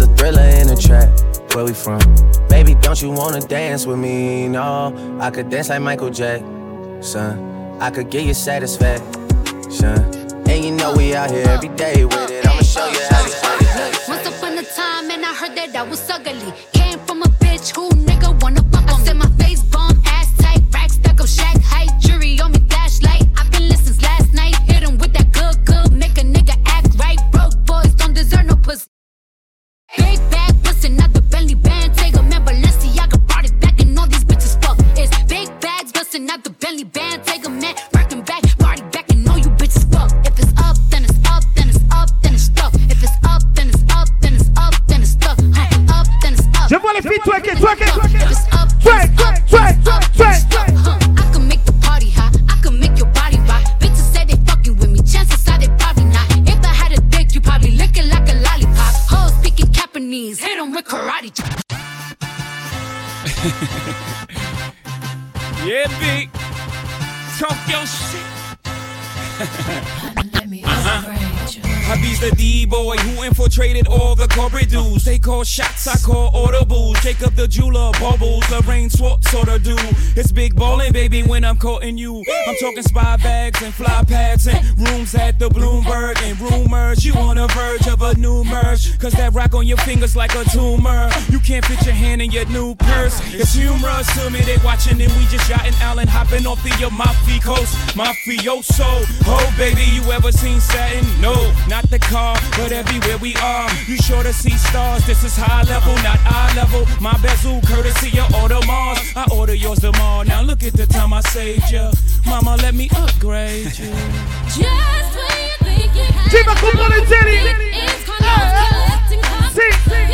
A thriller in the trap. Where we from? Baby, don't you wanna dance with me? No, I could dance like Michael Jackson. I could get you satisfaction. And you know we out here every day with it. I'ma show you how to Once upon a time, and I heard that I was ugly. Came from a bitch who nigga wanna fuck I said my face bomb, ass tight, rack stuck up, shack height, bags, out the belly band, take a man, rockin' back, party back, and all you bitches fuck. If it's up, then it's up, then it's up, then it's stuck. If it's up, then it's up, then it's up, then it's stuck. Huh, up, then it's up. Je vois les filles twerker, twerker, If it's up, twerk, twerk, twerk, twerk, twerk, twerk. huh, I can make the party hot, I can make your body rock. Bitches say they fucking with me, chances are they probably not. If I had a dick, you probably lick it like a lollipop. Hoes speaking Japanese, hit 'em with karate. Yeah, big. Talk your shit. Hubby's the D-boy who infiltrated all the dudes. They call shots, I call audibles. Jacob the jeweler, bubbles, the rain Swartz sort of do. It's big ballin', baby, when I'm courting you. I'm talking spy bags and fly pads and rooms at the Bloomberg and rumors. You on the verge of a new merge. Cause that rock on your fingers like a tumor. You can't fit your hand in your new purse. It's humorous to me, they watching and we just yachting Allen hopping off the Amalfi coast. Mafioso. Oh, baby, you ever seen satin? No, not the car, but everywhere we are. You sure to see stars. This is high level, not eye level. My bezel, courtesy of Audemars. I order yours tomorrow. Now look at the time I saved you. Mama, let me upgrade you. Just when you think you have Tu vas comprendre le délire. It's collecting costs.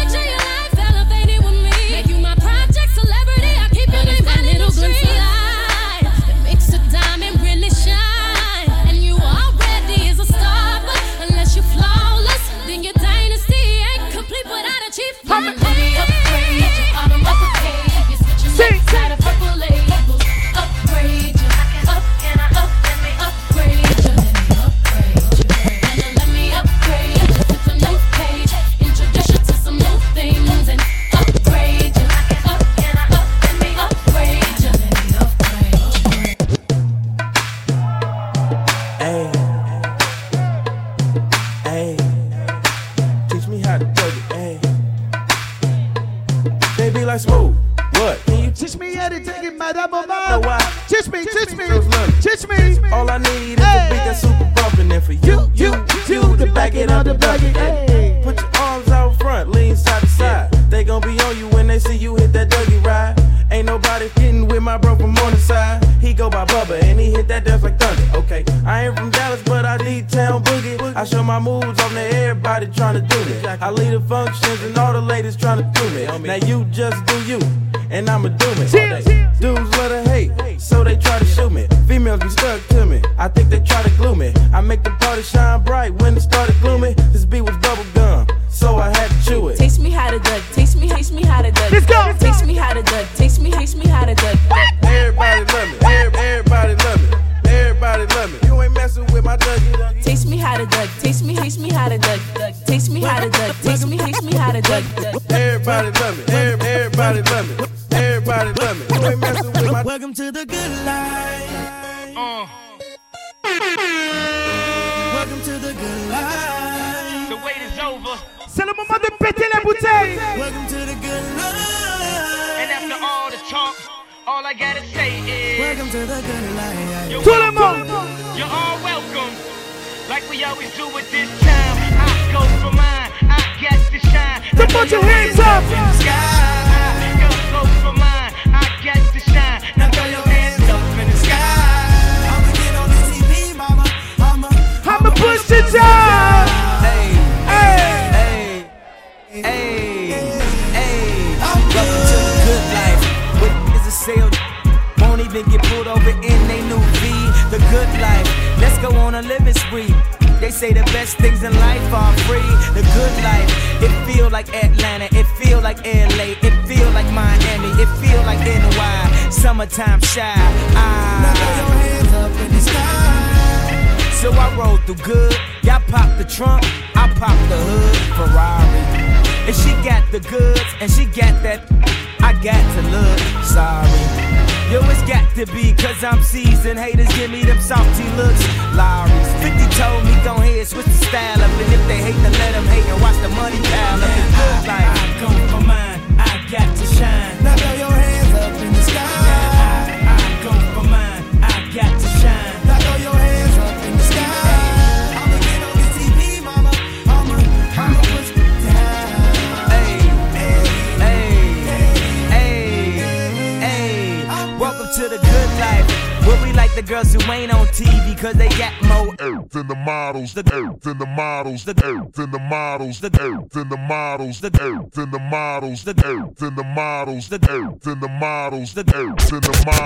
The in the earth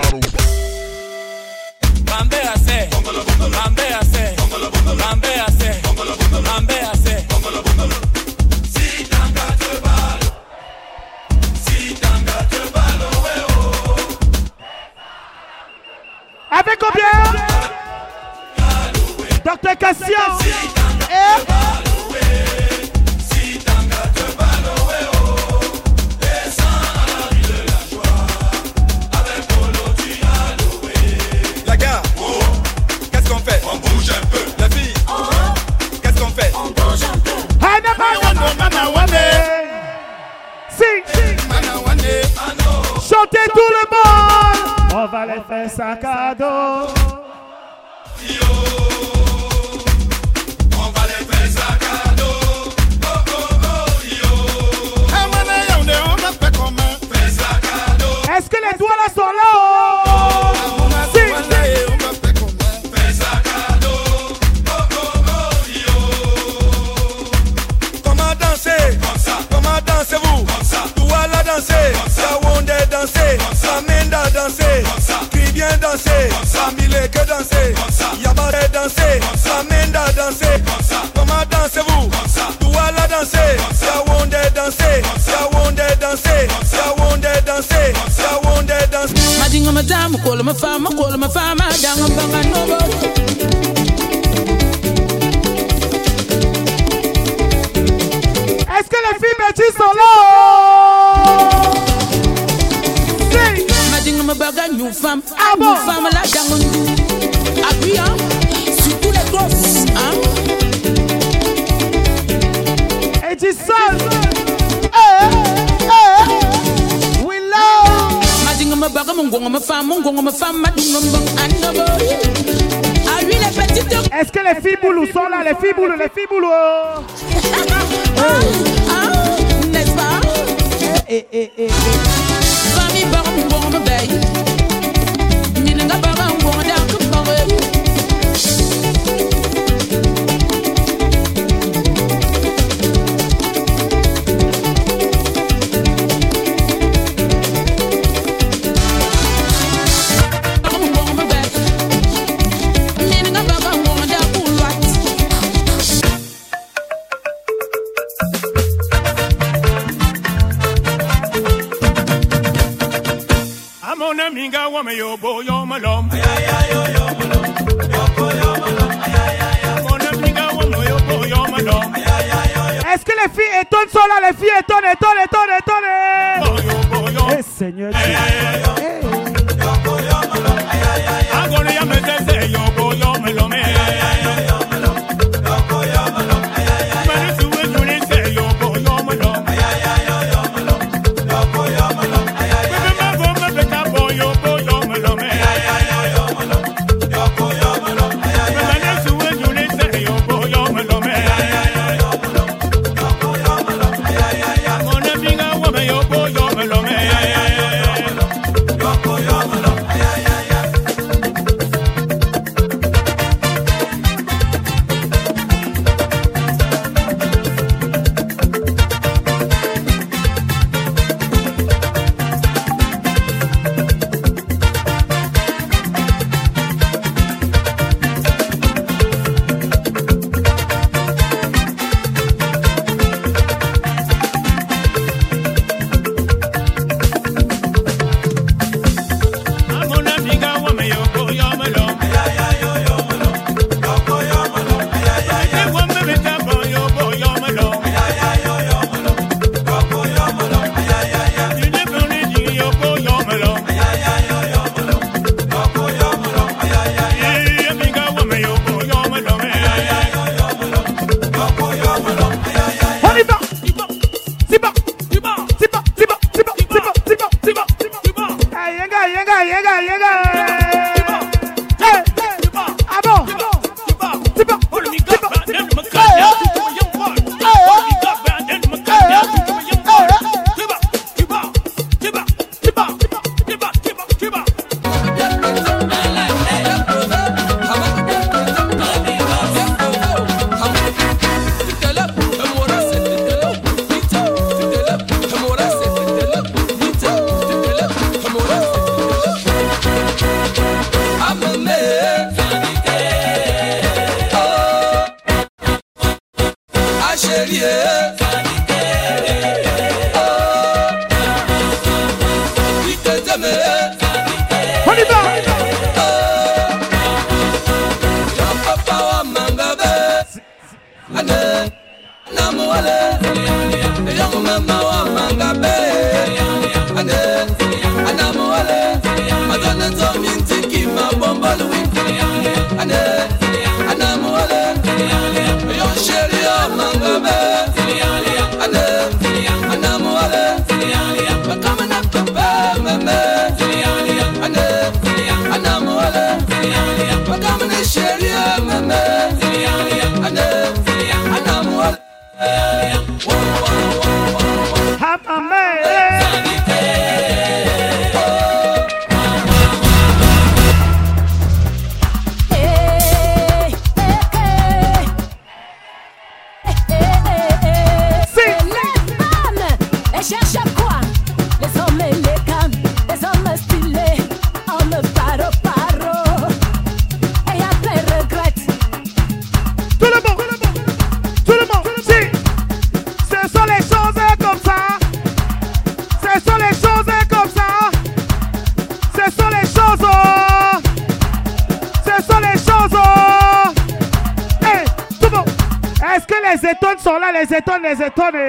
resetone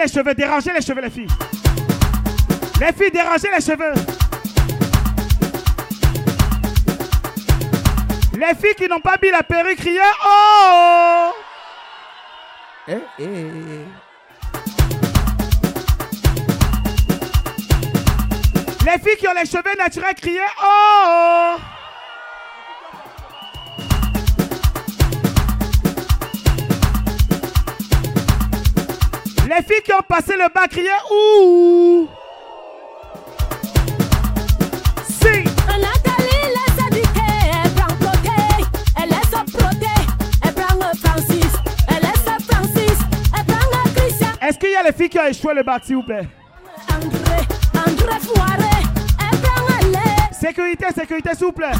les cheveux, dérangez les cheveux, les filles. Les filles, dérangez les cheveux. Les filles qui n'ont pas mis la perruque, criez Oh Eh, eh. Les filles qui ont les cheveux naturels, criez Oh prend Francis, elle laisse Francis, elle prend Christian, Est-ce qu'il y a les filles qui ont échoué le bac, s'il vous plaît? Sécurité, sécurité, s'il vous plaît.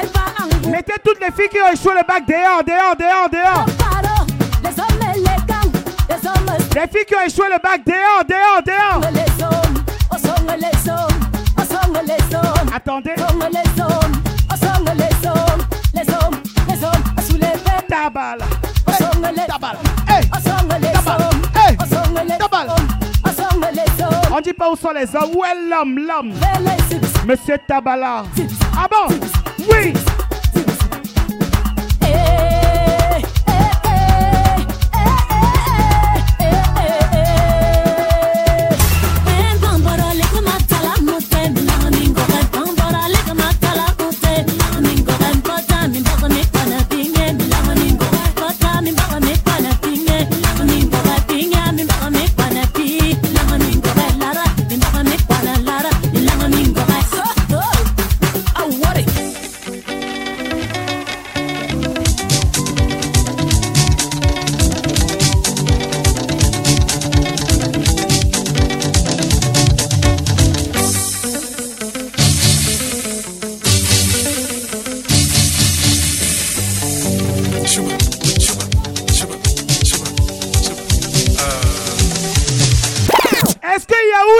elle va en Mettez toutes les filles qui ont échoué le bac dehors, dehors, dehors, dehors. Les filles qui ont échoué le bac, dehors, dehors, dehors. Attendez. Tabal. Tabal. Tabal. On dit pas où sont les hommes, où est l'homme, l'homme? Monsieur Tabala. Ah bon? Oui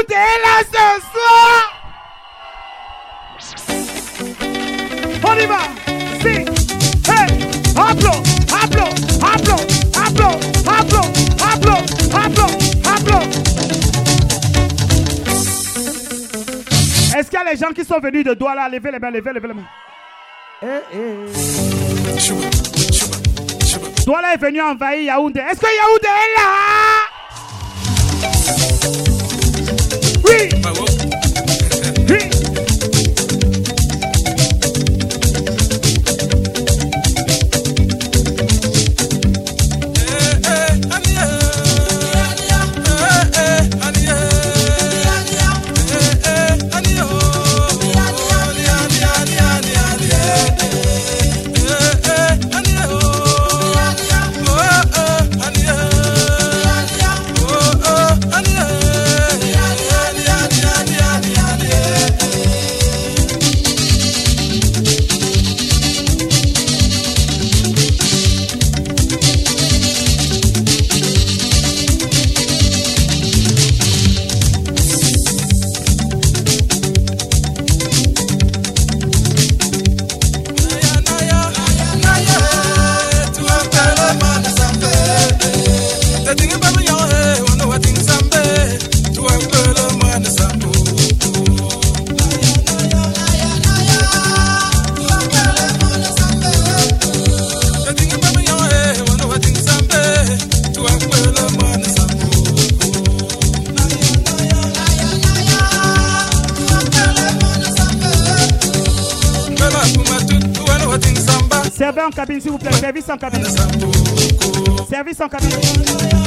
est là ce soir. On y va. Si. Hey. Applaud Applaud Applaud Applaud Applaud Applaud Applaud Applaud Est-ce qu'il y a les gens qui sont venus de Douala? Levez les mains, levez, levez les mains. Eh, eh. Douala est venu envahir Yaoundé. Est-ce que Yaoundé est là? Oui cabine, s'il vous plaît. Service en cabine. Service en cabine.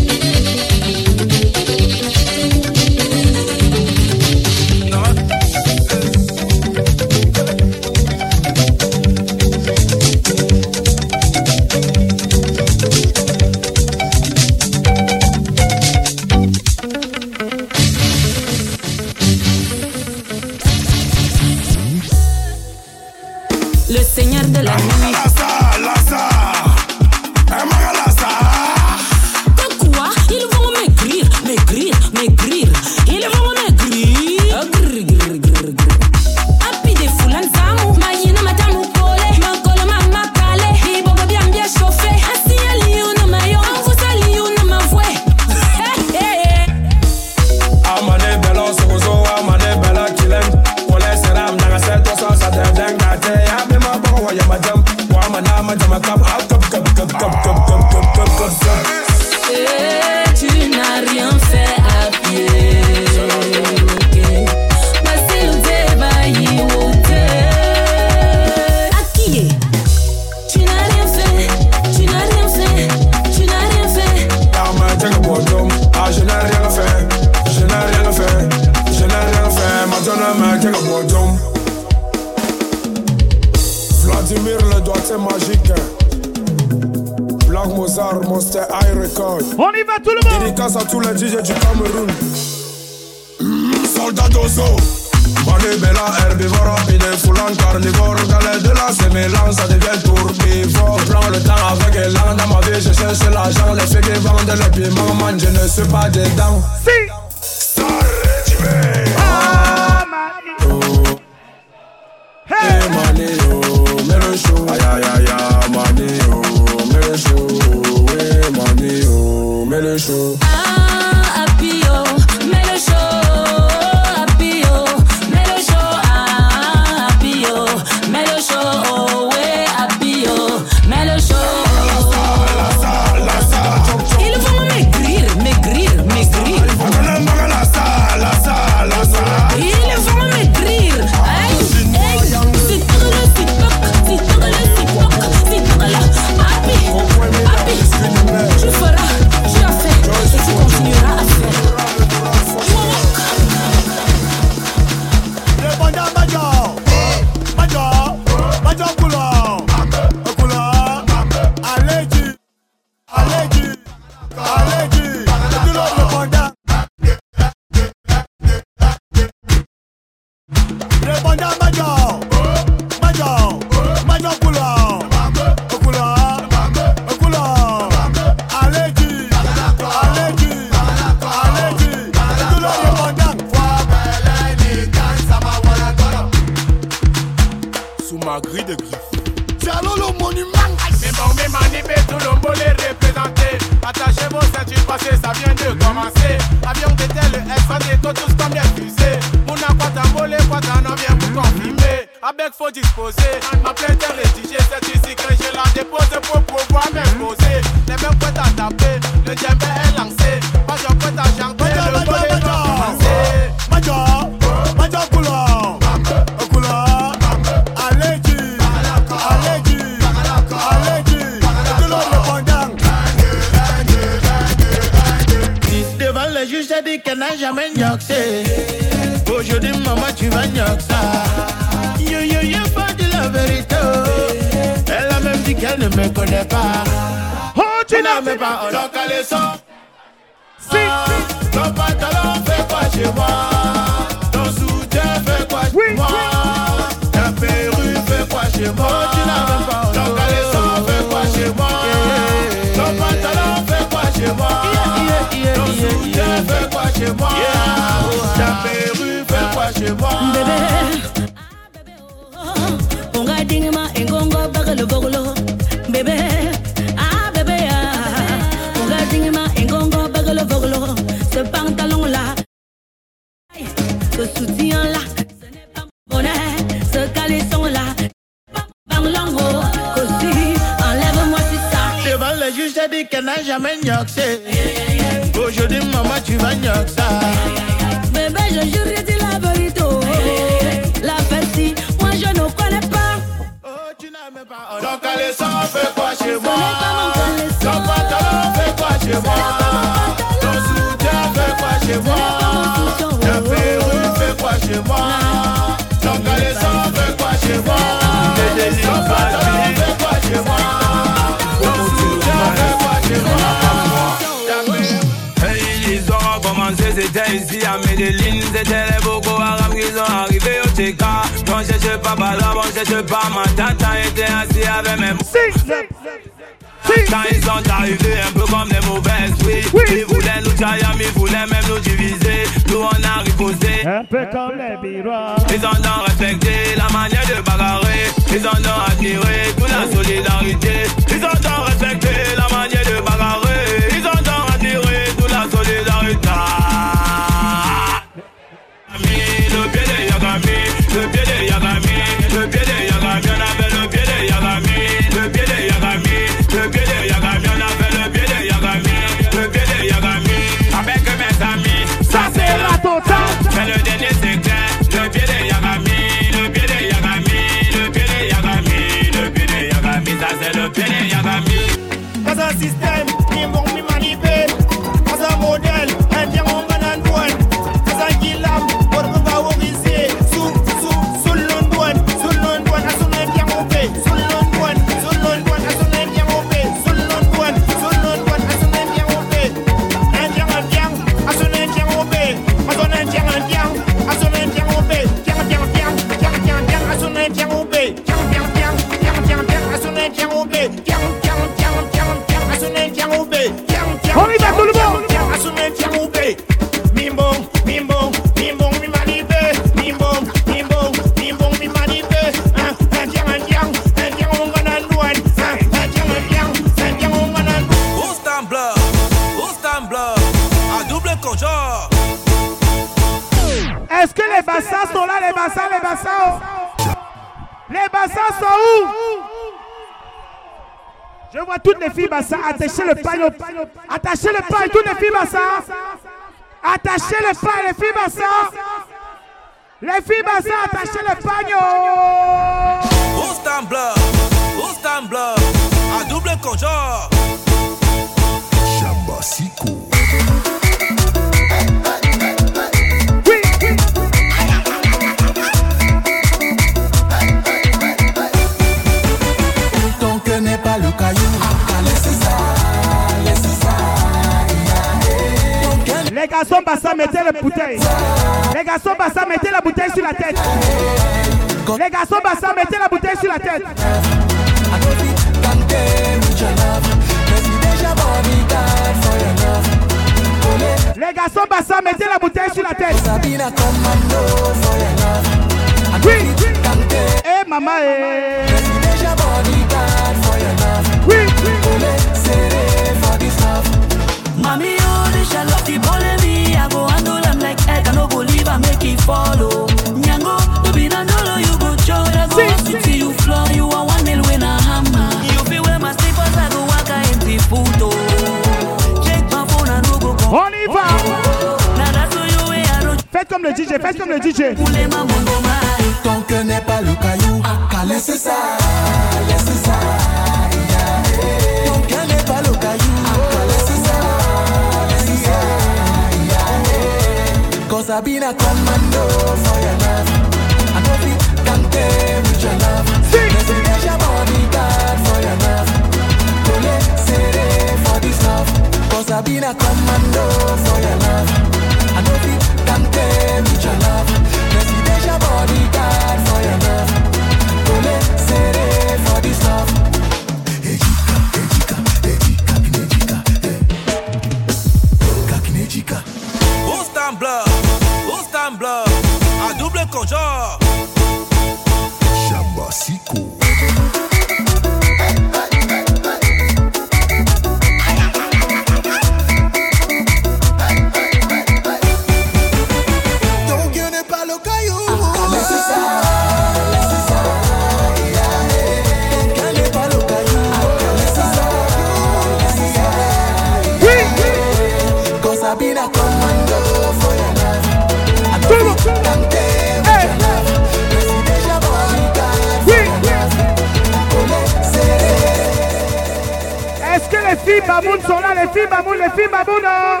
Est-ce que les filles babounes sont là Les filles babounes, les filles babounes hein?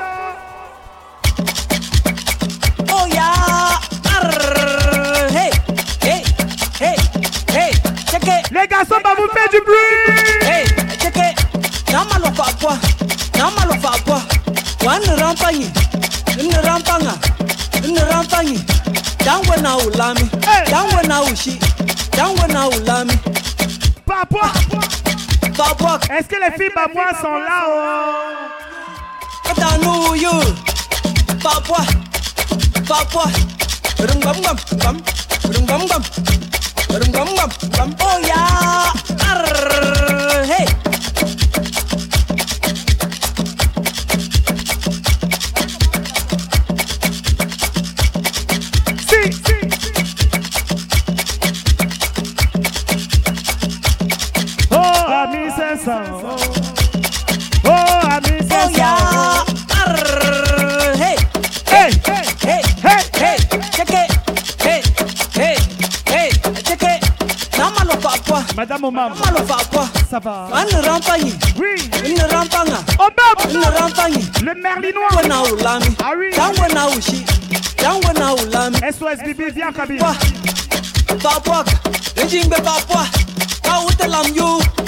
Oh yeah. Hey, hey, hey, hey Check it. Les garçons babounes, faites du bruit. Hey, check it. Nama lo fakwa Nama lo fakwa One rampanyi Nne rampanga Nne rampanyi Dangwe na ulami Dangwe na ushi Dangwe na ulami Papa, Papa. Est-ce que les filles babouas sont là oh? Tanou you. Baboua Baboua Rum bam bam bam Rum bam bam Rum bam bam bam Oh yeah. Arr. song. Oh, I miss that song. Hey, hey, hey, hey, hey, hey, check it. Hey, hey, hey, check it. Dama lo papua. Madame Mama. Dama. Ça va. Le merlinois. Wana ulami. Ah oui. Dan wana ushi. Dan wana ulami. SOS bébé, viens, Kabila. Papua. Papua. Rejimbe papua. Kautelam you.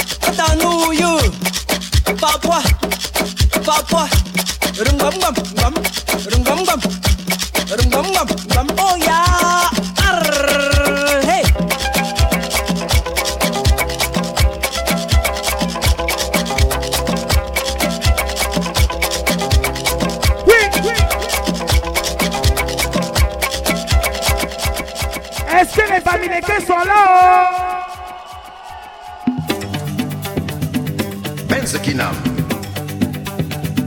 Est-ce que les familles sont là oh? Isekinam.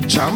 Cham?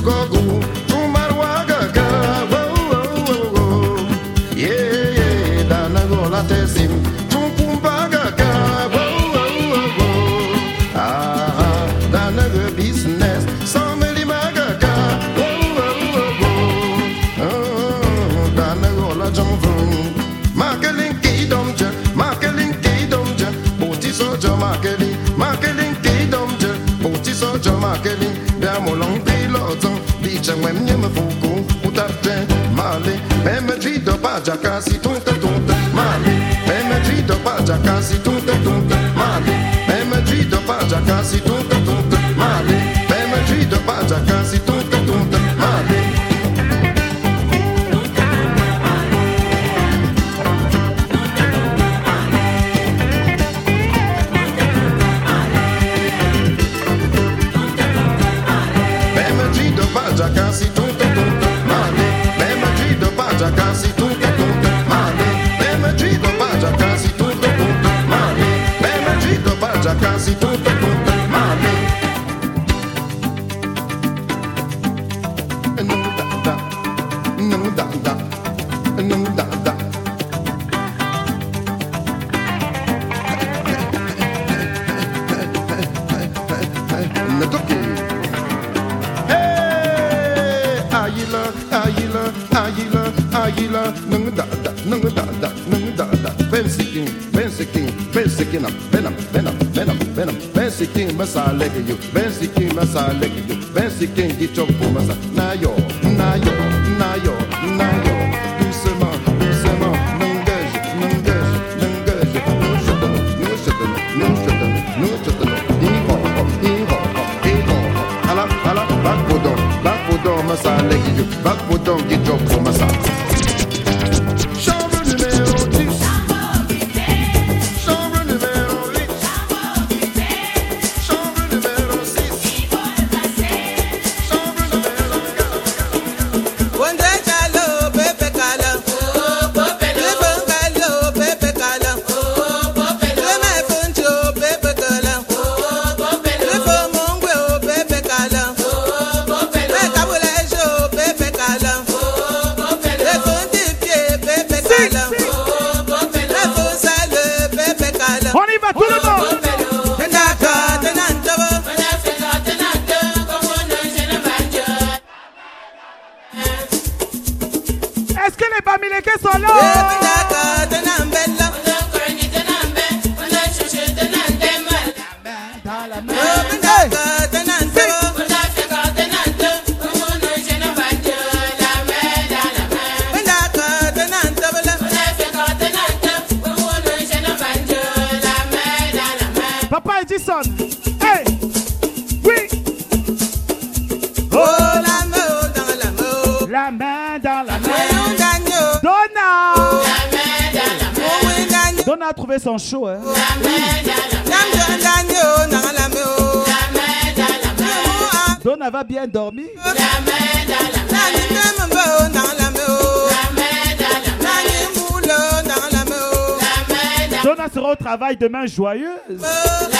gogo. Chciałem niemy wółku, utarcze, mali Meme drzwi si Meme si Demain de joyeuse.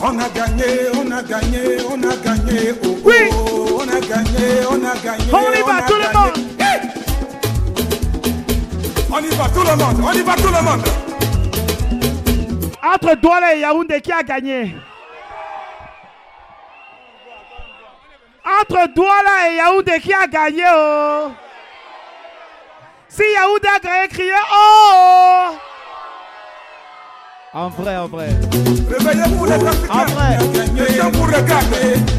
on a gagné on a gagné on a gagné oui. on a gagné on a gagné on y va tout le monde. On y va tout le monde on y va tout le monde. Entre Douala et Yaoundé qui a gagné? Entre Douala et Yaoundé qui a gagné oh? Adrien criait Oh En vrai, en vrai. Réveillez-vous les En vrai. Gens vous regardent.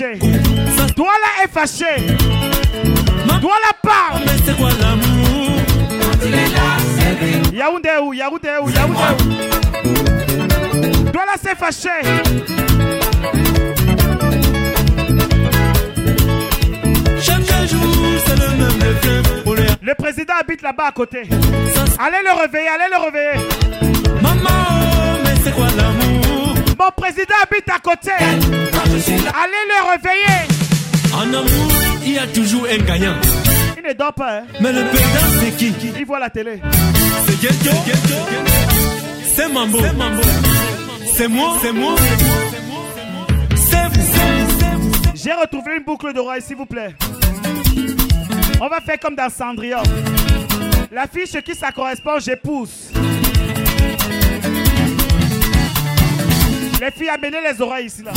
fâché. Toi là est fâché. Toi là parle. Mais c'est quoi l'amour? Quand il est là, c'est Yaoundé où? Yaoundé où? Yaoundé où? Toi là c'est fâché. Chaque jour, c'est le même effet. Le président habite là-bas à côté. Allez le réveiller, allez le réveiller. Mon président habite à côté. Allez le réveiller. En amour, il y a toujours un gagnant. Il ne dort pas. Hein. Mais le perdant, c'est qui? Il voit la télé. C'est Ghetto. C'est Mambo. C'est Mambo. C'est moi. C'est moi. C'est vous. J'ai retrouvé une boucle de d'oreille, s'il vous plaît. On va faire comme dans Cendrillon. La fiche qui ça correspond, j'épouse. Amenez les oreilles ici là.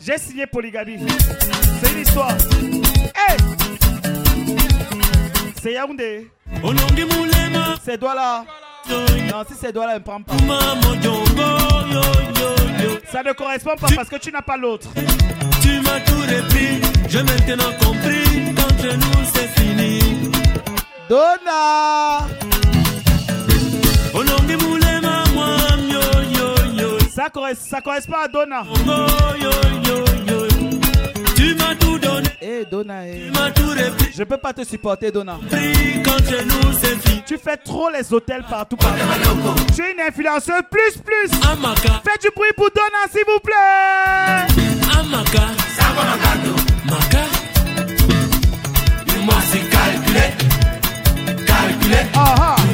J'ai signé polygamie. C'est une histoire. Hey! C'est Yaoundé. C'est toi là. Non, si c'est toi là, ne prends pas. Ça ne correspond pas parce que tu n'as pas l'autre. Tu m'as tout repris, j'ai maintenant compris qu'entre nous c'est fini. Yo. Ça, corres- ça correspond à Donna. Tu m'as tout donné. Eh Donna, eh. Je peux pas te supporter, Donna. Tu fais trop les hôtels partout. partout. Tu es une influenceuse plus plus. Faites du bruit pour Donna, s'il vous plaît. Calculer.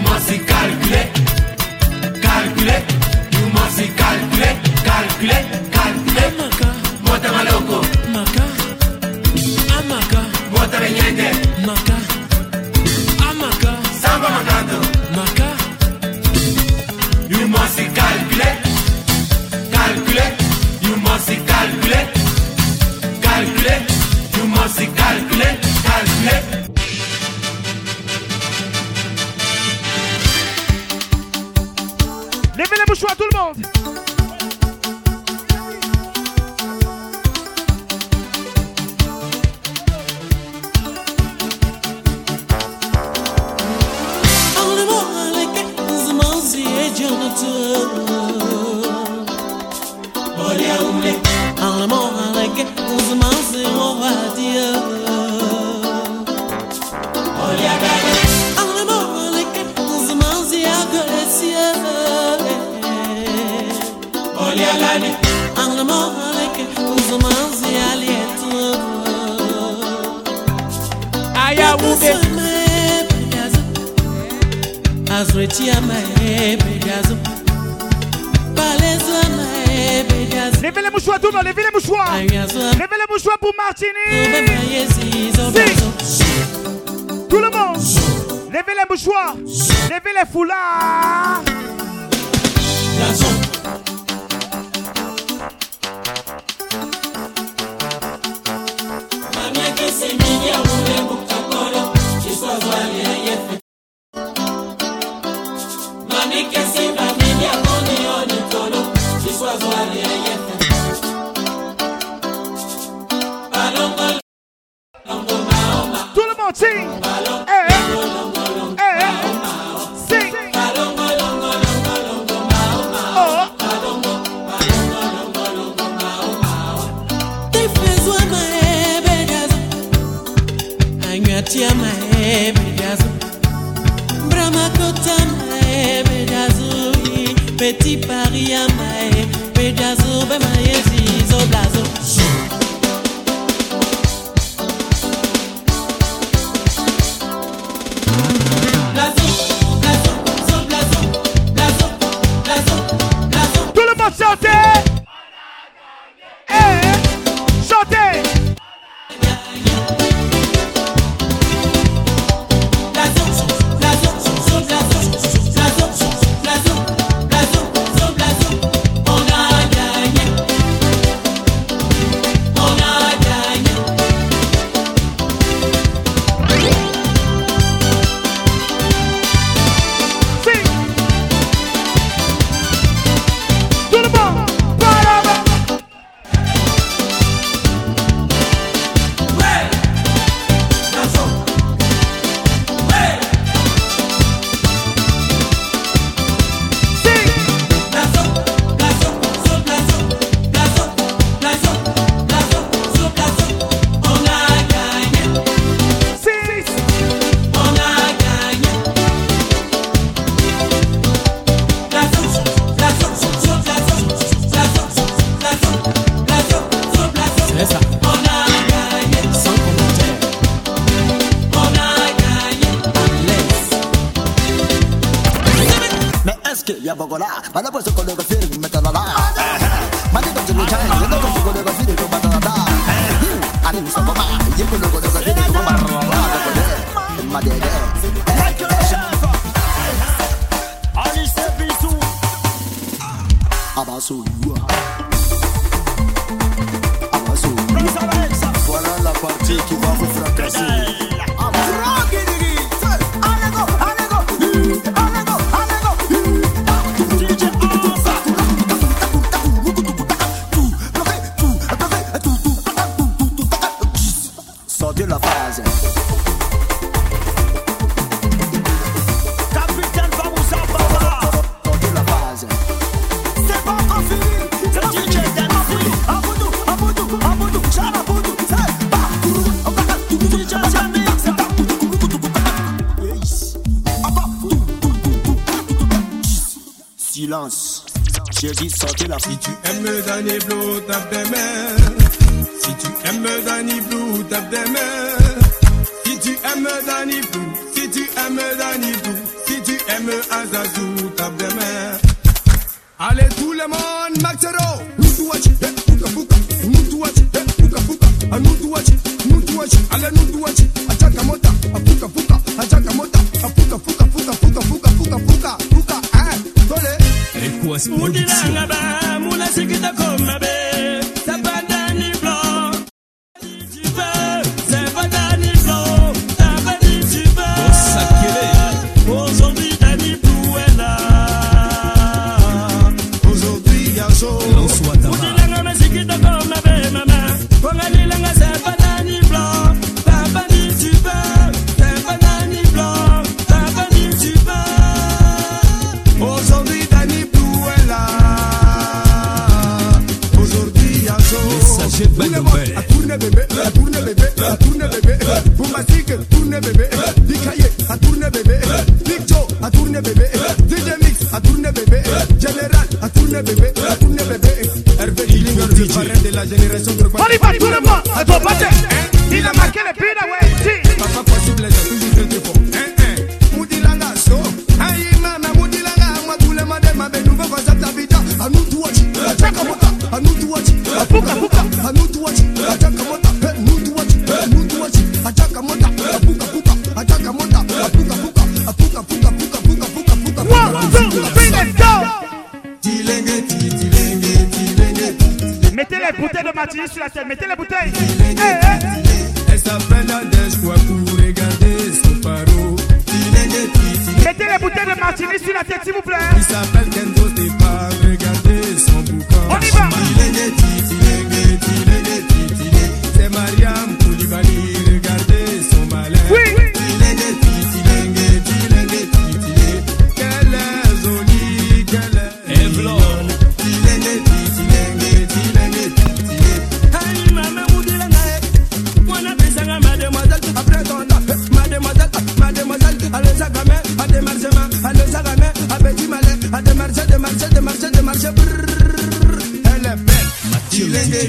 La Si tu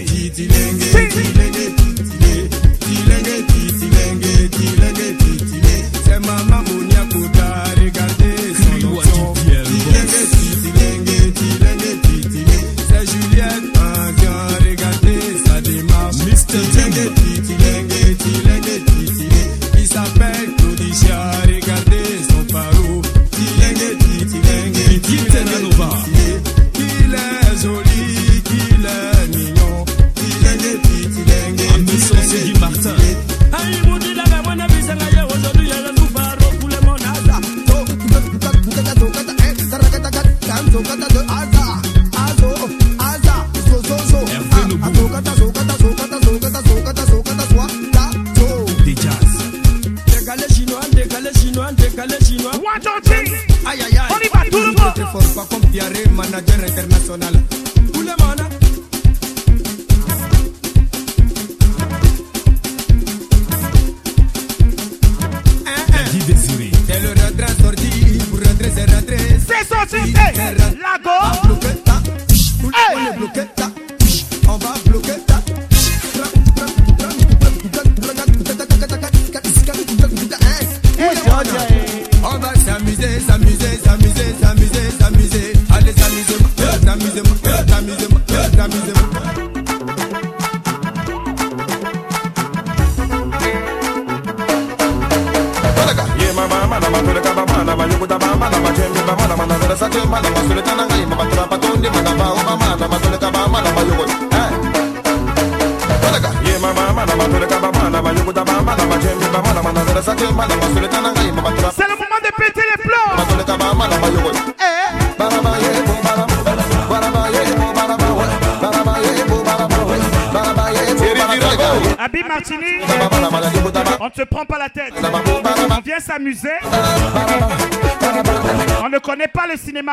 Tilenge, tilenge, tilenge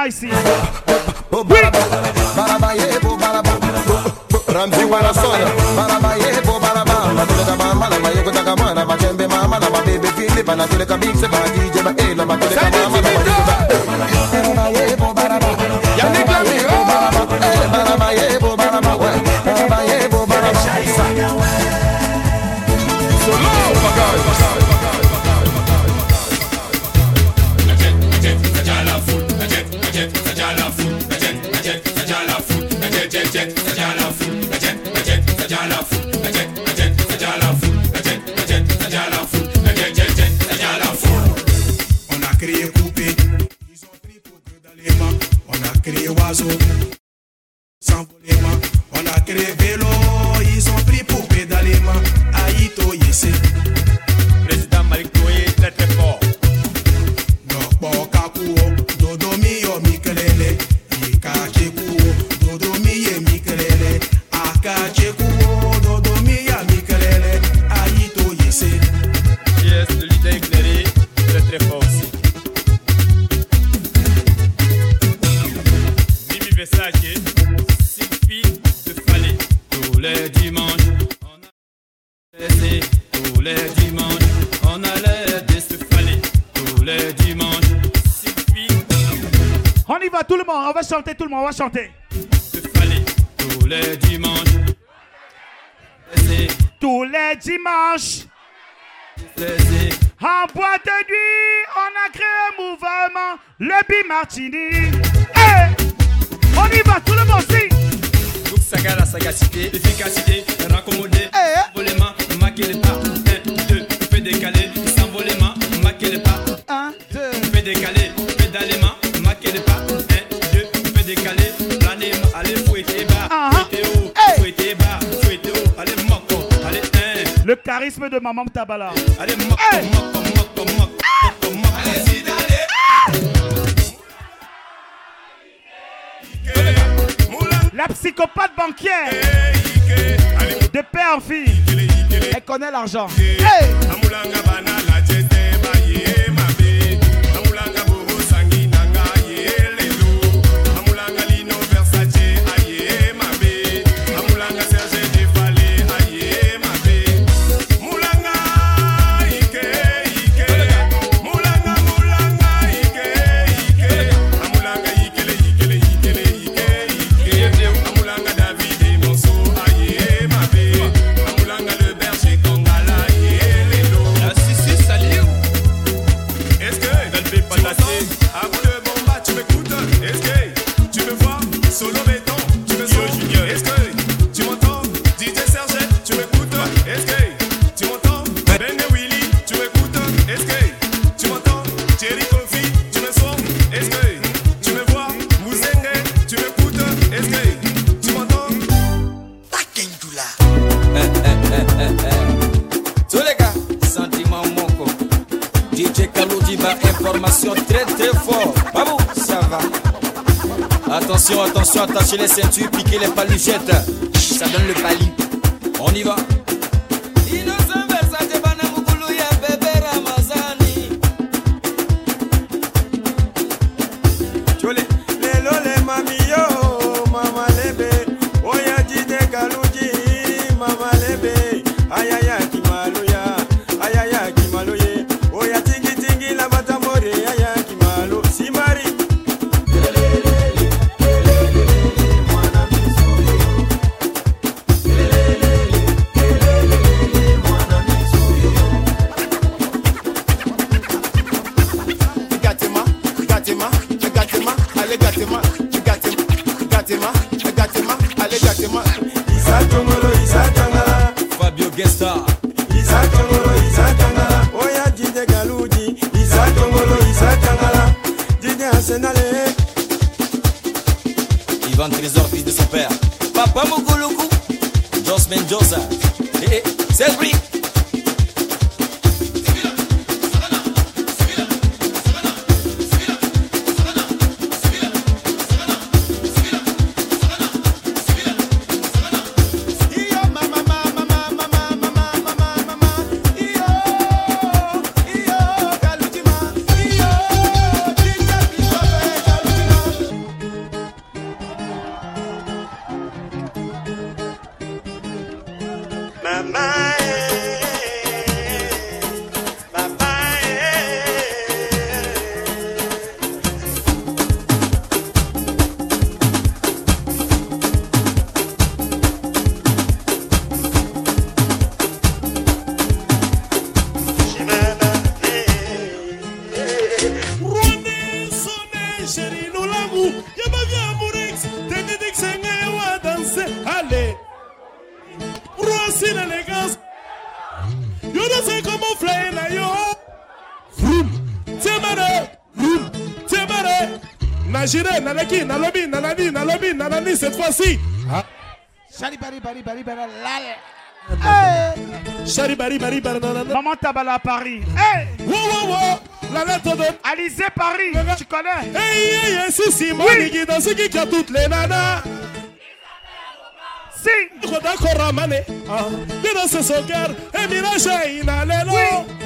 I see. va. Tabala. La psychopathe banquière. De père en fille, elle connaît l'argent. Je les ceintures, piquez les paluchettes nanana. Maman Tabala à Paris. Hey! Wow, wow, wow. La lettre de Alizé Paris. Tu connais? Hey, hey, hey, si, si, moi, Oui. Ce qui a toutes les nanas? Si. D'accord, Ramane. Ah, son cœur. Et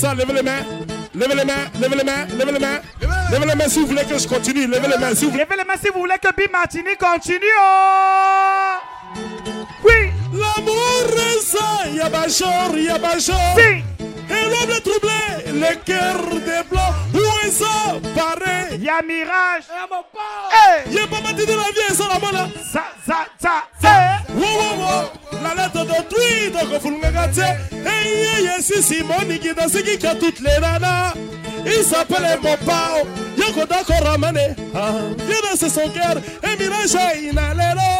dans levez les mains. Levez les mains, levez les mains, levez les mains. Levez les mains si vous voulez que je continue. Levez les mains si vous voulez. Levez les mains si vous voulez que B Martini continue. Oh! Oui. L'amour est ça, y'a Bachor, y'a Bachor. Si. Et l'homme est troublé, le cœur des blancs. Où est ça, pareil? Y'a Mirage. Hey. Y'a pas de la vie, ça, la mola. Ça, ça, ça. Wow, wow, wow. La lettre d'autrui, donc faut le regarder. Alexis Simoni qui danse qui a toutes les nanas. Il s'appelle Mopao, Yoko Dako Ramane. Ah. Il danse son cœur et Mirage Inalero.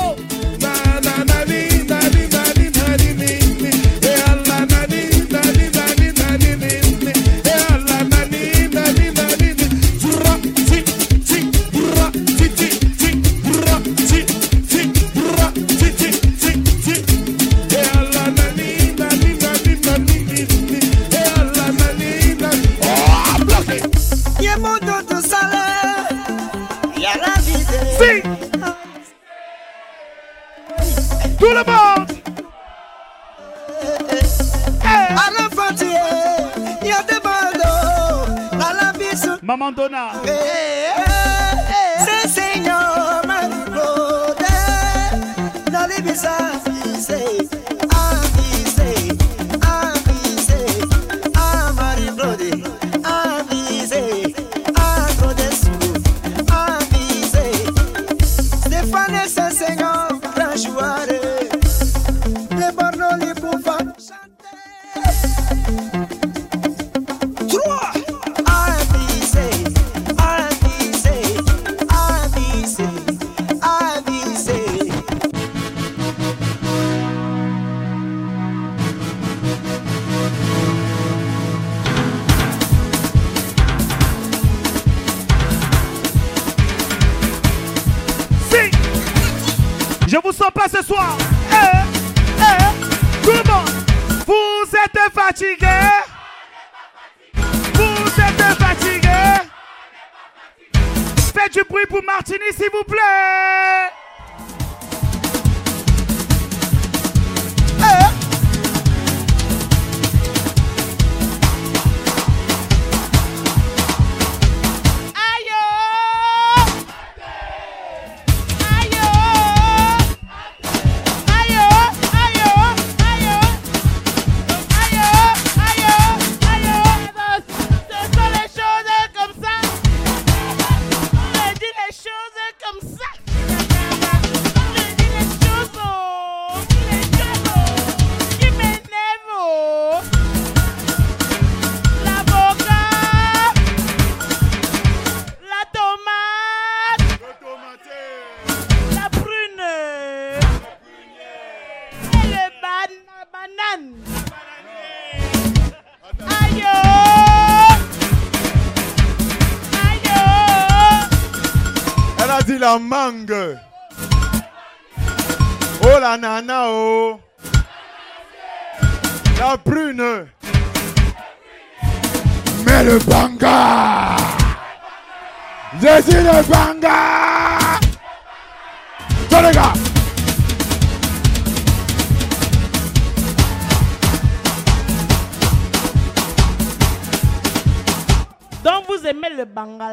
La mangue. Oh la nana oh. La prune. Mais le banga. Je suis le banga. Toi les gars. Donc vous aimez le bangala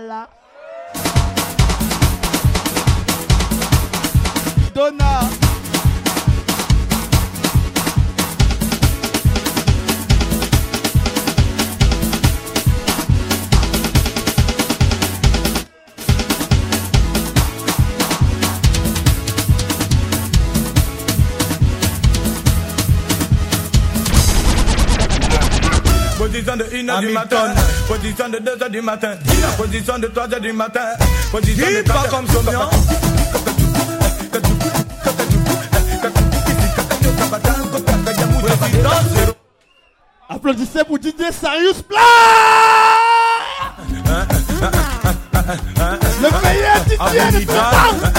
du matin, position de 2h du matin, position de 3h du matin, position de pas comme Somian. Applaudissez pour DJ Sarius Play Le meilleur DJ de tout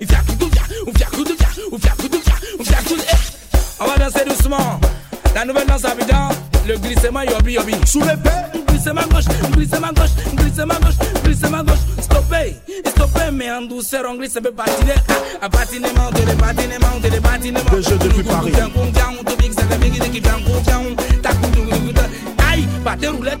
ifia kudu. On va danser doucement. La nouvelle danse à Abidjan, le glissement yobi yobi. Pieds. Glissement gauche, glissement gauche, glissement gauche, glissement gauche. Stoppez, stoppez, mais en douceur, on glisse un peu patiner. À patiner, monter les patinements, les patinements. Des jeux depuis Paris. Aïe, battez roulette,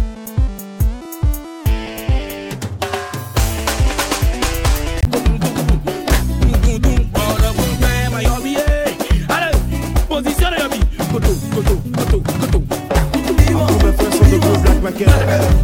Yeah.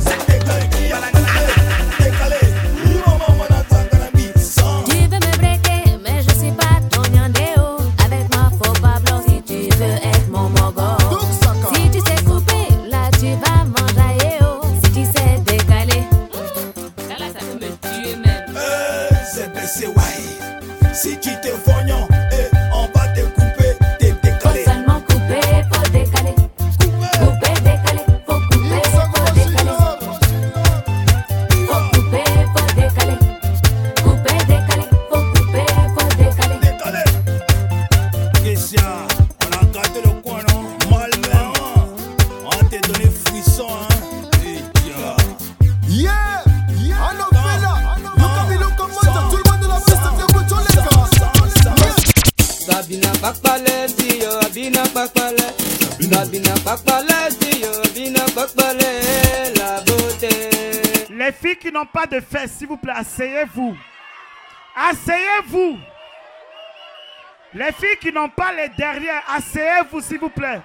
Qui n'ont pas les derrière, asseyez-vous, s'il vous plaît.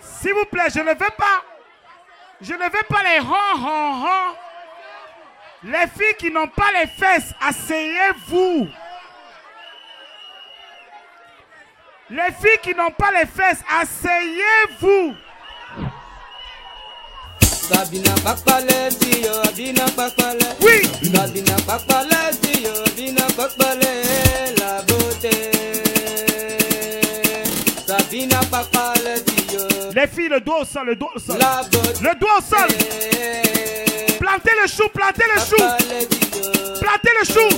S'il vous plaît, je ne veux pas. Je ne veux pas les ron, ron, ron. Les filles qui n'ont pas les fesses, asseyez-vous. Les filles qui n'ont pas les fesses, asseyez-vous. Sabina Bakpale, Dio, Abina Bakpale. Oui. Sabina Bakpale, Dio, Abina Bakpale, la beauté. Sabina Bakpale, Dio. Les filles, le dos au sol, le dos au sol. La beauté. Le dos au sol. Plantez le chou, plantez le chou. Plantez le chou.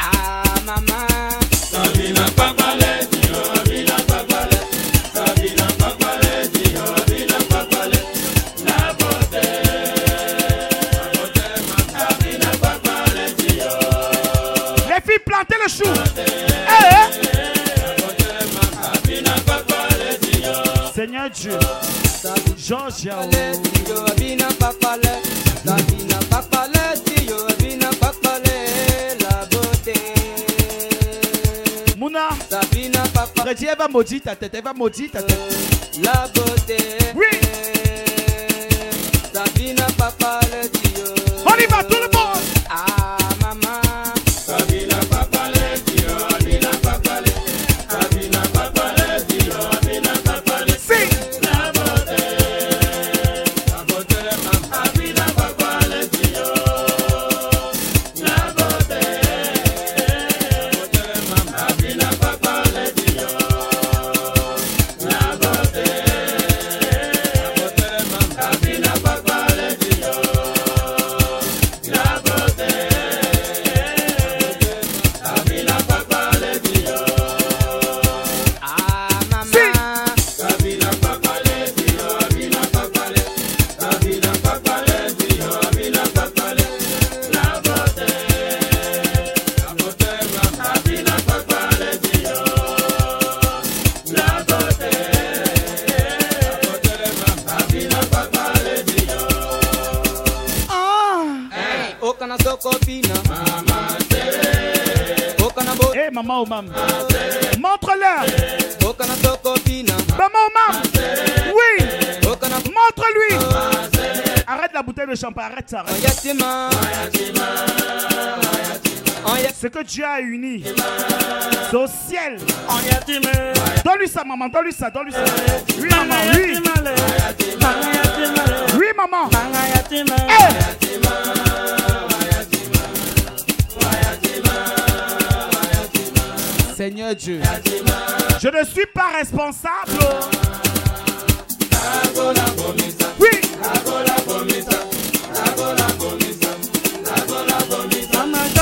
Ah, maman. Sabina Bakpale, Dio, le chou. Eh. eh. Seigneur Dieu, Georges Yahoo. Mouna, Freddy, elle va maudire ta tête, elle va maudire ta tête. La beauté. Oui. Sabina, papa, le Dieu. On y va, tout le monde. Ah. Arrête ça. Ce que Dieu a uni, c'est au ciel. Donne-lui ça, maman, donne-lui ça, donne-lui ça. Oui, maman, oui. Oui, maman. Eh. Seigneur Dieu. Je ne suis pas responsable. Oui. Lágbo lágbo mi sàn, lágbo lágbo mi sàn.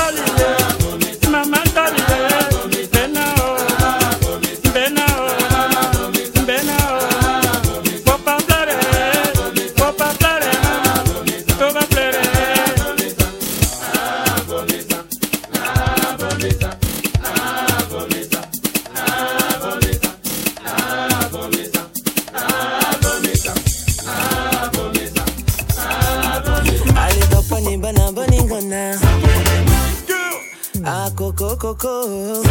Coco.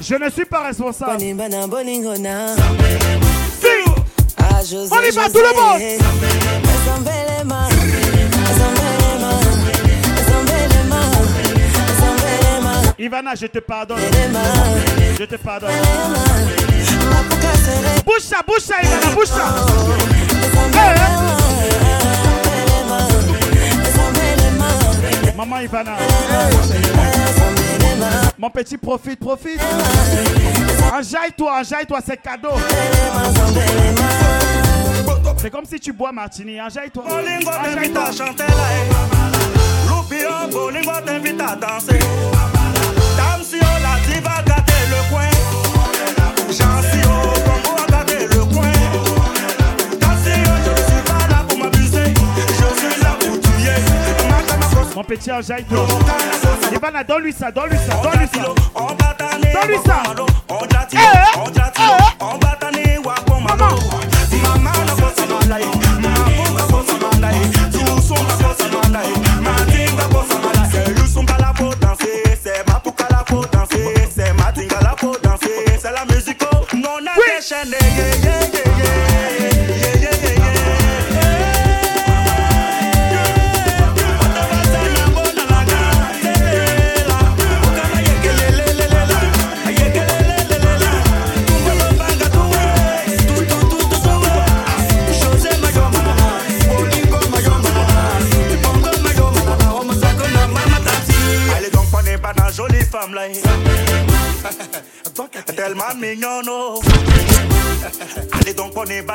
Je ne suis pas responsable. Ah, José, On y va, tout le monde. Ivana, je te pardonne. Je te pardonne. Bouge ça, bouge ça, Ivana, bouge ça. Maman Ivana. Mon petit, profite, profite. Enjaille-toi, enjaille-toi, c'est cadeau. C'est comme si tu bois martini, enjaille-toi. Bolingo t'invite Enjaille-toi. à chanter là. eh. Loupio, Bolingo t'invite à danser. Dame si on la dit va gâter le coin. Jean si on Congo gâté le coin. Mon petit Anjaï d'eau. Et ben, donne-lui ça, donne-lui ça, donne-lui ça. Donne-lui ça. Eh, eh, eh.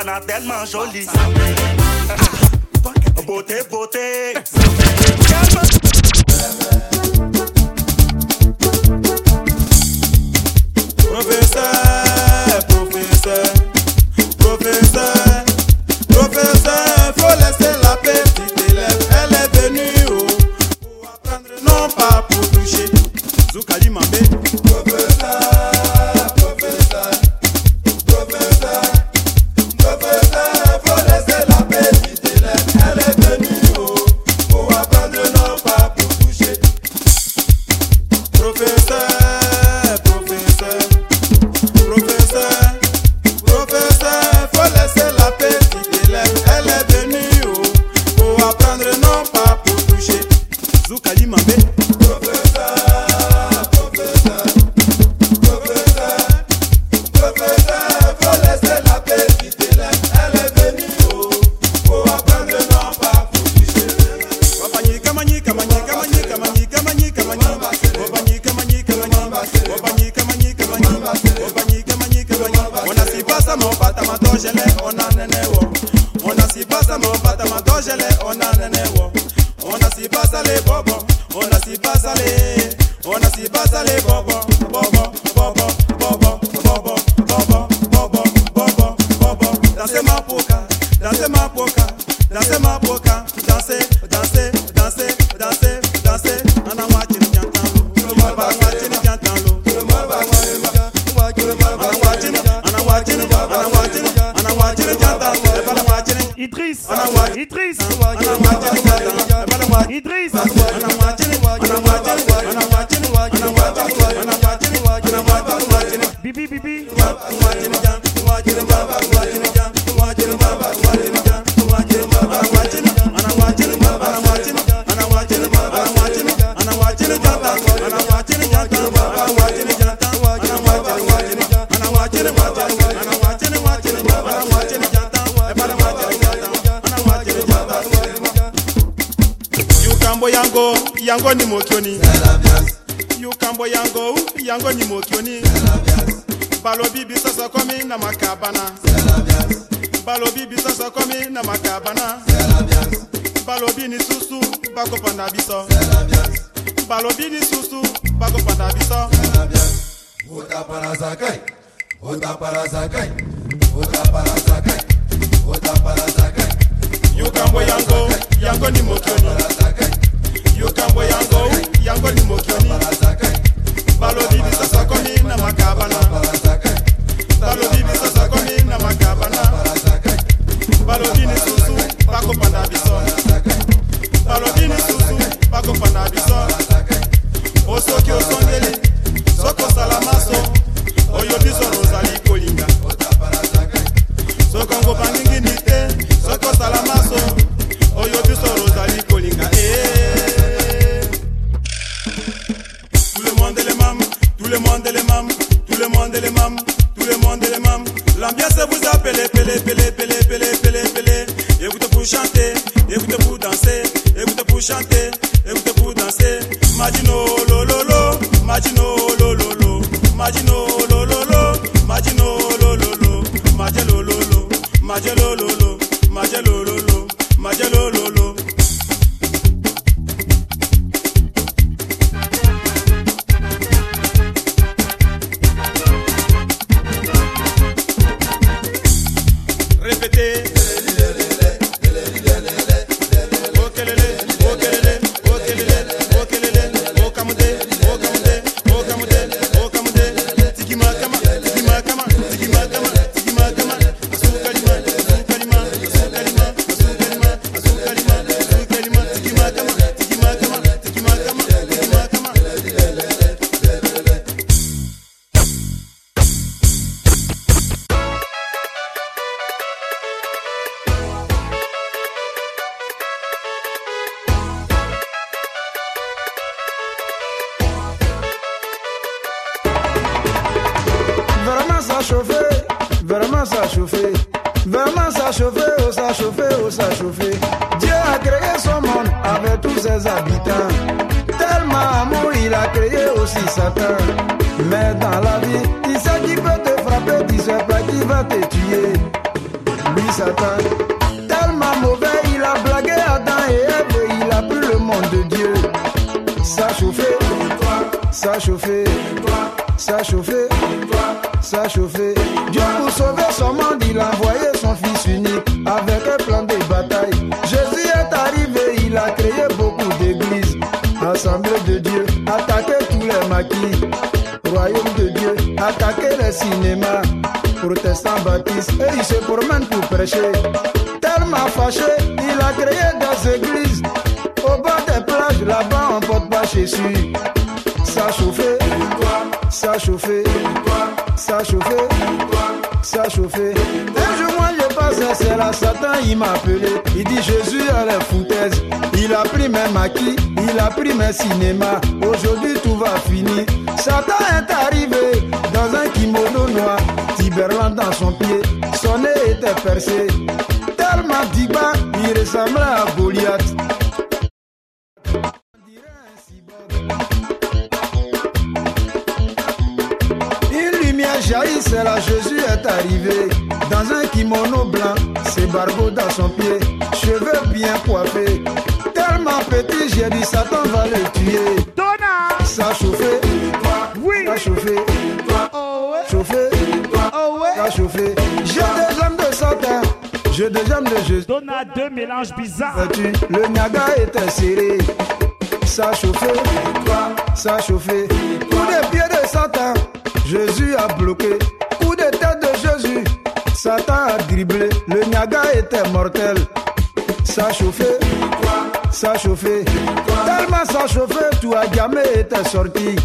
Rihanna tellement jolie. Beauté, beauté. cinéma. bizarre. Le Niaga était serré, ça chauffait, ça chauffait. Coup de pied de Satan, Jésus a bloqué. Coup de tête de Jésus, Satan a dribblé. Le Niaga était mortel, ça chauffait, ça chauffait. Tellement ça chauffait, tout à jamais était sorti.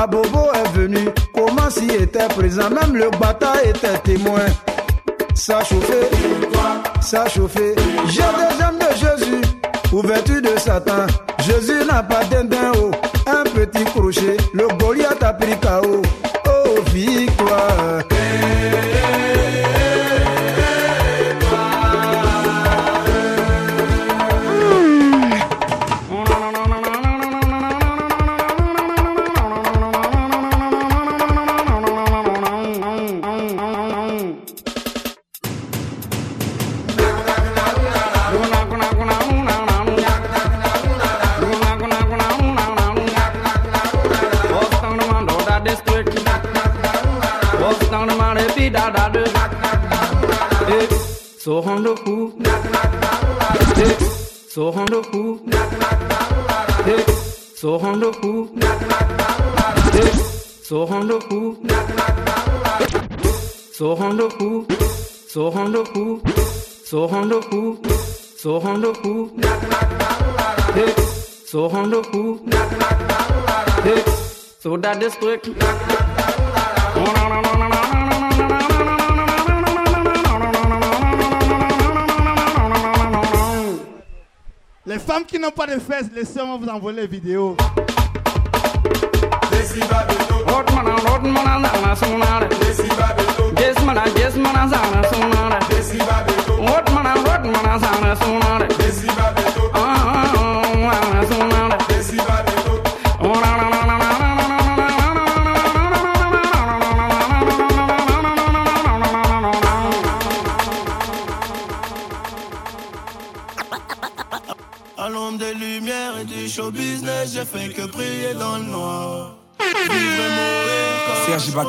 Abobo est venu, comment s'y était présent, même le bata était témoin. Ça chauffait, ça chauffait. Baba Les femmes qui n'ont pas de fesses, laissez moi vous envoyer les vidéos.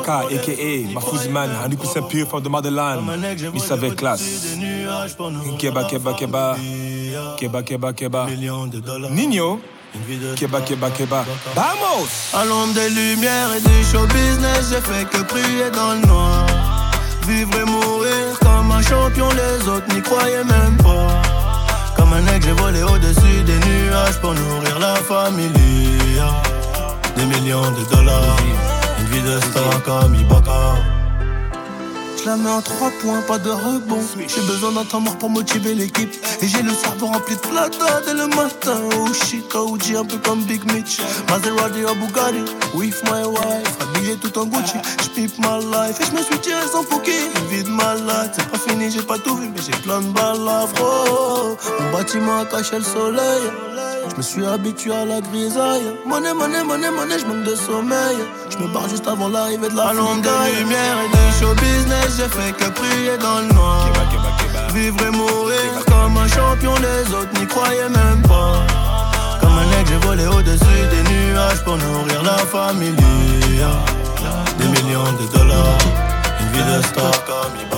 Chaka, a.k.a. Mafouzman, Henri Poussin Pur from the motherland. Miss avec classe. Keba, Keba, Keba. Keba, Keba, Keba. Nino. Keba, Keba, Keba. Vamos! À l'ombre des lumières et du show business, j'ai fait que prier dans le noir. Vivre et mourir comme un champion, les autres n'y croyaient même pas. Comme un aigle, j'ai volé au-dessus des nuages pour nourrir la famille. Des millions de dollars vie. Je la mets en 3 points, pas de rebond. J'ai besoin d'un temps mort pour motiver l'équipe. Et j'ai le cerveau rempli de plata dès le matin. Oh shit, un peu comme Big Mitch. Maserati au Bugatti, with my wife. Habillé tout en Gucci, j'pipe ma life. Et j'me suis tiré sans fouquet. Une vie de malade, c'est pas fini, j'ai pas tout vu, mais j'ai plein de balafres. Oh, mon bâtiment a caché le soleil. Je me suis habitué à la grisaille. Monnaie, monnaie, monnaie, monnaie, je manque de sommeil. Je me barre juste avant l'arrivée de la Allons de lumière et de show business, j'ai fait que prier dans le noir. Vivre et mourir comme un champion, les autres n'y croyaient même pas. Comme un aigle, j'ai volé au-dessus des nuages pour nourrir la famille. Des millions de dollars, une vie de star comme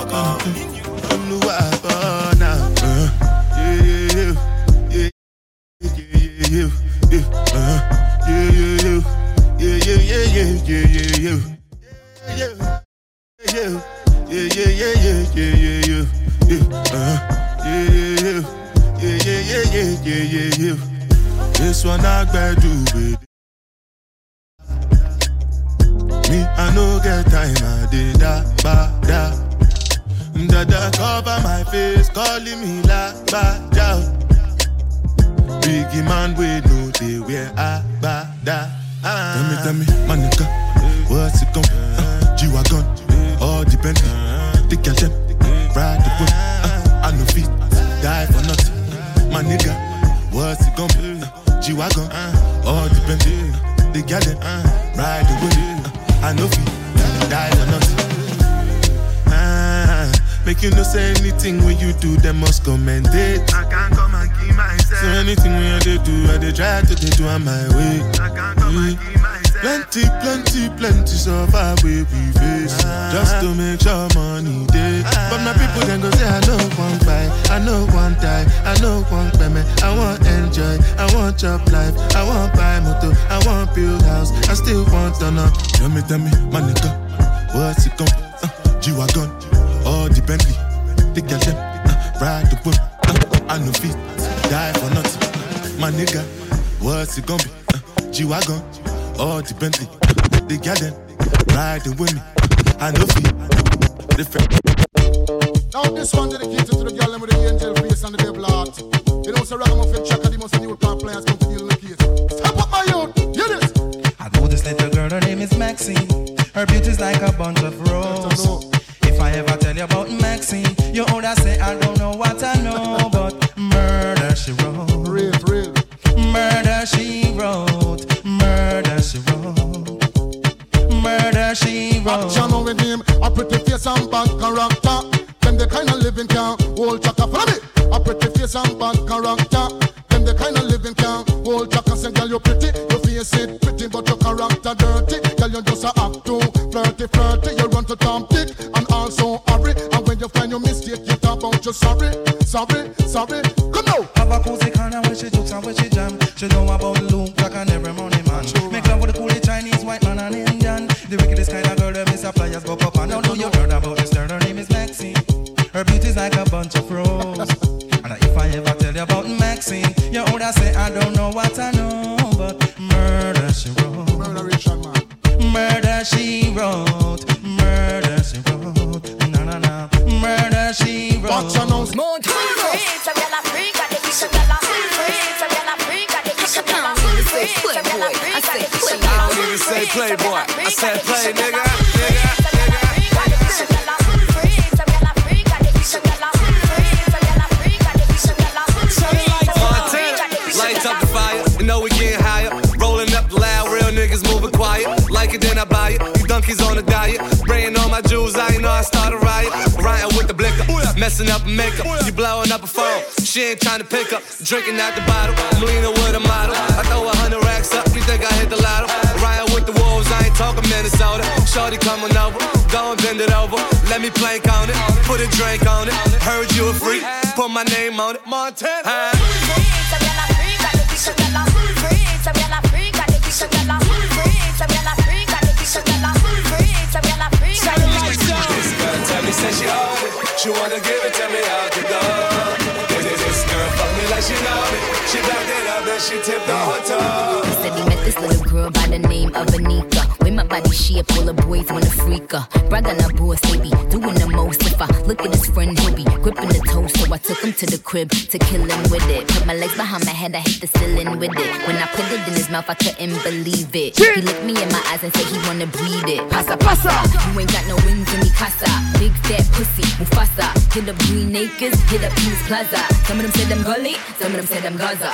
Plaza. Some of them said I'm gully, some of them said I'm Gaza.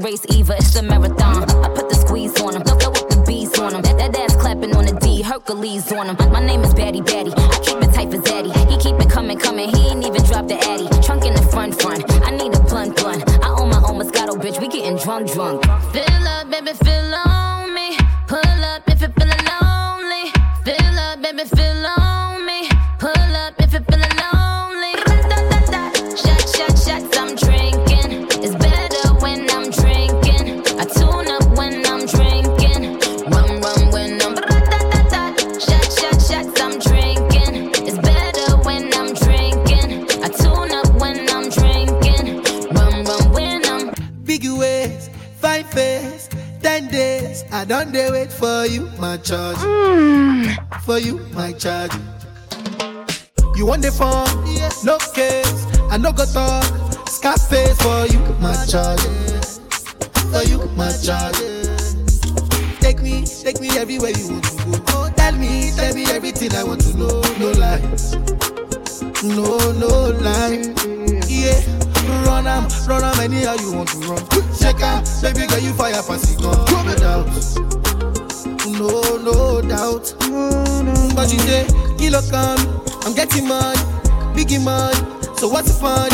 Race either, it's a marathon. I put the squeeze on him, throw up the bees on him. That, ass clapping on the D, Hercules on him. My name is Batty Batty. I keep it tight for Zaddy. He keep it coming, coming. He ain't even dropped the Addy. Trunk in the front, front. I need a blunt, blunt. I own my own Moscato, bitch. We getting drunk, drunk. Fill up, baby, fill on for you, my charge. For you, my charge. You want the phone? No case. I no go talk. Scarface for you, my charge. For you, my charge. Take me, take me everywhere you want to go. Oh, tell me, tell me everything I want to know. No lies, no, no lie. Yeah, run am, run am anyhow you want to run. Check out, baby girl, you fire it gun. No doubt, no, doubt. But you say, kilo come, I'm getting money, biggie money. So what's the fun?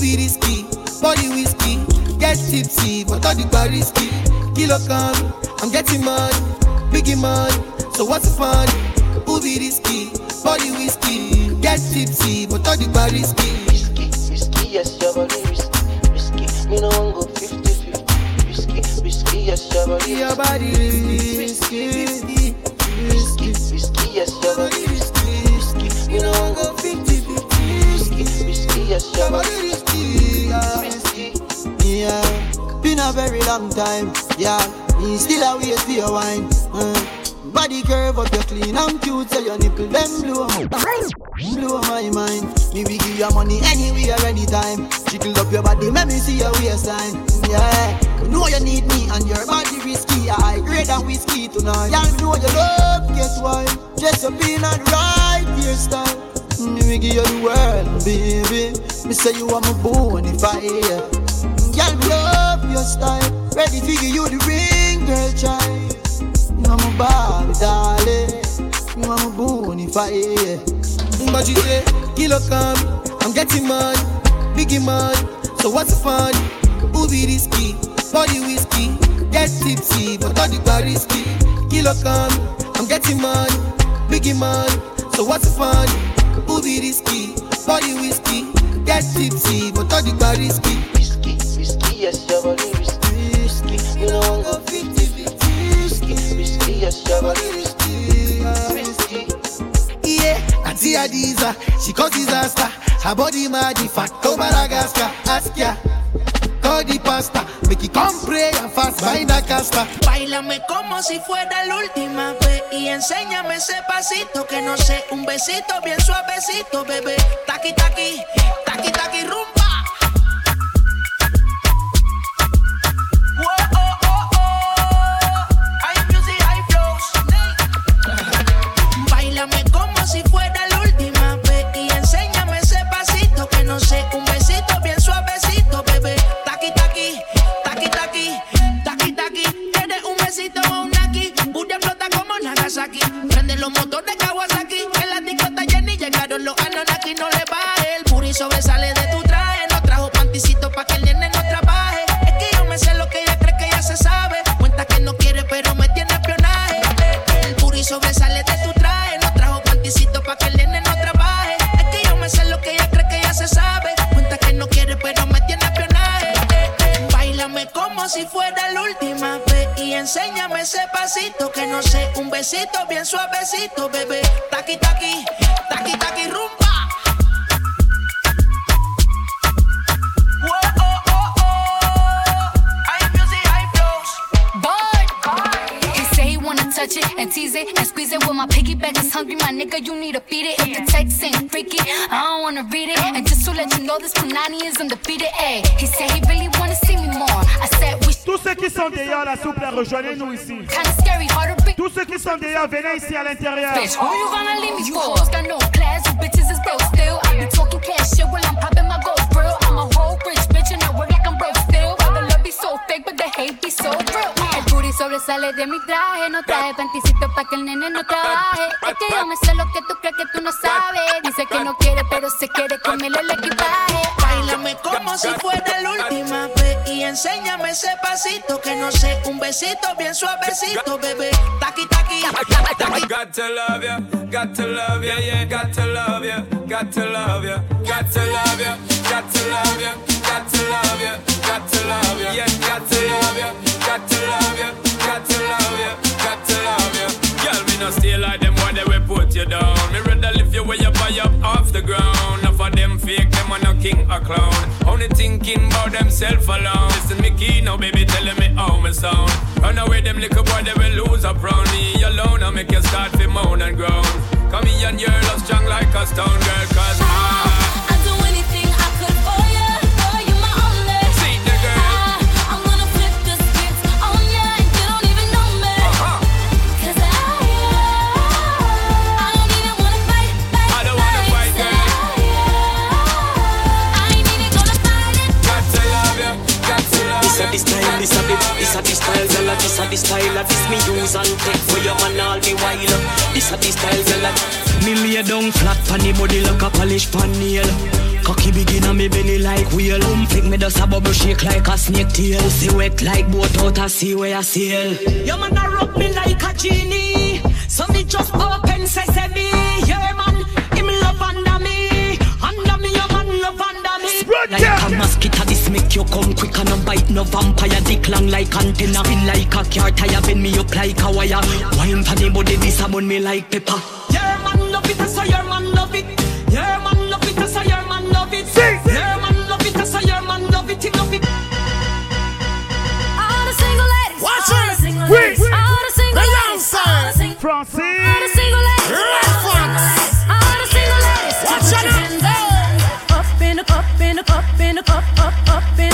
Be risky? Body whiskey, get tipsy, but all the bar risky. Kilo come, I'm getting money, biggie money. So what's the fun? Be risky? Body whiskey, get tipsy, but all the bar risky. Risky, yes, your body risky, risky. Me no one go 50 50. Risky, risky, yes, your body Your body risky, risky, risky, yes, risky, risky. Me no one go 50 50. Risky, risky, yes, body risky, yeah. risky. Yeah, been a very long time. Yeah, me still a wait for your wine. Uh, body curve up, you clean and cute, so your nipple them blow. Blow my mind. Me we give you money anywhere, anytime. Jiggle up your body, make me see your waistline. Yeah, know you need me and your body risky. I grade than whiskey tonight. Yeah, you know you love, guess why? Dress up in and right hairstyle. Me we give you the world, baby. Me say you are my bonfire. Me love your style. Ready to give you the ring, girl, child. You are my Barbie, darling. You are my bonfire. But you say, kilo come, I'm getting money, biggie money. So what's the fun? Be risky? Body whiskey, get tipsy, but all the risky. Kilo come, I'm getting money, biggie money. So what's the fun? Be risky? Body whiskey, get tipsy, but all the risky. Risky, risky, yes, your body risky, risky. Me no one go 50 50. Risky, risky, yes, body risky, risky. Yeah, Auntie Adiza, she cause disaster. Her body mad, the fat to Madagascar. Ask ya, call the pastor, make it come pray and fast find a caster. Bailame como si fuera la última vez y enséñame ese pasito que no sé, un besito bien suavecito, bebé. Taqui taqui, taqui taqui rumba. No sé, un besito bien suavecito, bebé. Taqui, taqui, taqui, taqui, rumba. Oh, oh, oh. He say he wanna touch it and tease it and squeeze it. When my piggyback is hungry, my nigga, you need to feed it. If the text ain't freaky, I don't wanna read it. And just to let you know, this Punani is undefeated. Ay, he say he really wanna see me more. I said we Tous ceux qui sont dehors, là, s'il rejoignez-nous ici. kinda scary, hard l'intérieur. Gonna leave. El booty sobresale de mi traje, no traje panticito pa' que el nene no trabaje. Es que yo me sé lo que tú crees que tú no sabes. Dice que no quiere, pero se quiere comerle el equipaje. Como si fuera la última vez y enséñame ese pasito que no sé, un besito bien suavecito, bebé. Taqui, taqui. Got to love ya, got to love ya, yeah, got to love ya, got to love ya, got to love ya, got to love ya, got to love ya, got to love ya, yeah, got to love ya, got to love ya, got to love ya, got to love ya. Girl, me no stay like them why they will put you down. Me rather lift you way up high up off the ground. King or clown. Only thinking about themself alone. Listen me key now, baby, telling me how me sound. Run away, them little boy, they will lose up round me alone. I make you start to moan and groan. Come here and you're love strong like a stone girl, cause I. the style, this a the, this a the style, girl. This a the style, a this me use and take for your man all the while. This a the style, girl. Me lay down flat pon the body like a polish pan nail. Cocky big inna me belly like wheel. Boom flick me just a bubble shake like a snake tail. See wet like boat out a sea where I sail. Your man a rub me like a genie, so me just open sesame. Yeah man, him love under me, under me your man love under me. Spread Like you come quick and no bite no vampire. Dick long like antenna, feel like a car tire. Bend me up like a wire. Wine for the body, this a me like pepper. Yeah man love it, so your man love it. Yeah man love it, so your man love it. Yeah man love it, so your man love it. He love it. All the single ladies, Watch all it. the single Wait. ladies, all the single The ladies, all the Beyonce. single Francis. All the single ladies, all the single ladies, Watch put out your hands up. Up in the up in the up in the up up up in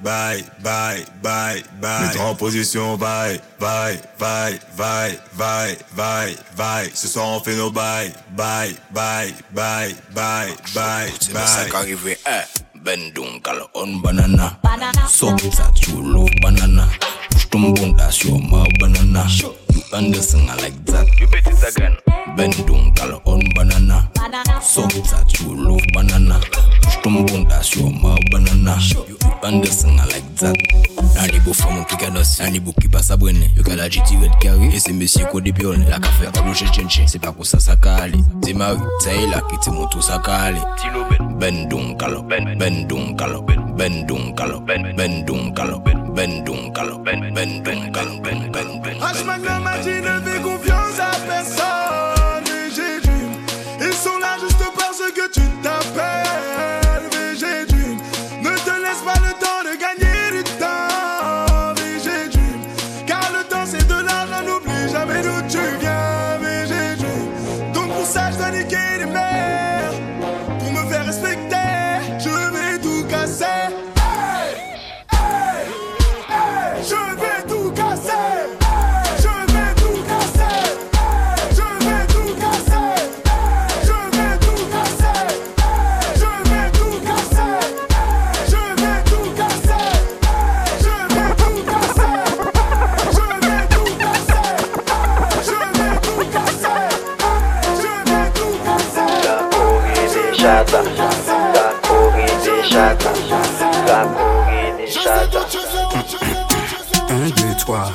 bye, bye, bye, bye. Mets-toi en position, bye, bye, bye, bye, bye, bye, bye. Ce soir on fait nos bye, bye, bye, bye, bye, bye, bye. de biyon La ka fe Se pa sa sa ka ale Te mari, te e la kalop, Chata. 1, 2, 3.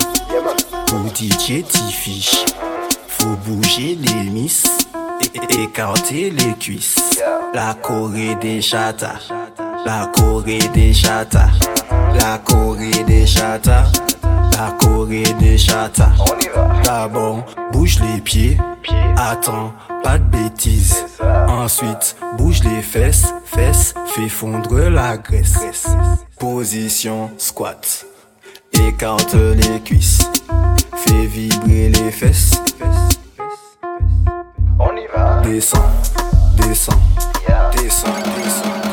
Pour DJ Tiffy. Faut bouger les miss. É écarter les cuisses. La Corée des chatas. La Corée des chatas. La Corée des chatas. La Corée des chatas. Ah D'abord, bouge les pieds. Attends, pas de bêtises. Ensuite, bouge les fesses, fesses, fais fondre la graisse. Position squat. Écarte les cuisses. Fais vibrer les fesses. On y va. Descends, descends, descends, descends.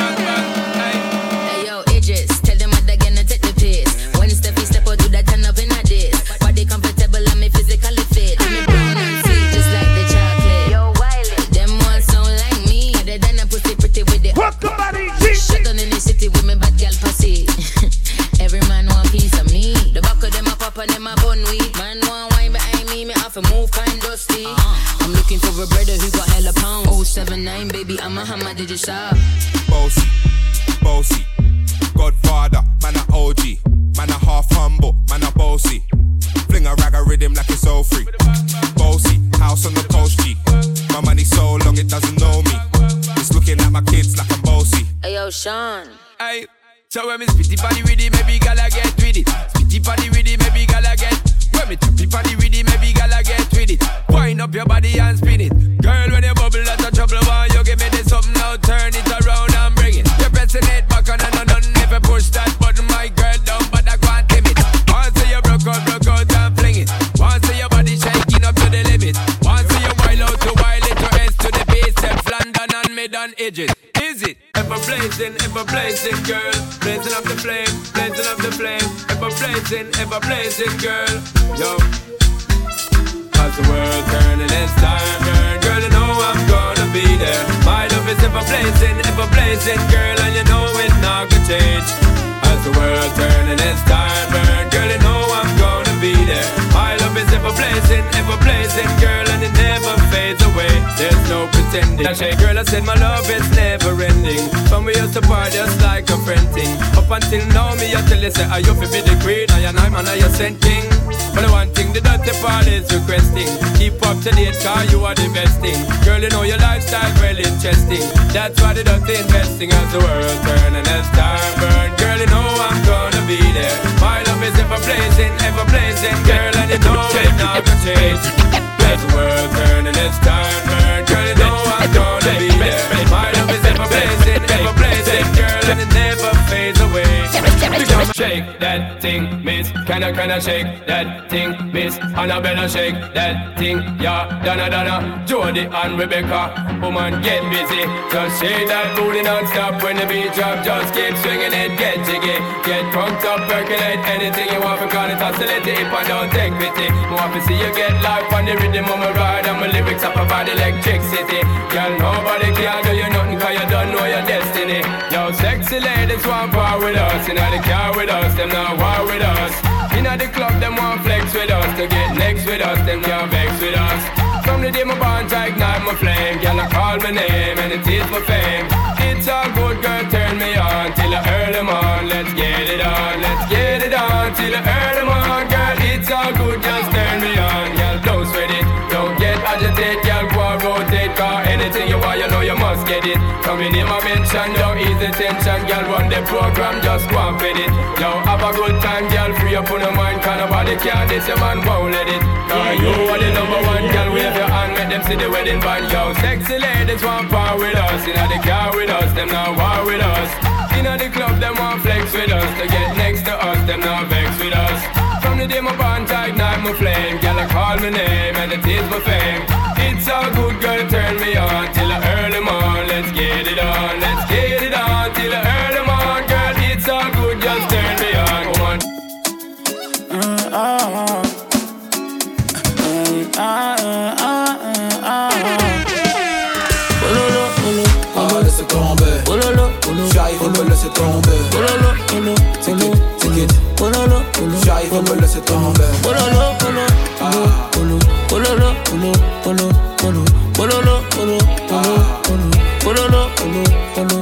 just up. Bossy, bossy, Godfather, man a OG, man a half humble, man a bossy. Fling a rag a rhythm like it's all free. Bossy, house on the coast G. My money so long it doesn't know me. It's looking at my kids like I'm bossy. Ayo, Sean. Hey. So when me spitty body with it, maybe gala get with it. Spitty body with it, maybe gala get. When me trippy body with it, maybe gala get with it. Wind up your body and spin it. Red on edges. Is it? Ever blazing, ever blazing, girl. Blazing up the flame, blazing up the flame. Ever blazing, ever blazing, girl. Yo. Cause the world turning its time, girl. Girl, you know I'm gonna be there. My love is ever blazing, ever blazing, girl. And you know it's not gonna change. As the world turning its time, girl. Girl, you know I'm be there. My love is ever blazing, ever blazing, girl, and it never fades away. There's no pretending. I say, girl, I said my love is never ending. From we used to party just like a friend thing. Up until now, me I tell you say, I you fi be the queen, I and I'm and I you sent king. But the one thing the dirty part is requesting. Keep up to date, car you are the best thing. Girl, you know your lifestyle well interesting. That's why the dirty investing as the world turn and as time burn. Girl, you know I'm gonna be there. My is ever blazing, ever blazing, girl, and you know it not gonna change. As the world turn and as time girl, you know I'm gonna be there. My love is ever blazing, ever blazing, girl, and it never fades away. Shake that thing, miss. Can I, can I shake that thing, miss? Annabella shake that thing, yeah. Donna, Donna, Jody and Rebecca. Woman, get busy. Just shake that booty non-stop when the beat drop. Just keep swinging it, get jiggy. Get drunk up, percolate anything you want. Because it's oscillating if I don't take pity. Want to see you get life on the rhythm of my ride. And my lyrics up about electricity. Girl, nobody can do you nothing cause you don't know your destiny. Yo, sexy ladies want power with us. Know the car with us, them not war with us. You know the club, them want flex with us. To get next with us, them can't vex with us. From the day my bond, I ignite my flame. Girl, I call my name and it is my fame. It's all good, girl, turn me on till I early on. Let's get it on, let's get it on till I early on. Girl, it's all good, just turn me on. Girl, don't sweat it, don't get agitated. Girl, go rotate, car anything you want, you know you must get it. Coming in my the tension. Girl, run the program, just go and fit it. Yo, have a good time, girl, free up on your mind. Cause nobody can this, your man won't let it. Cause you are the number one, girl, wave your hand, make them see the wedding band. Yo, sexy ladies want power with us. You know the car with us, them not war with us. You know the club, them want flex with us. To get next to us, them not vex with us. From the day my bond, I ignite my flame. Girl, I call my name and it is my fame. It's all good, girl, turn me on me laisser tomber. Oh lolo, oh ticket, ticket. Oh lolo, j'arrive à me laisser tomber. Oh lolo, oh lolo, oh lolo, oh lolo, oh lolo, oh lolo, oh lolo, oh lolo, oh lolo,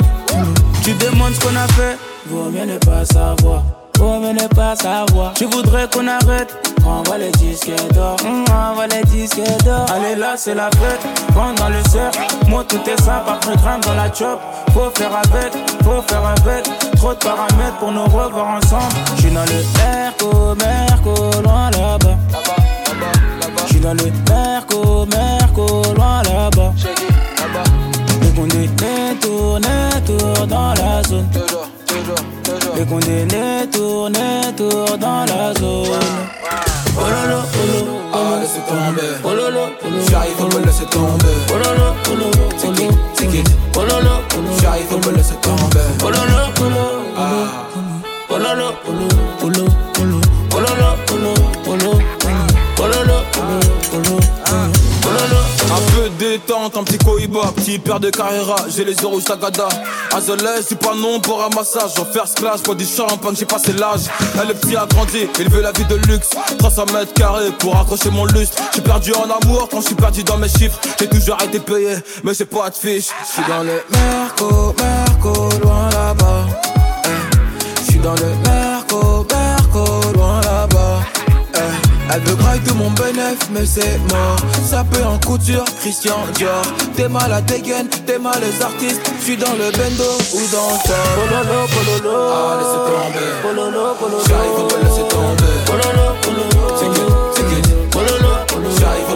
Tu demandes ce qu'on a fait, vaut mieux ne pas savoir. Mieux ne pas savoir. Tu voudrais qu'on arrête, envoie les disques d'or, Hum, envoie les disques d'or. Allez là, c'est la fête, prends dans le cerf. Moi, tout est simple, après grimpe dans la chop. Faut faire avec, faut faire avec. Trop de paramètres pour nous revoir ensemble. J'suis dans le Merco, Merco, loin là-bas. J'suis dans le Merco, Merco, loin là-bas. Les condamnés tournent, tournent dans la zone. Les condamnés tournent, tournent dans la zone. Oh lolo, oh lolo, Ah, laissez tomber. oh lolo, oh lolo. J'arrive, me laisser tomber. Oh lolo, oh lolo, Take it, it. oh lolo, oh lolo. J'arrive, me laisser tomber. Oh lolo, oh lolo, lolo, oh lolo, oh lolo, oh lolo, Un peu détente, un petit cohiba, petit père de Carrera, j'ai les yeux rouges Tagada. Azoles, c'est pas non pour un massage. En first class, pour du champagne, j'ai passé l'âge. Elle le petit a grandi, il veut la vie de luxe. 300 mètres carrés pour accrocher mon lustre. J'ai perdu en amour quand je suis perdu dans mes chiffres. J'ai toujours été payé, mais j'ai pas de fiche. Je suis dans le Merco, Merco, loin là-bas. Je suis dans le Merco, Elle veut grailler tout mon bénéf, mais c'est mort. Ça peut en couture, Christian Dior. T'es mal à dégaine, t'es mal les artistes. J'suis dans le bendo ou dans le top. Pololo, pololo. Ah, laissez tomber. Pololo, pololo. J'arrive à me laisser tomber. Pololo, pololo. Take it, take it. Pololo, pololo. J'arrive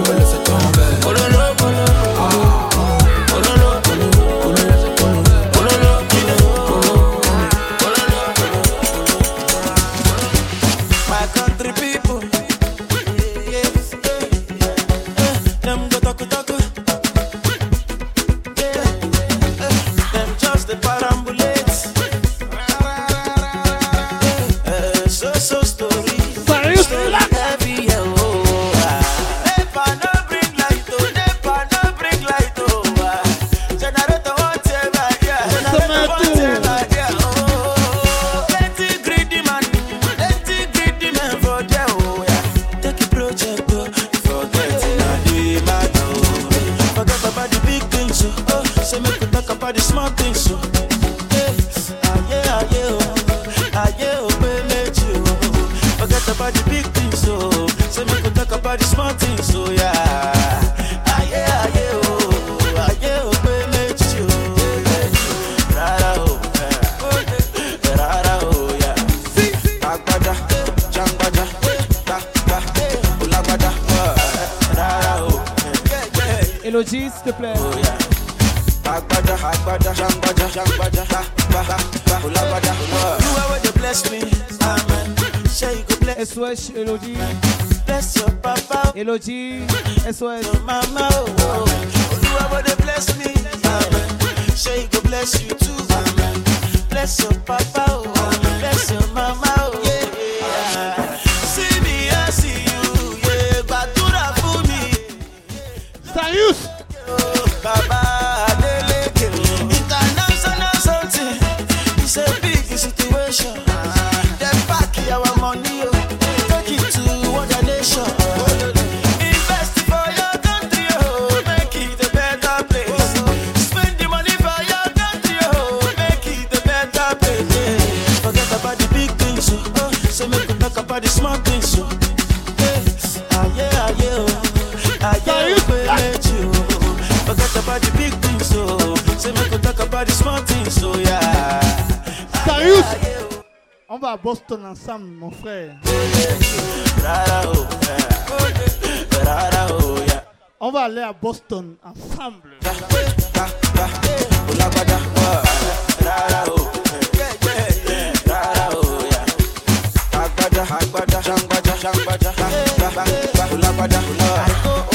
small things. So. Oh, oh, big things, so. Small things, yeah. Oh, oh, Elodie, s'il te plaît. agbada me, SOS Elodie. Bless your papa. Elodie. SOS. Mama oh, oh. You are what you bless me, amen. Shey you bless you too, amen. Bless your papa oh, oh. bless your mama oh, oh. Yeah. See me, I see you, yeah. Badura for me. Sayus. about the big things, so say talk about the small things, so yeah. Sérieux? On va à Boston ensemble, mon frère. On va aller à Boston ensemble. I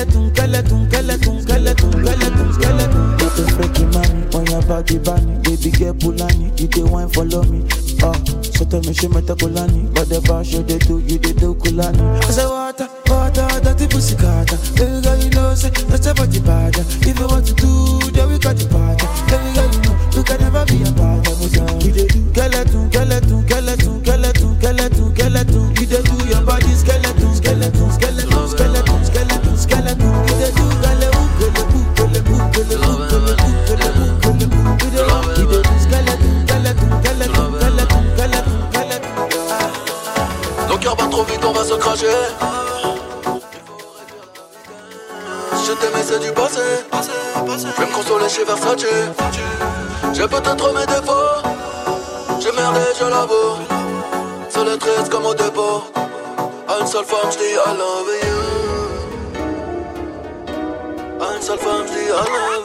skeleton, skeleton, skeleton, skeleton, skeleton, skeleton. Got a freaky money on your body, bunny. Baby girl, Pulani, you the wine follow me. Oh, so tell me she met a Kulani, but the fashion you do, you they do Kulani. I say water, water, dirty pussy carter. Baby girl, you know say that's a body badger. If you want to do, then we got the badger. Baby girl, you know we can never be a badger. Consoler chez Versace. J'ai peut-être mes défauts. J'ai merdé, je l'avoue. Seul et triste comme au dépôt. À une seule femme, je dis I love you. À une seule femme, je dis I love you.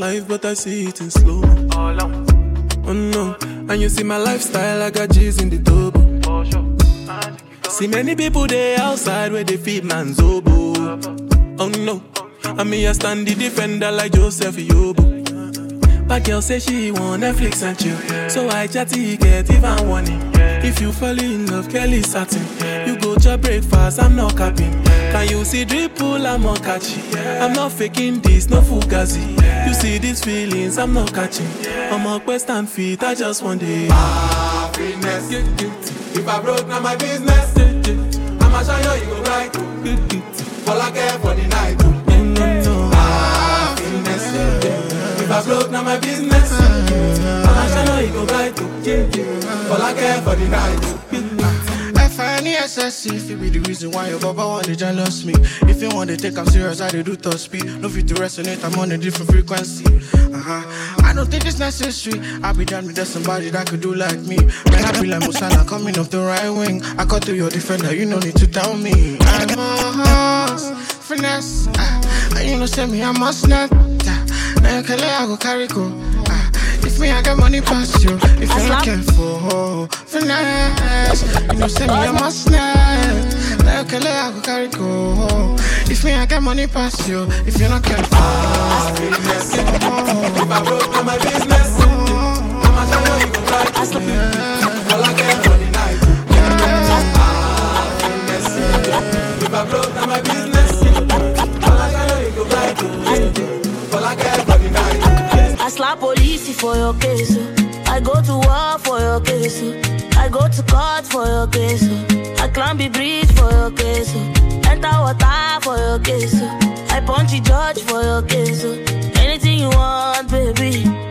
Life, but I see it in slow. Oh no, and you see my lifestyle, I got G's in the double. See many people there outside where they feed man's oboe. Oh no, and me I stand the defender like Joseph Yobo. But girl say she want Netflix and chill, so I chatty get even warning. If you fall in love, Kelly satin. You go to breakfast, I'm not capping. Can you see dripple? I'm not catching. I'm not faking this, no fugazi. You see these feelings, I'm not catching. I'm a quest and feet, I just want it. Happiness. If I broke, now my business. I'ma show you, you go right. All I care for the night. Happiness. If I broke, now my business. I'ma show you, you go right. All I care for the night. F-I-N-E-S-S-E If it be the reason why your baba want to jealous me. If you want to take I'm serious, I do top speed. No fit to resonate, I'm on a different frequency. Uh-huh. I don't think it's necessary. I'll be done with that somebody that could do like me. Man, I be like Musala coming off the right wing. I cut through your defender, you no need to tell me. I'm a horse, finesse. Uh, you know say me, I must not uh, Now you can let I go carry go if me, I got money past you. If you're not careful, finesse. You know, send me a must net. Like a lay, I go carry go. If me, I got money past you. If you're not careful, finesse. If I broke, now my business. I'ma show you, you go right. All I care for the night. If I broke, now my business. I police for your case. I go to war for your case. I go to court for your case. I climb the bridge for your case. Enter water for your case. I punch the judge for your case. Anything you want, baby.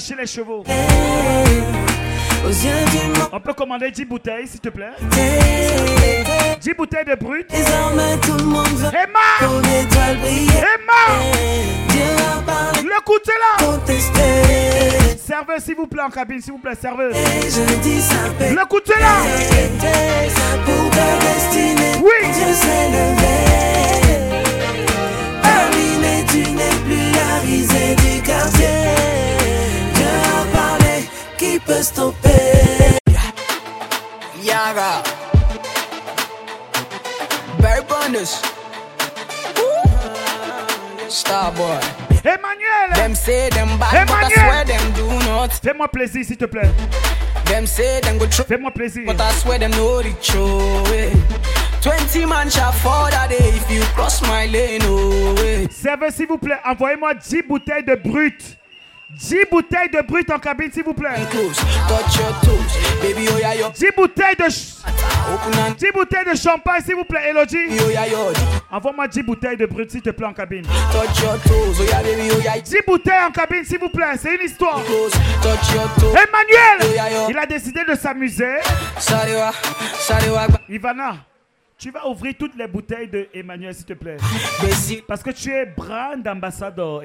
lâcher les chevaux. On peut commander 10 bouteilles, s'il te plaît. 10 bouteilles de brut. Emma! Emma! Le coup de là! Serveuse, s'il vous plaît, en cabine, s'il vous plaît, serveuse. Le coup de là! Oui! tu n'es plus la risée du quartier peut stopper. Yara. Barry Bonus. Starboy. Emmanuel. Them say them bad, Emmanuel. but I swear them do not. Fais-moi plaisir, s'il te plaît. Them say them go through. Fais-moi plaisir. But I swear them no reach away. 20 man shall fall that day if you cross my lane oh, eh. away. Servez s'il vous plaît, envoyez-moi 10 bouteilles de brut. 10 bouteilles de brut en cabine, s'il vous plaît. 10 bouteilles de... 10 bouteilles de champagne, s'il vous plaît, Elodie. Envoie-moi 10 bouteilles de brut, s'il te plaît, en cabine. 10 bouteilles en cabine, s'il vous plaît, c'est une histoire. Emmanuel, il a décidé de s'amuser. Ivana. Tu vas ouvrir toutes les bouteilles de Emmanuel, s'il te plaît. Parce que tu es brand ambassador.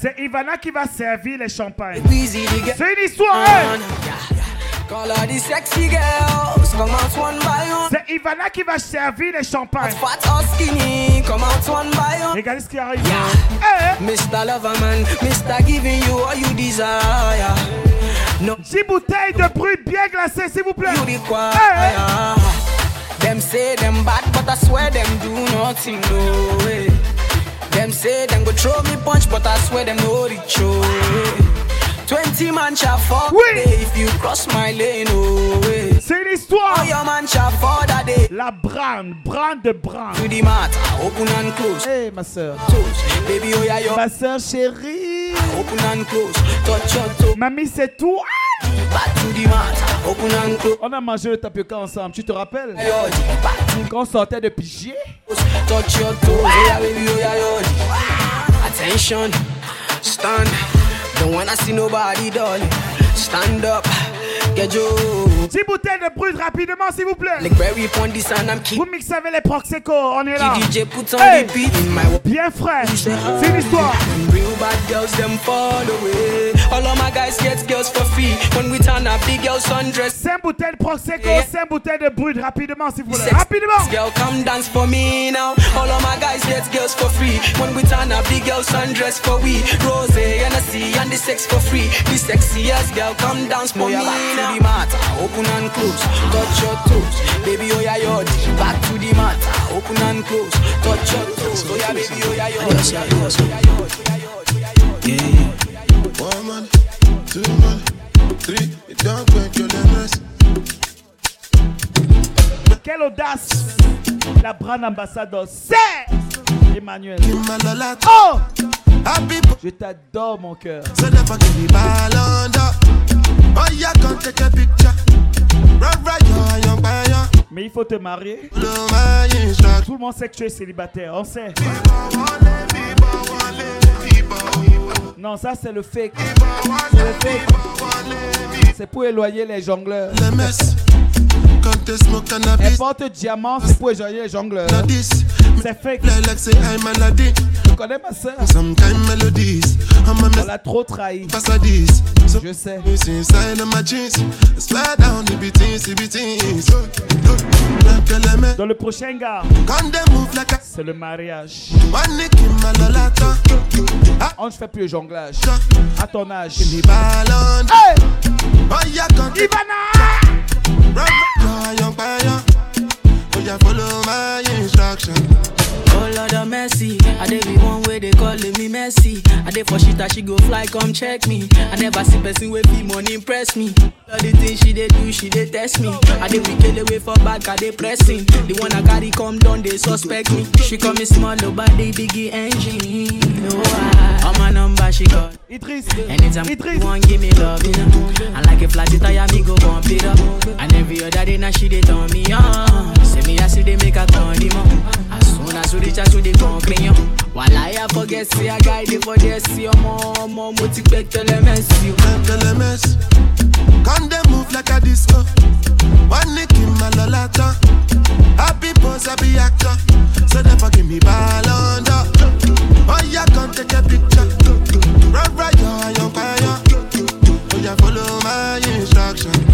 C'est Ivana qui va servir les champagnes. C'est une histoire. Hein? C'est Ivana qui va servir les champagnes. Regardez ce qui arrive. Eh? Mr. Loverman, Mr. Giving You All You Desire. No 10 bouteilles de brut bien glacées, s'il vous plaît. you require. Them say them bad, but I swear them do nothing, no way. Them say them go throw me punch, but I swear them no reach, oh way. 20 man shall fall day if you cross my lane, oh way. C'est l'histoire. La brand, brand de brand. Hey, ma soeur. Ma soeur chérie. Mamie, c'est tout. On a mangé le tapioca ensemble, tu te rappelles? Quand on sortait de Pigier? Attention, stand. Don't wanna see nobody, doll Stand up. 10 bouteilles de brut rapidement, s'il vous plaît. Like Barry on this and Vous mixez avec les Prosecco, on est là. DJ put on Hey. the beat in my Bien frais. C'est une histoire. Real bad girls, them fall away. All of my guys get girls for free. When we turn up, big girls undress. 5 bouteilles de Prosecco, Yeah. 5 bouteilles de brut rapidement, s'il vous plaît. Rapidement. Girl, come dance for me now. All of my guys get girls for free. When we turn up, big girls undress for we. Rose, Hennessy, and the sex for free. The sexiest girl, come dance for me now. To the mat, open and close. Touch your toes, baby, oh yeah, yo. Back to the mat, open and close. Touch your toes, oh yeah, baby, oh yeah, yo. Yeah, yeah. One man, two man, three. It don't break your limits. Quelle audace. La brand ambassadeur, c'est Emmanuel. Oh Je t'adore, mon cœur. Mais il faut te marier. Tout le monde sait que tu es célibataire, on sait. Non, ça c'est le fake. C'est le fake. C'est pour éloigner les jongleurs. Les messes, quand tu smoke Elle porte diamant, c'est pour éloigner les jongleurs c'est fake. Lilac, c'est maladie. Ma soeur. Melodies. On l'a trop trahi. Je sais. Dans le prochain gars, c'est le mariage. On ne fait plus le jonglage. À ton âge. Follow my. Mercy, I dey be one way they calling me messy. I dey for shit that she go fly, come check me. I never see person with be money impress me. All the things she dey do, she dey test me. I dey wicked away for back, I dey pressing. The one I carry come down, they suspect me. She call me small, nobody biggie engine. No, I, on my number she got. Idriss. Anytime you want give me love, you know. And like a flat tire, me go bump it up. And every other day now she dey turn me on. Say me I see they make a turn him on. As soon as we reach out to the concrete, yo. While I forget, see I guide it for this, see your mom, mom, what you expect, tell them, see Can they move like a disco? One nick in my lolata. Happy pose, happy actor. So never give me ball under. Oh yeah, come take a picture. Run right, yo, young fire. Oh yeah, follow my instruction.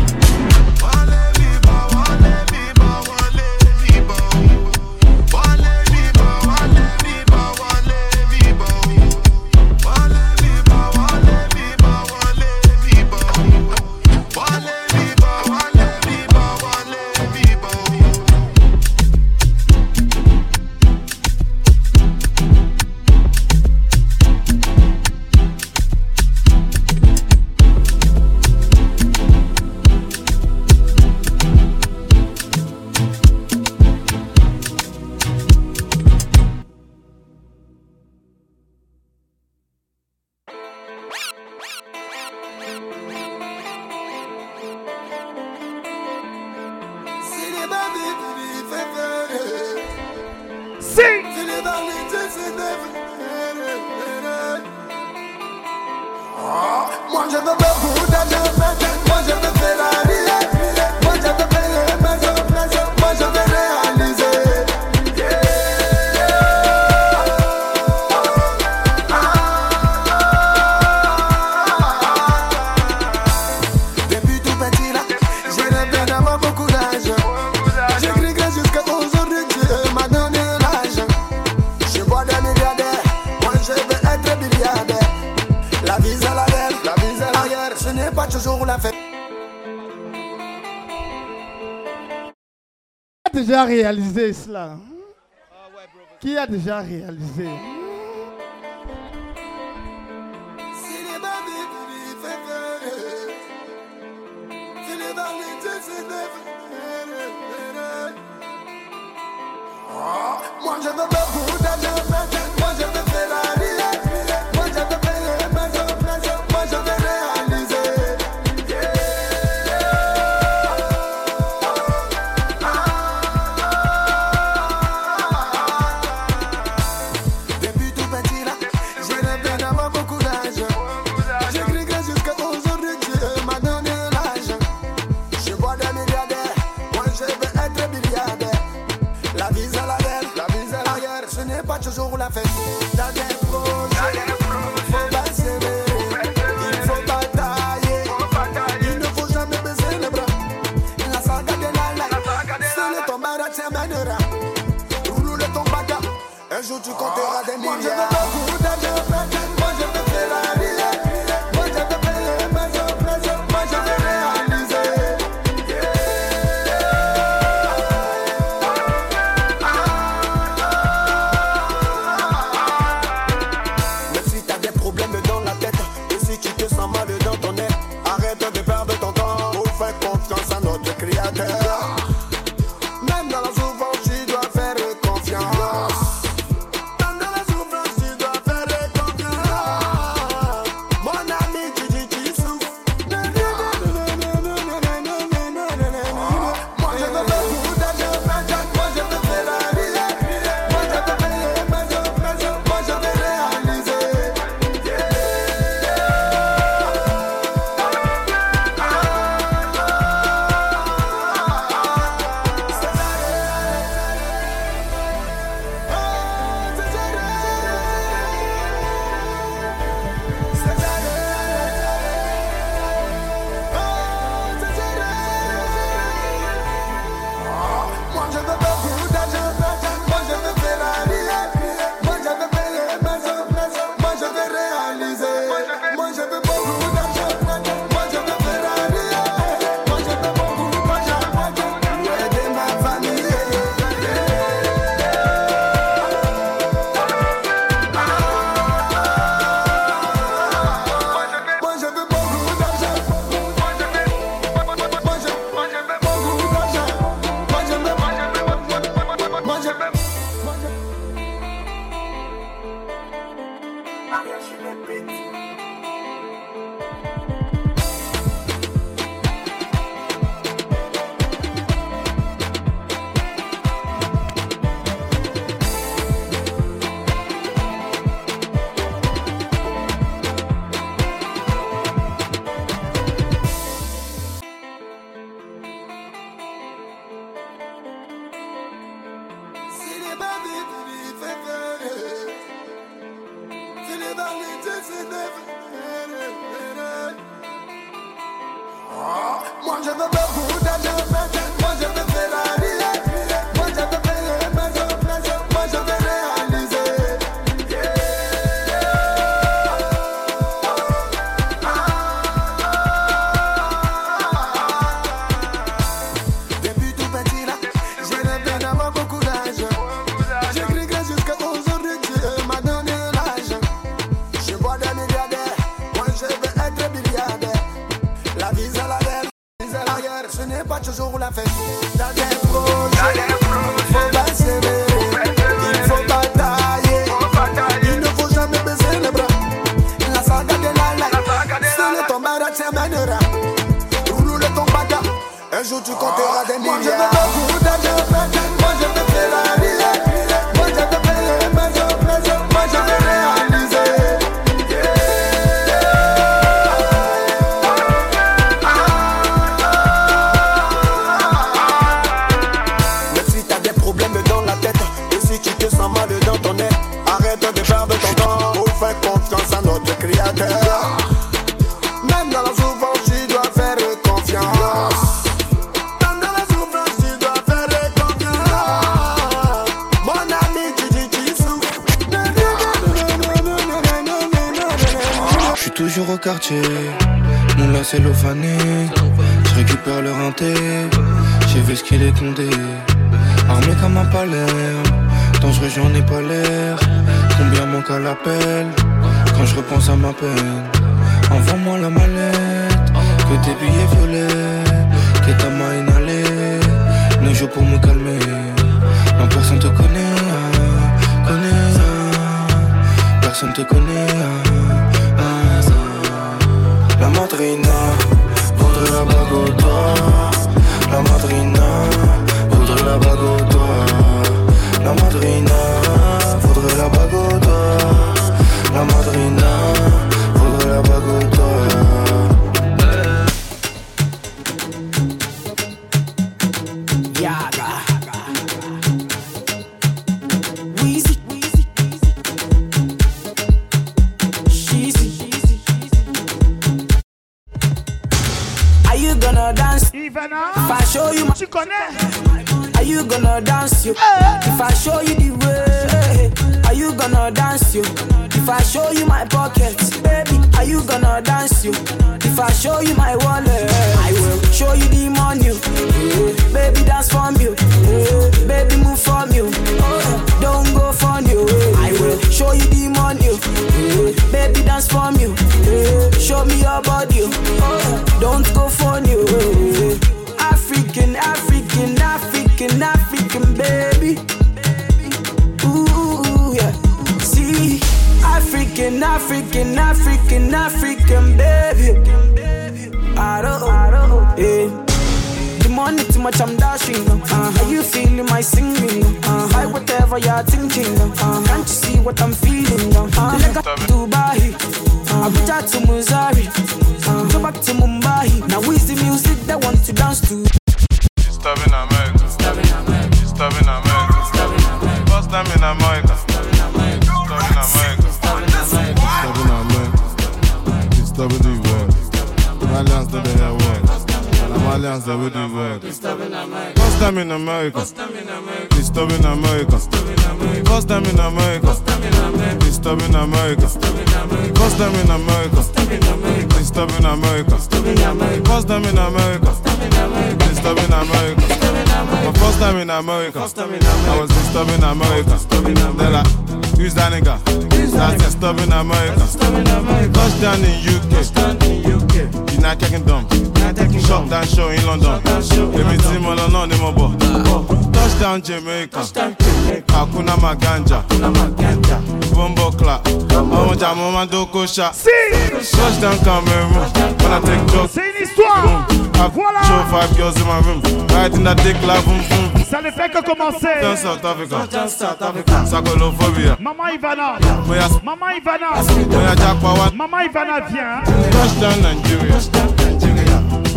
chat. Flush down Cameroon when I take drugs. C'est une histoire. I've voilà. show five girls in my room. Riding that dick like boom boom. Ça ne fait que commencer. Dans South Africa. South Africa. Sacolophobia. Mama Ivana. Moya. Mama Ivana. Moya Jack Power. Mama Ivana vient. Flush down Nigeria.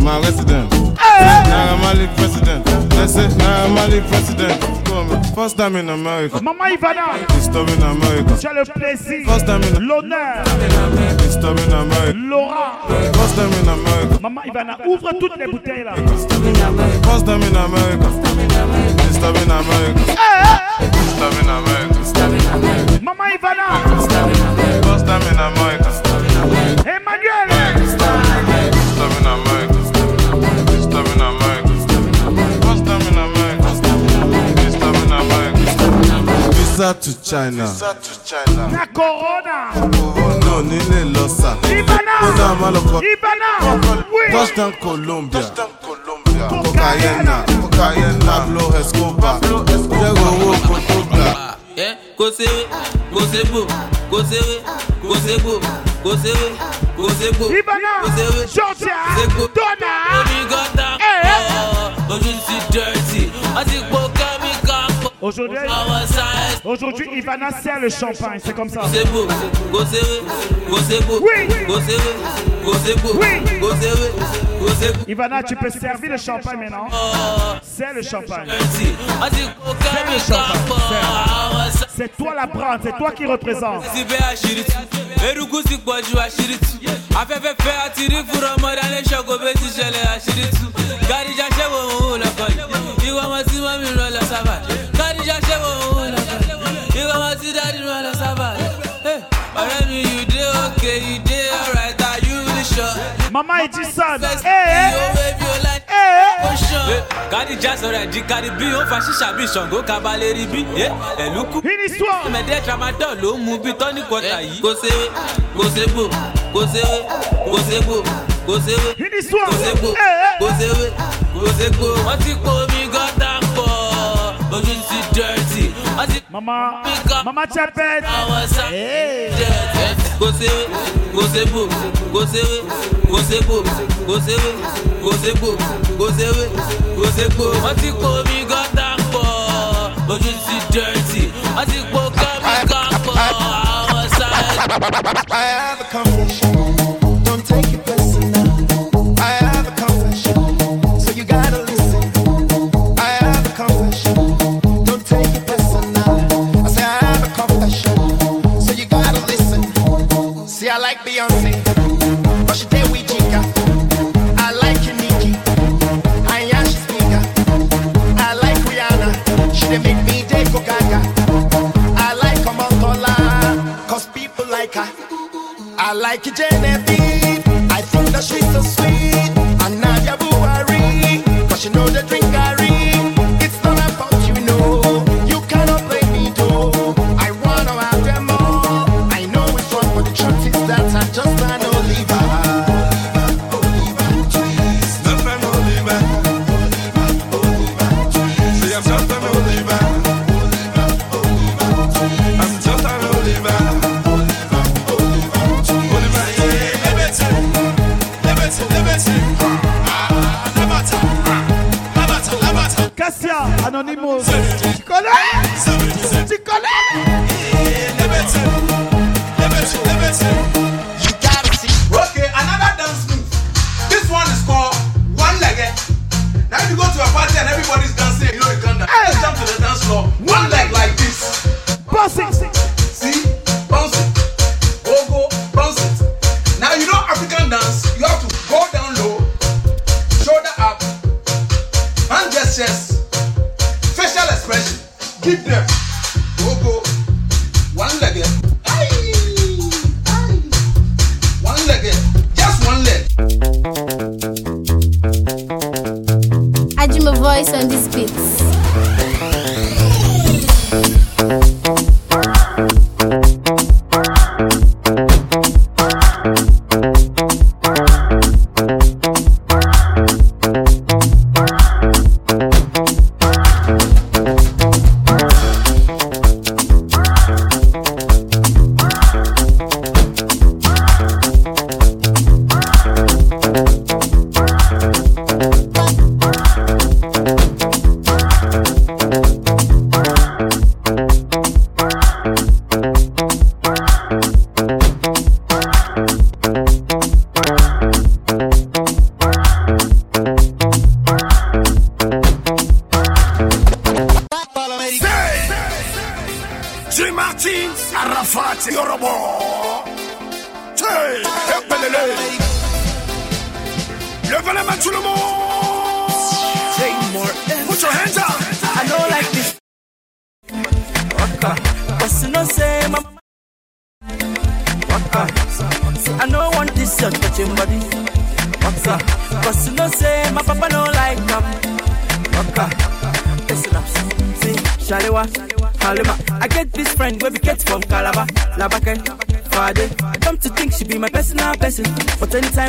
My resident. Hey. Now I'm Mali president. That's it. Now I'm Mali president. First time in America. Mama Ivana. J'ai le plaisir. L'honneur. Laura. Maman Ivana, ouvre toutes les bouteilles là. to China. Na corona. No ní lè lọ sà. Ibana. Kódà má kọ. Ibana. Touchdown Colombia. Cocaína. Cocaína. Pablo Escobar. Pablo Escobar. Jẹ́go owó kò tó gbà. Ẹ kò sẹ́wé kò sẹ́gbò kò sẹ́wé kò sẹ́gbò kò sẹ́wé kò sẹ́gbò. Ibana. Kò sẹ́wé. Ṣọ́ọ̀ṣà. Dọ́nà. Omi gọ́tà. Ojú ti dẹ́rẹ́tì. Wọ́n ti pọ̀. Aujourd'hui, Ivana sert le champagne, c'est comme ça. Oui. Ivana, tu peux servir le champagne maintenant. C'est le champagne. C'est. C'est toi la brande, c'est toi qui représente. Mama Iji San. Kadi jẹ́ sọ̀rọ̀ ẹ̀jí kadi bí ó fa ṣíṣà bí Ṣàngó kabalẹ̀ rí bí ẹ̀lú Go Mẹ̀dẹ́ tramadol ló mú bí Go kọta yìí. Kò séwé, kò Go kò séwé, kò Go kò séwé, kò Go kò séwé, kò ségbò. Wọ́n ti kó omi gọ́tà pọ̀, ojú ti dẹ́rẹ́tì. Wọ́n ti mama mama chapet. àwọn sáà dirty. Go séwé, kò ségbò, kò séwé. Você bobo, você bobo, você bobo, você bobo, você bobo. Wọ́n ti kó mi gọ́tà pọ̀, ojú ti dẹ́rẹ́tì. Wọ́n ti kó kẹ́mi pọ̀, àwọn sáyẹn. Becky J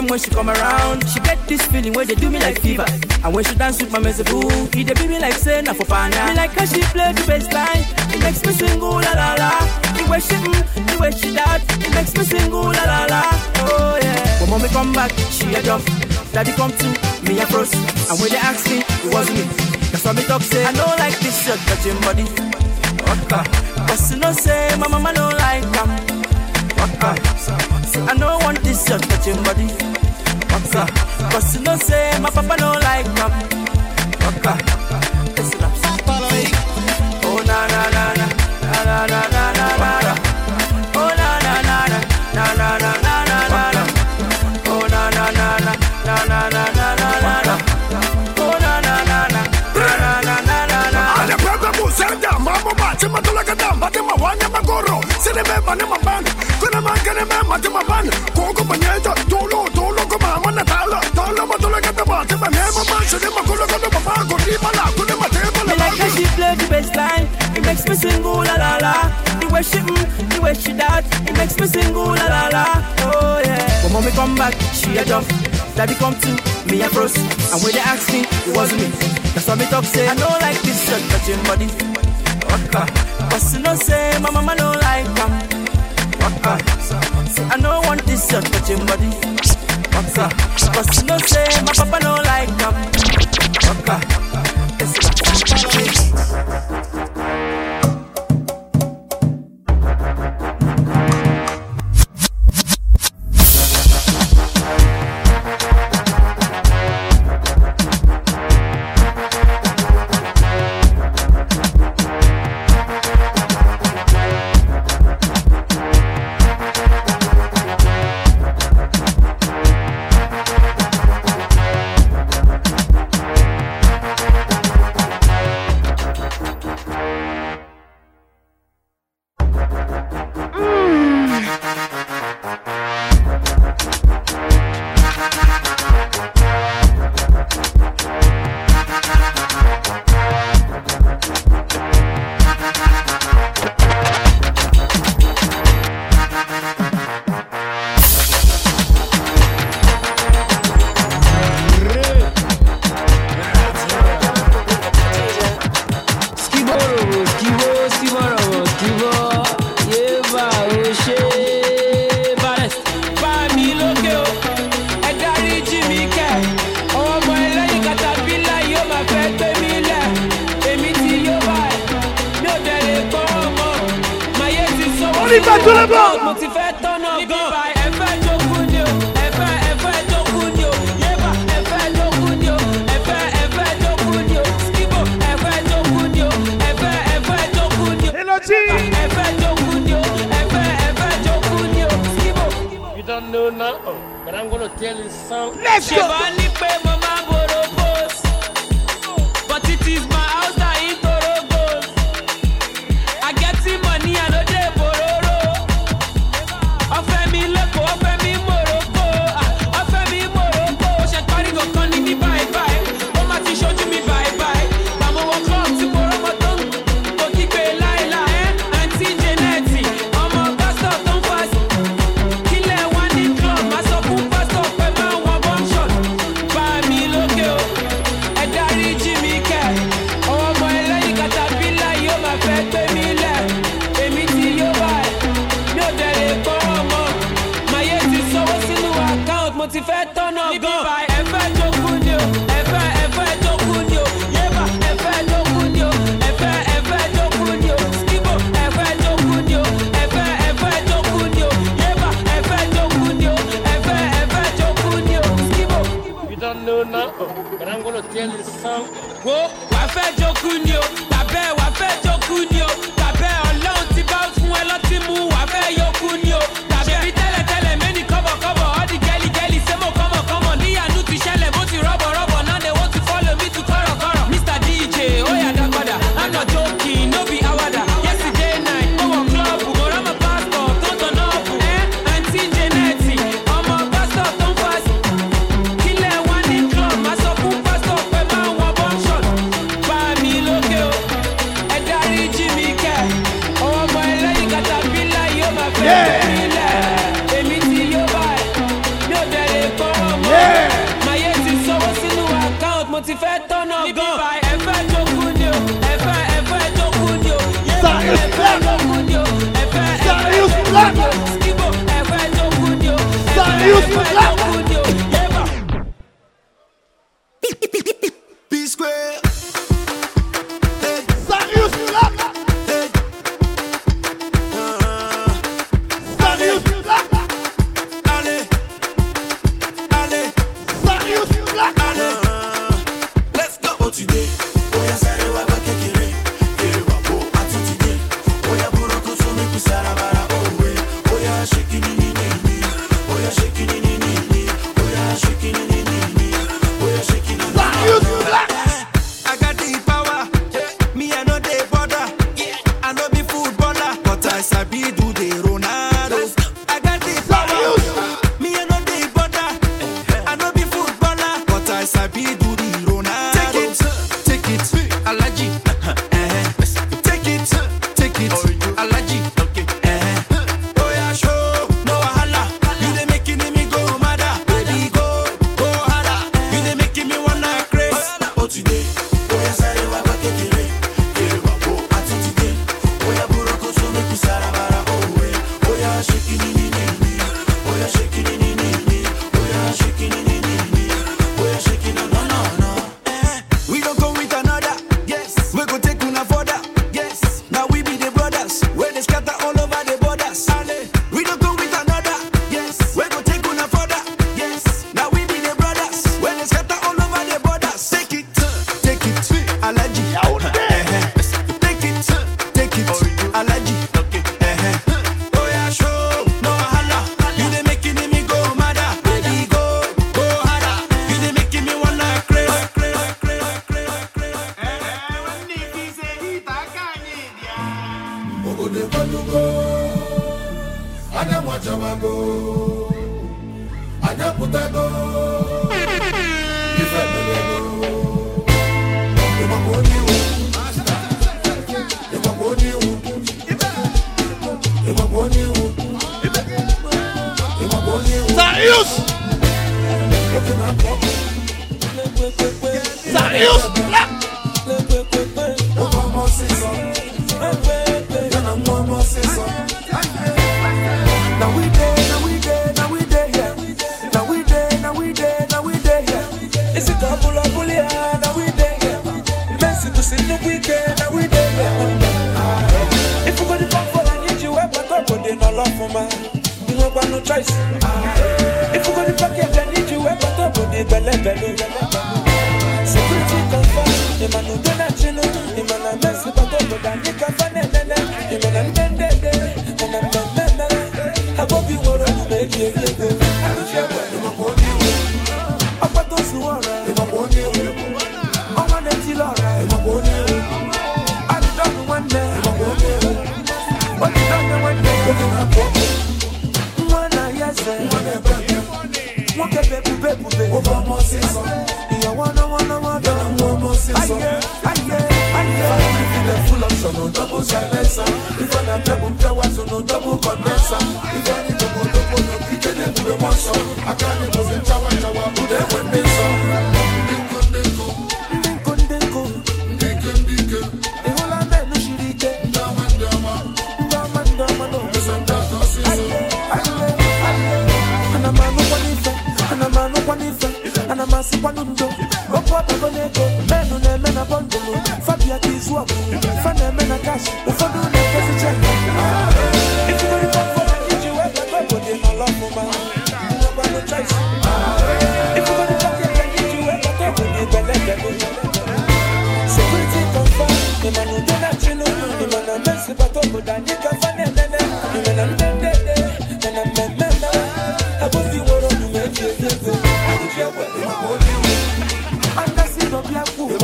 time when she come around.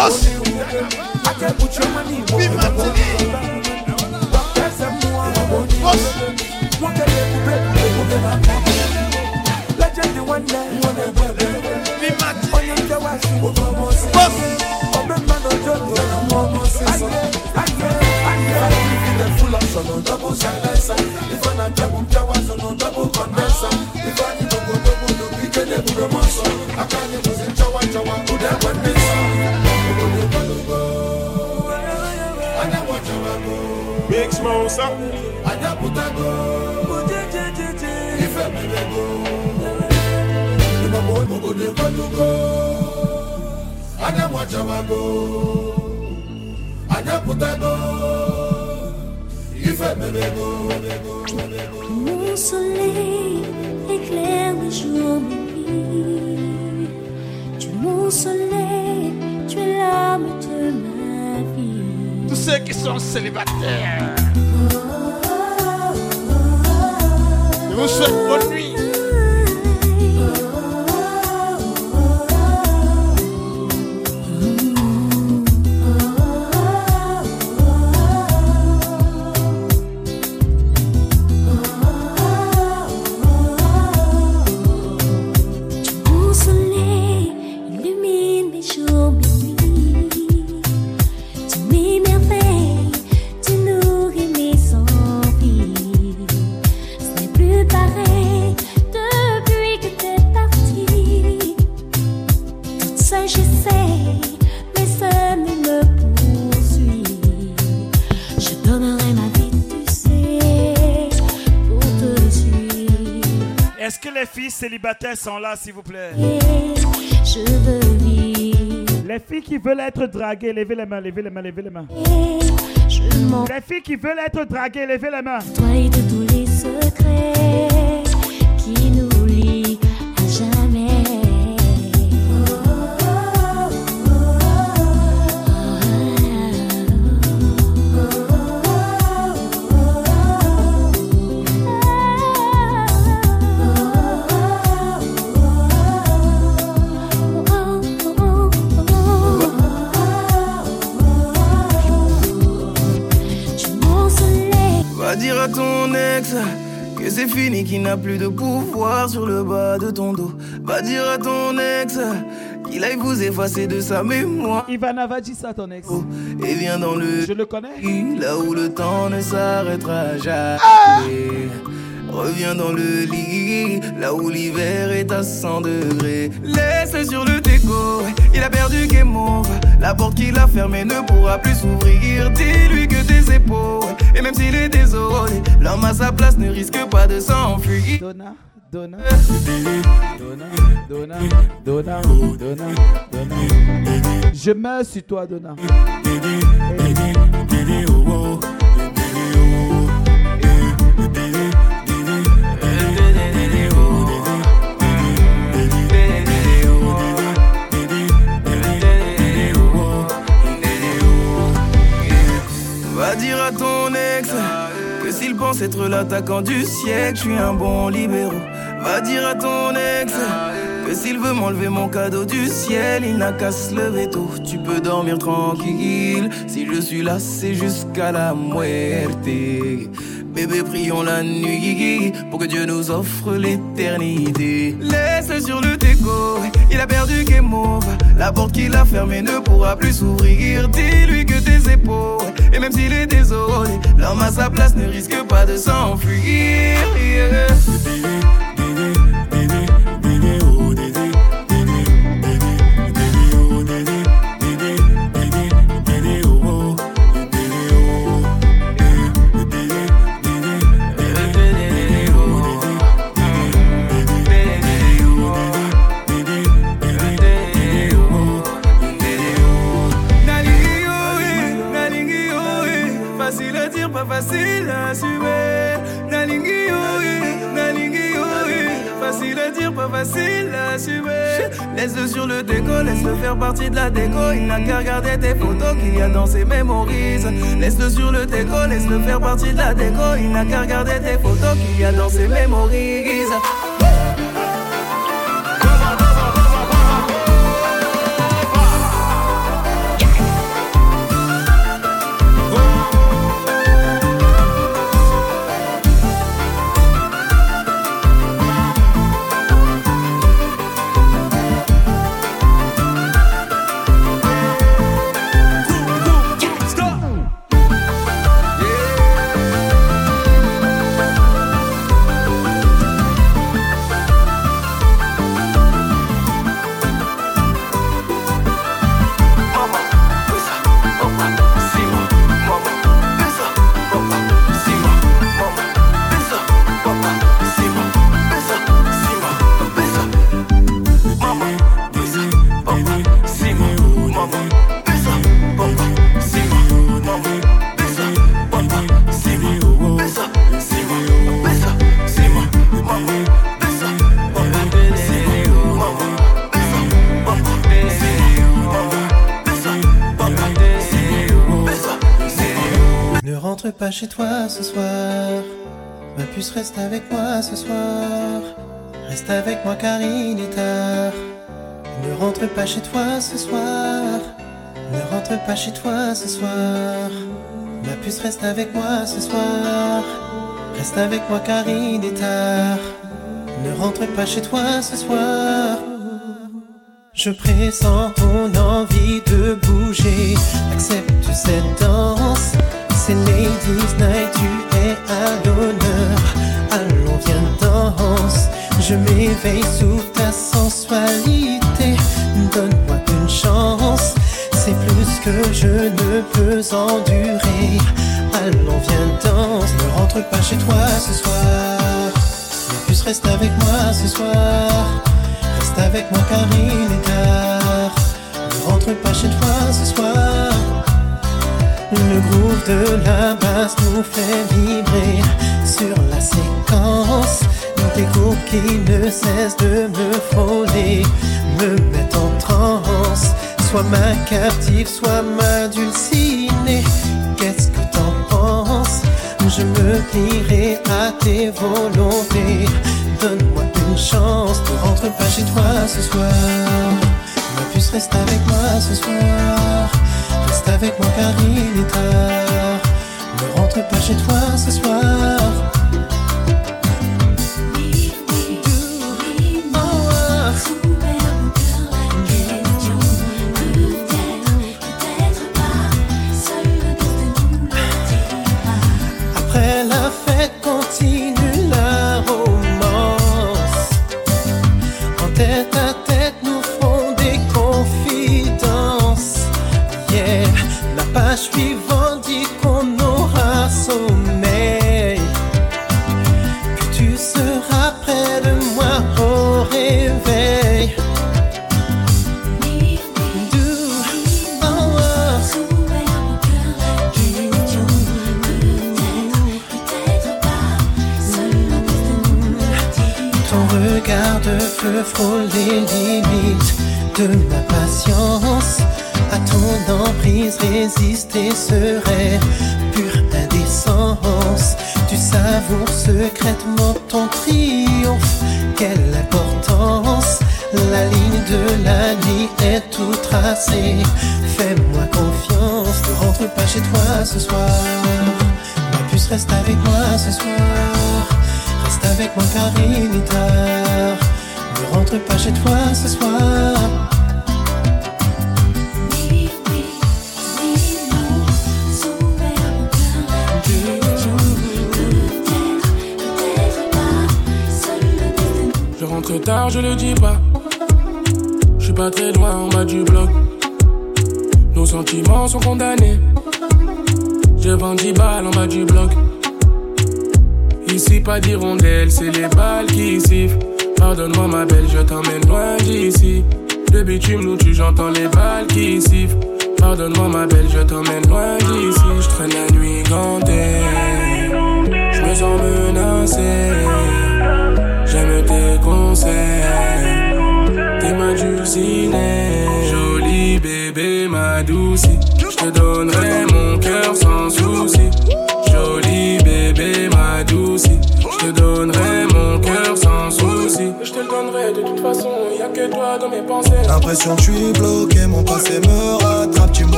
boss. mausa Mon soleil éclaire les jours Tu mon soleil, tu es l'âme de ma vie. Tous ceux qui sont célibataires. Vous souhaite bonne célibataires sont là, s'il vous plaît. Je veux vivre. Les filles qui veulent être draguées, levez les mains, levez les mains, levez les mains. Les filles qui veulent être draguées, levez les mains. Toi et n'a plus de pouvoir sur le bas de ton dos. Va dire à ton ex qu'il aille vous effacer de sa mémoire. Ivana, va dire ça à ton ex. Et viens dans le. Je le connais. Là où le temps ne s'arrêtera jamais. Reviens dans le lit, là où l'hiver est à 100 degrés. Laisse sur le déco, il a perdu game over. La porte qu'il a fermée ne pourra plus s'ouvrir. Dis-lui que tes épaules, et même s'il est désolé, l'homme à sa place ne risque pas de s'enfuir. Donna, Donna, Donna, Donna, Donna, Donna, Donna. Je meurs sur toi, Donna. Va dire à ton ex que s'il pense être l'attaquant du siècle, je suis un bon libéraux. Va dire à ton ex que s'il veut m'enlever mon cadeau du ciel, il n'a qu'à se lever tôt. Tu peux dormir tranquille. Si je suis là, c'est jusqu'à la muerte. Bébé, prions la nuit pour que Dieu nous offre l'éternité. Laisse sur le déco, il a perdu game over. La porte qu'il a fermée ne pourra plus s'ouvrir. Dis-lui que tes épaules, et même s'il est désolé, l'homme à sa place ne risque pas de s'enfuir. Laisse-le faire partie de la déco. Il n'a qu'à regarder tes photos qu'il y a dans ses mémorises. Laisse-le sur le déco, laisse-le faire partie de la déco. Il n'a qu'à regarder tes photos qu'il y a dans ses mémorises. Pas chez toi ce soir. Ma puce reste avec moi ce soir. Reste avec moi car il est tard. Ne rentre pas chez toi ce soir. Ne rentre pas chez toi ce soir. Ma puce reste avec moi ce soir. Reste avec moi car il est tard. Ne rentre pas chez toi ce soir. Je pressens m'éveille sous ta sensualité. Donne-moi une chance, c'est plus que je ne peux endurer. Allons, viens, danse, ne rentre pas chez toi ce soir. Mais plus reste avec moi ce soir. Reste avec moi car il est tard. Ne rentre pas chez toi ce soir. Le groove de la basse nous fait vibrer sur la séquence tes cours qui ne cessent de me frôler, me mettent en transe. Sois ma captive, sois ma dulcinée. Qu'est-ce que t'en penses? Je me plierai à tes volontés. Donne-moi une chance, ne rentre pas chez toi ce soir. Ma puce reste avec moi ce soir. Reste avec moi car il est tard. Ne rentre pas chez toi ce soir.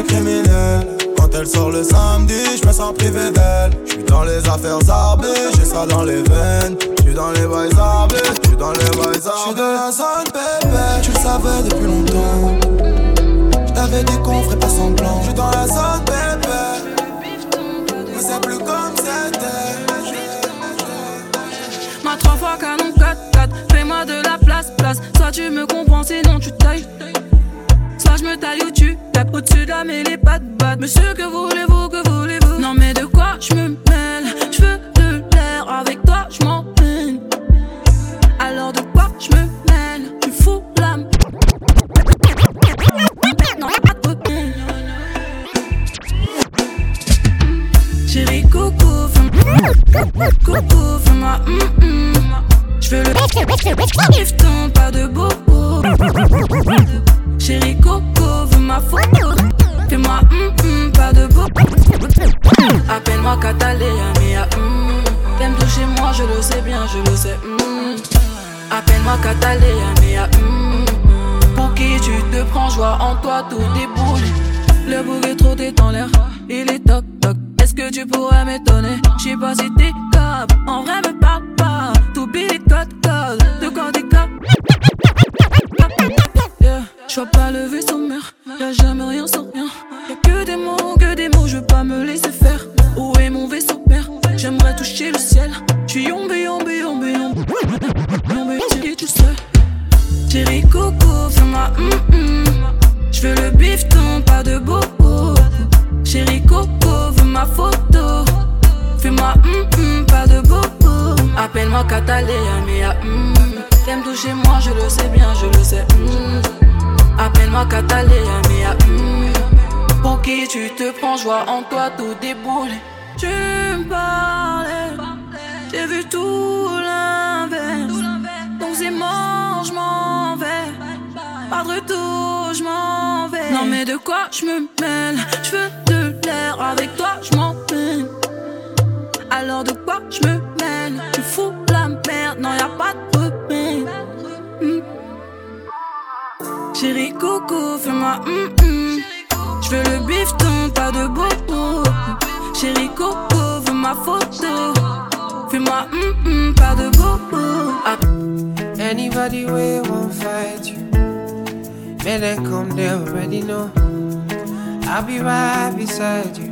le criminel. Quand elle sort le samedi, je me sens privé d'elle. Je suis dans les affaires arbées, j'ai ça dans les veines. Je suis dans les boys ma photo. Hum hum, pas de bobo. Ah. Anybody way won't fight you. Man, they come, they already know. I'll be right beside you,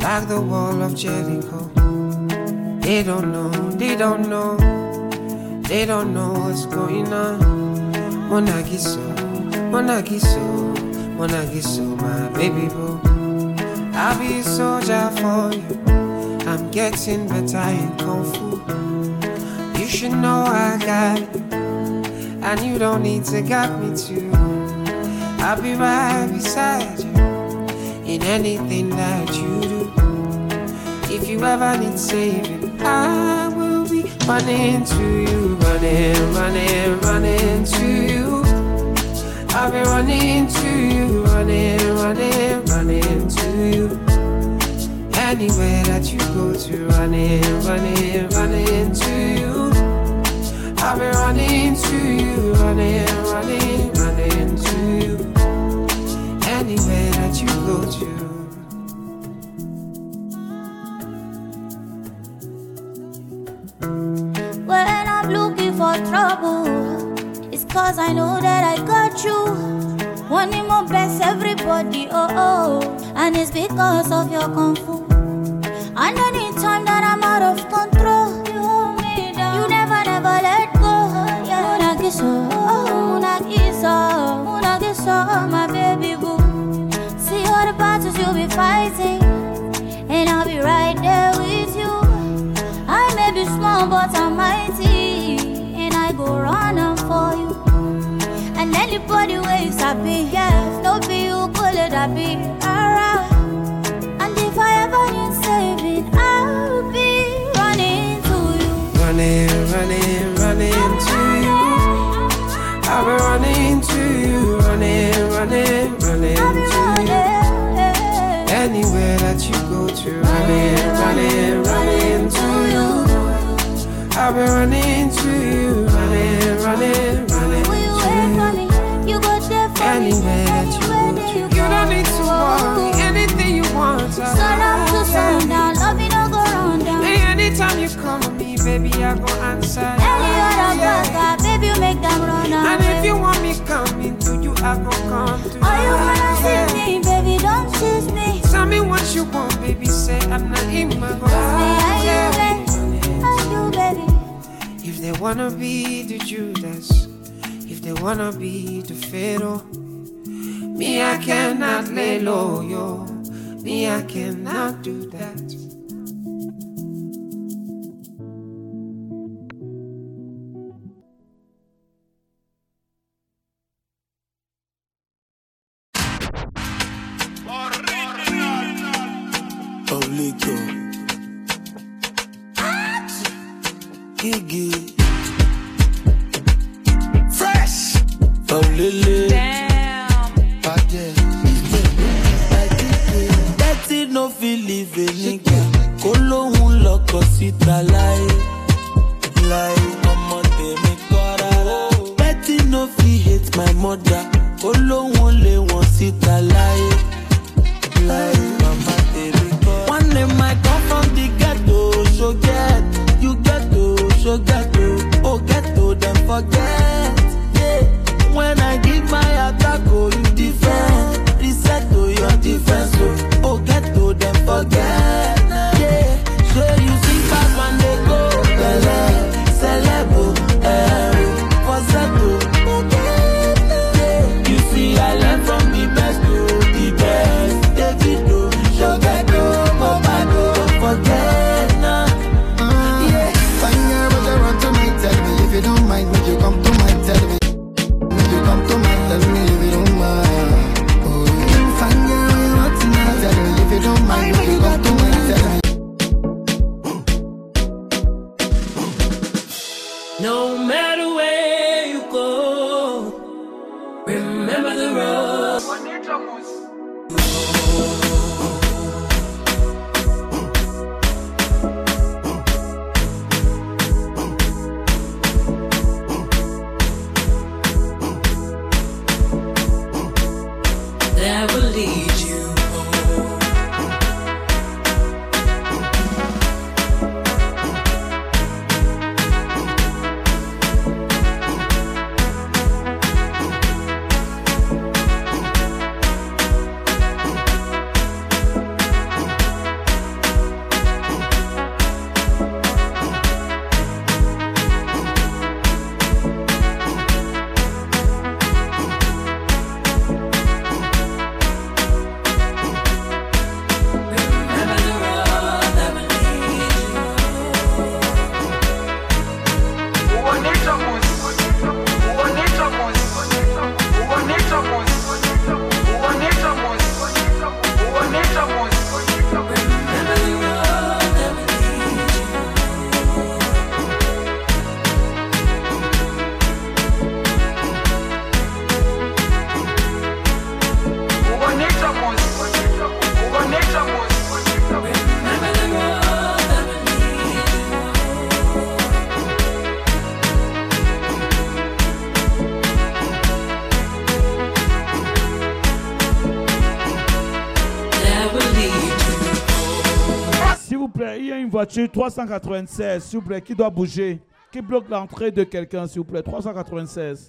like the wall of Jericho. They don't know, they don't know, they don't know what's going on. Monagi so, Monagi so, Monagi so, my baby boo. I'll be a soldier for you. I'm getting better in kung fu. You should know I got you, and you don't need to guide me too. I'll be right beside you in anything that you do. If you ever need saving, I will be running to you, running, running, running to you. I'll be running to you, running, running, running. Anywhere that you go to, running, running, running to you. I'll be running to you, running, running, running to you. Anywhere that you go to. When I'm looking for trouble, it's cause I know that I got you. Wanting my best, everybody, oh oh. And it's because of your kung fu. And anytime that I'm out of control, you hold me down. You never, never let go. Yeah. Munagiso, oh, Munagiso, Munagiso, my baby boo. See all the battles you'll be fighting, and I'll be right there with you. I may be small, but I'm mighty, and I go running for you. And anybody waves I be, yeah, no be you, call it I be, I'll be running to you, running, running, running to you. You go there for Anywhere that you to, you don't need to worry. Anything you want, uh, Sun up to sundown, love you no go round down. Hey, anytime you call me, baby, I go answer. Any other brother, baby, you make them run away. And if you want me coming to you, I go come to Oh, you wanna see me, baby, don't tease me. Tell me what you want, baby. Say I'm not in my Are you, baby? They wanna be the Judas, if they wanna be the Pharaoh, me I cannot lay low, yo. Me I cannot do that. voiture 396, s'il vous plaît, qui doit bouger, qui bloque l'entrée de quelqu'un, s'il vous plaît, 396.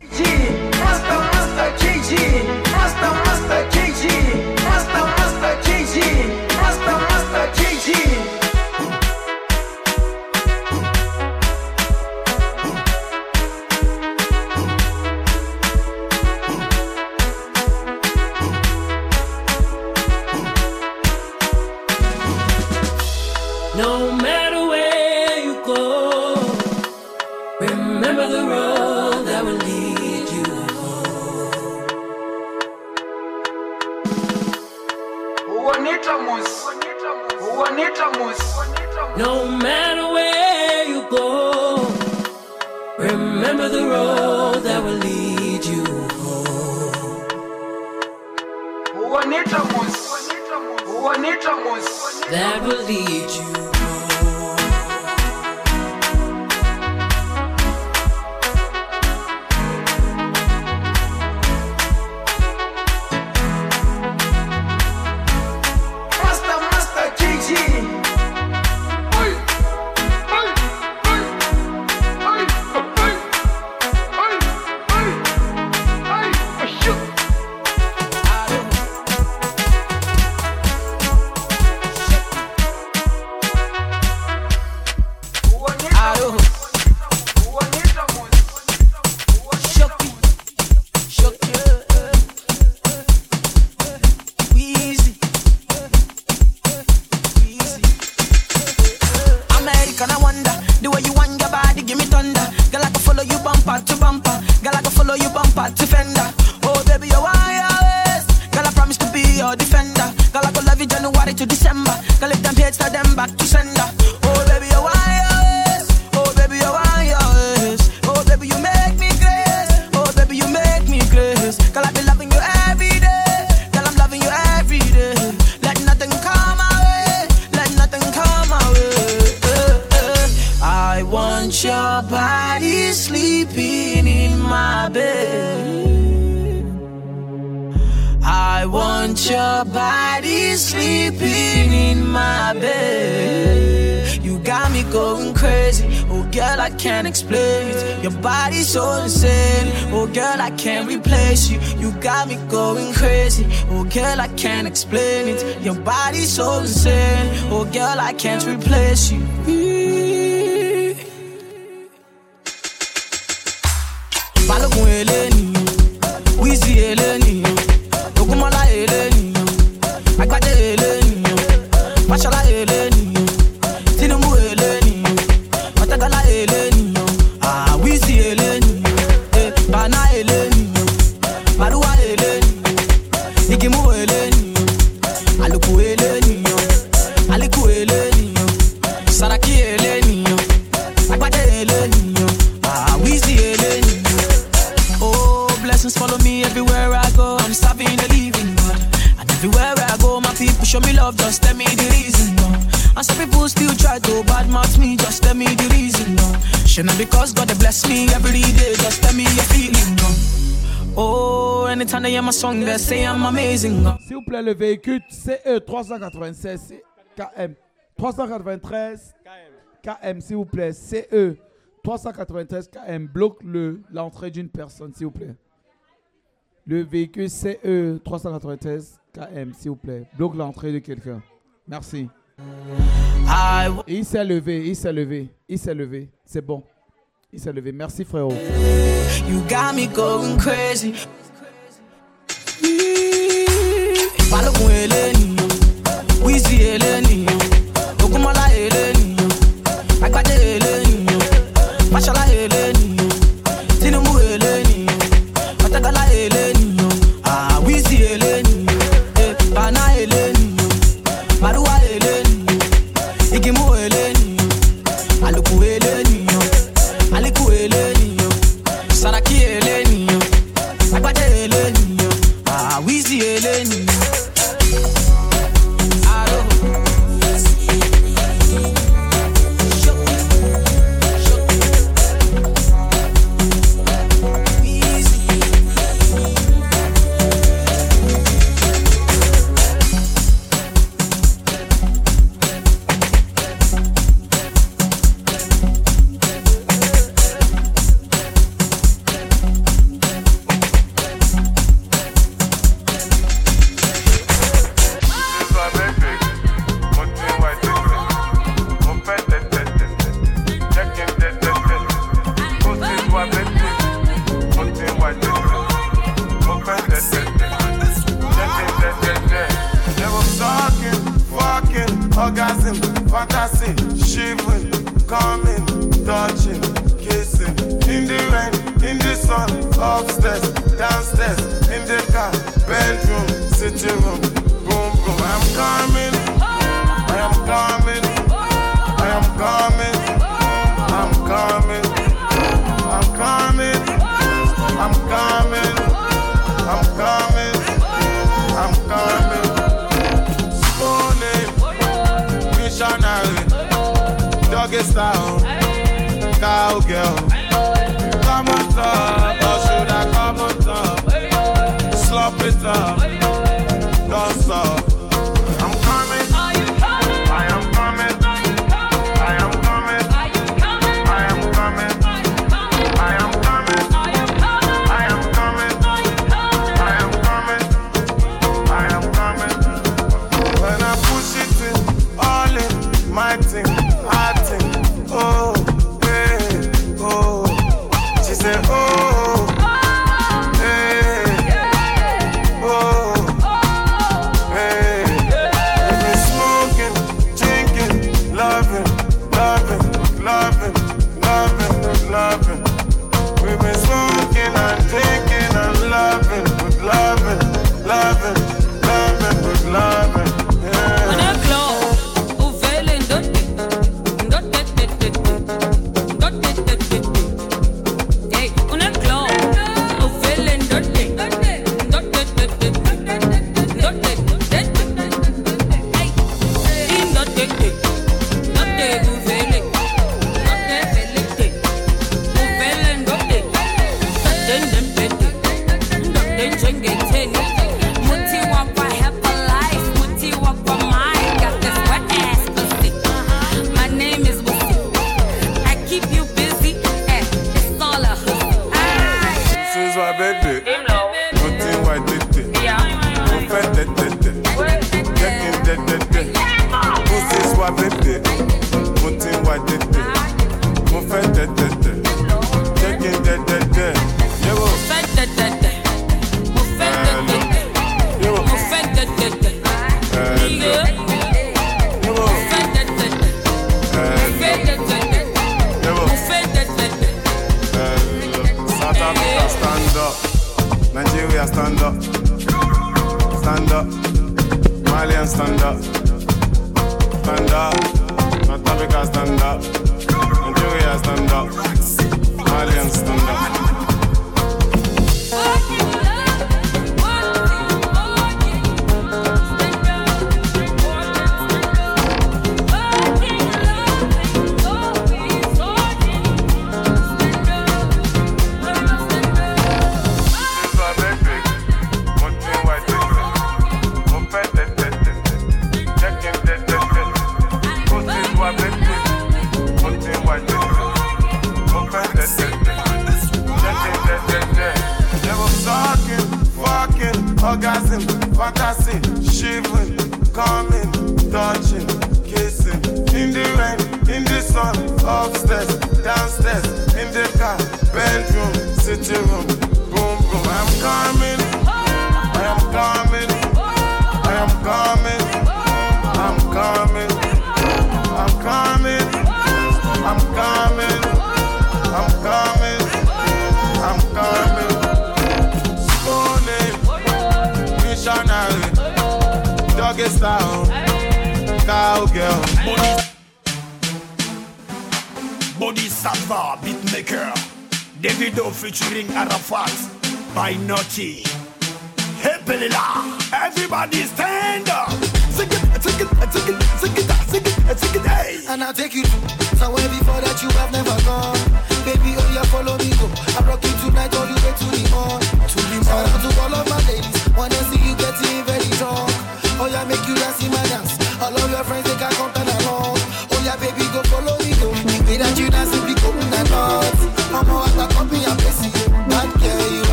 girl, I can't replace you. S'il vous plaît, le véhicule CE 396 KM. 393 KM, s'il vous plaît. CE 393 KM. Bloque le, l'entrée d'une personne, s'il vous plaît. Le véhicule CE 393 KM, s'il vous plaît. Bloque l'entrée de quelqu'un. Merci. Il s'est levé, il s'est levé, il s'est levé. C'est bon. Il s'est levé. Merci frérot. You got me going crazy. balógun eléni wíìsì eléni ogunmọ́lá eléni.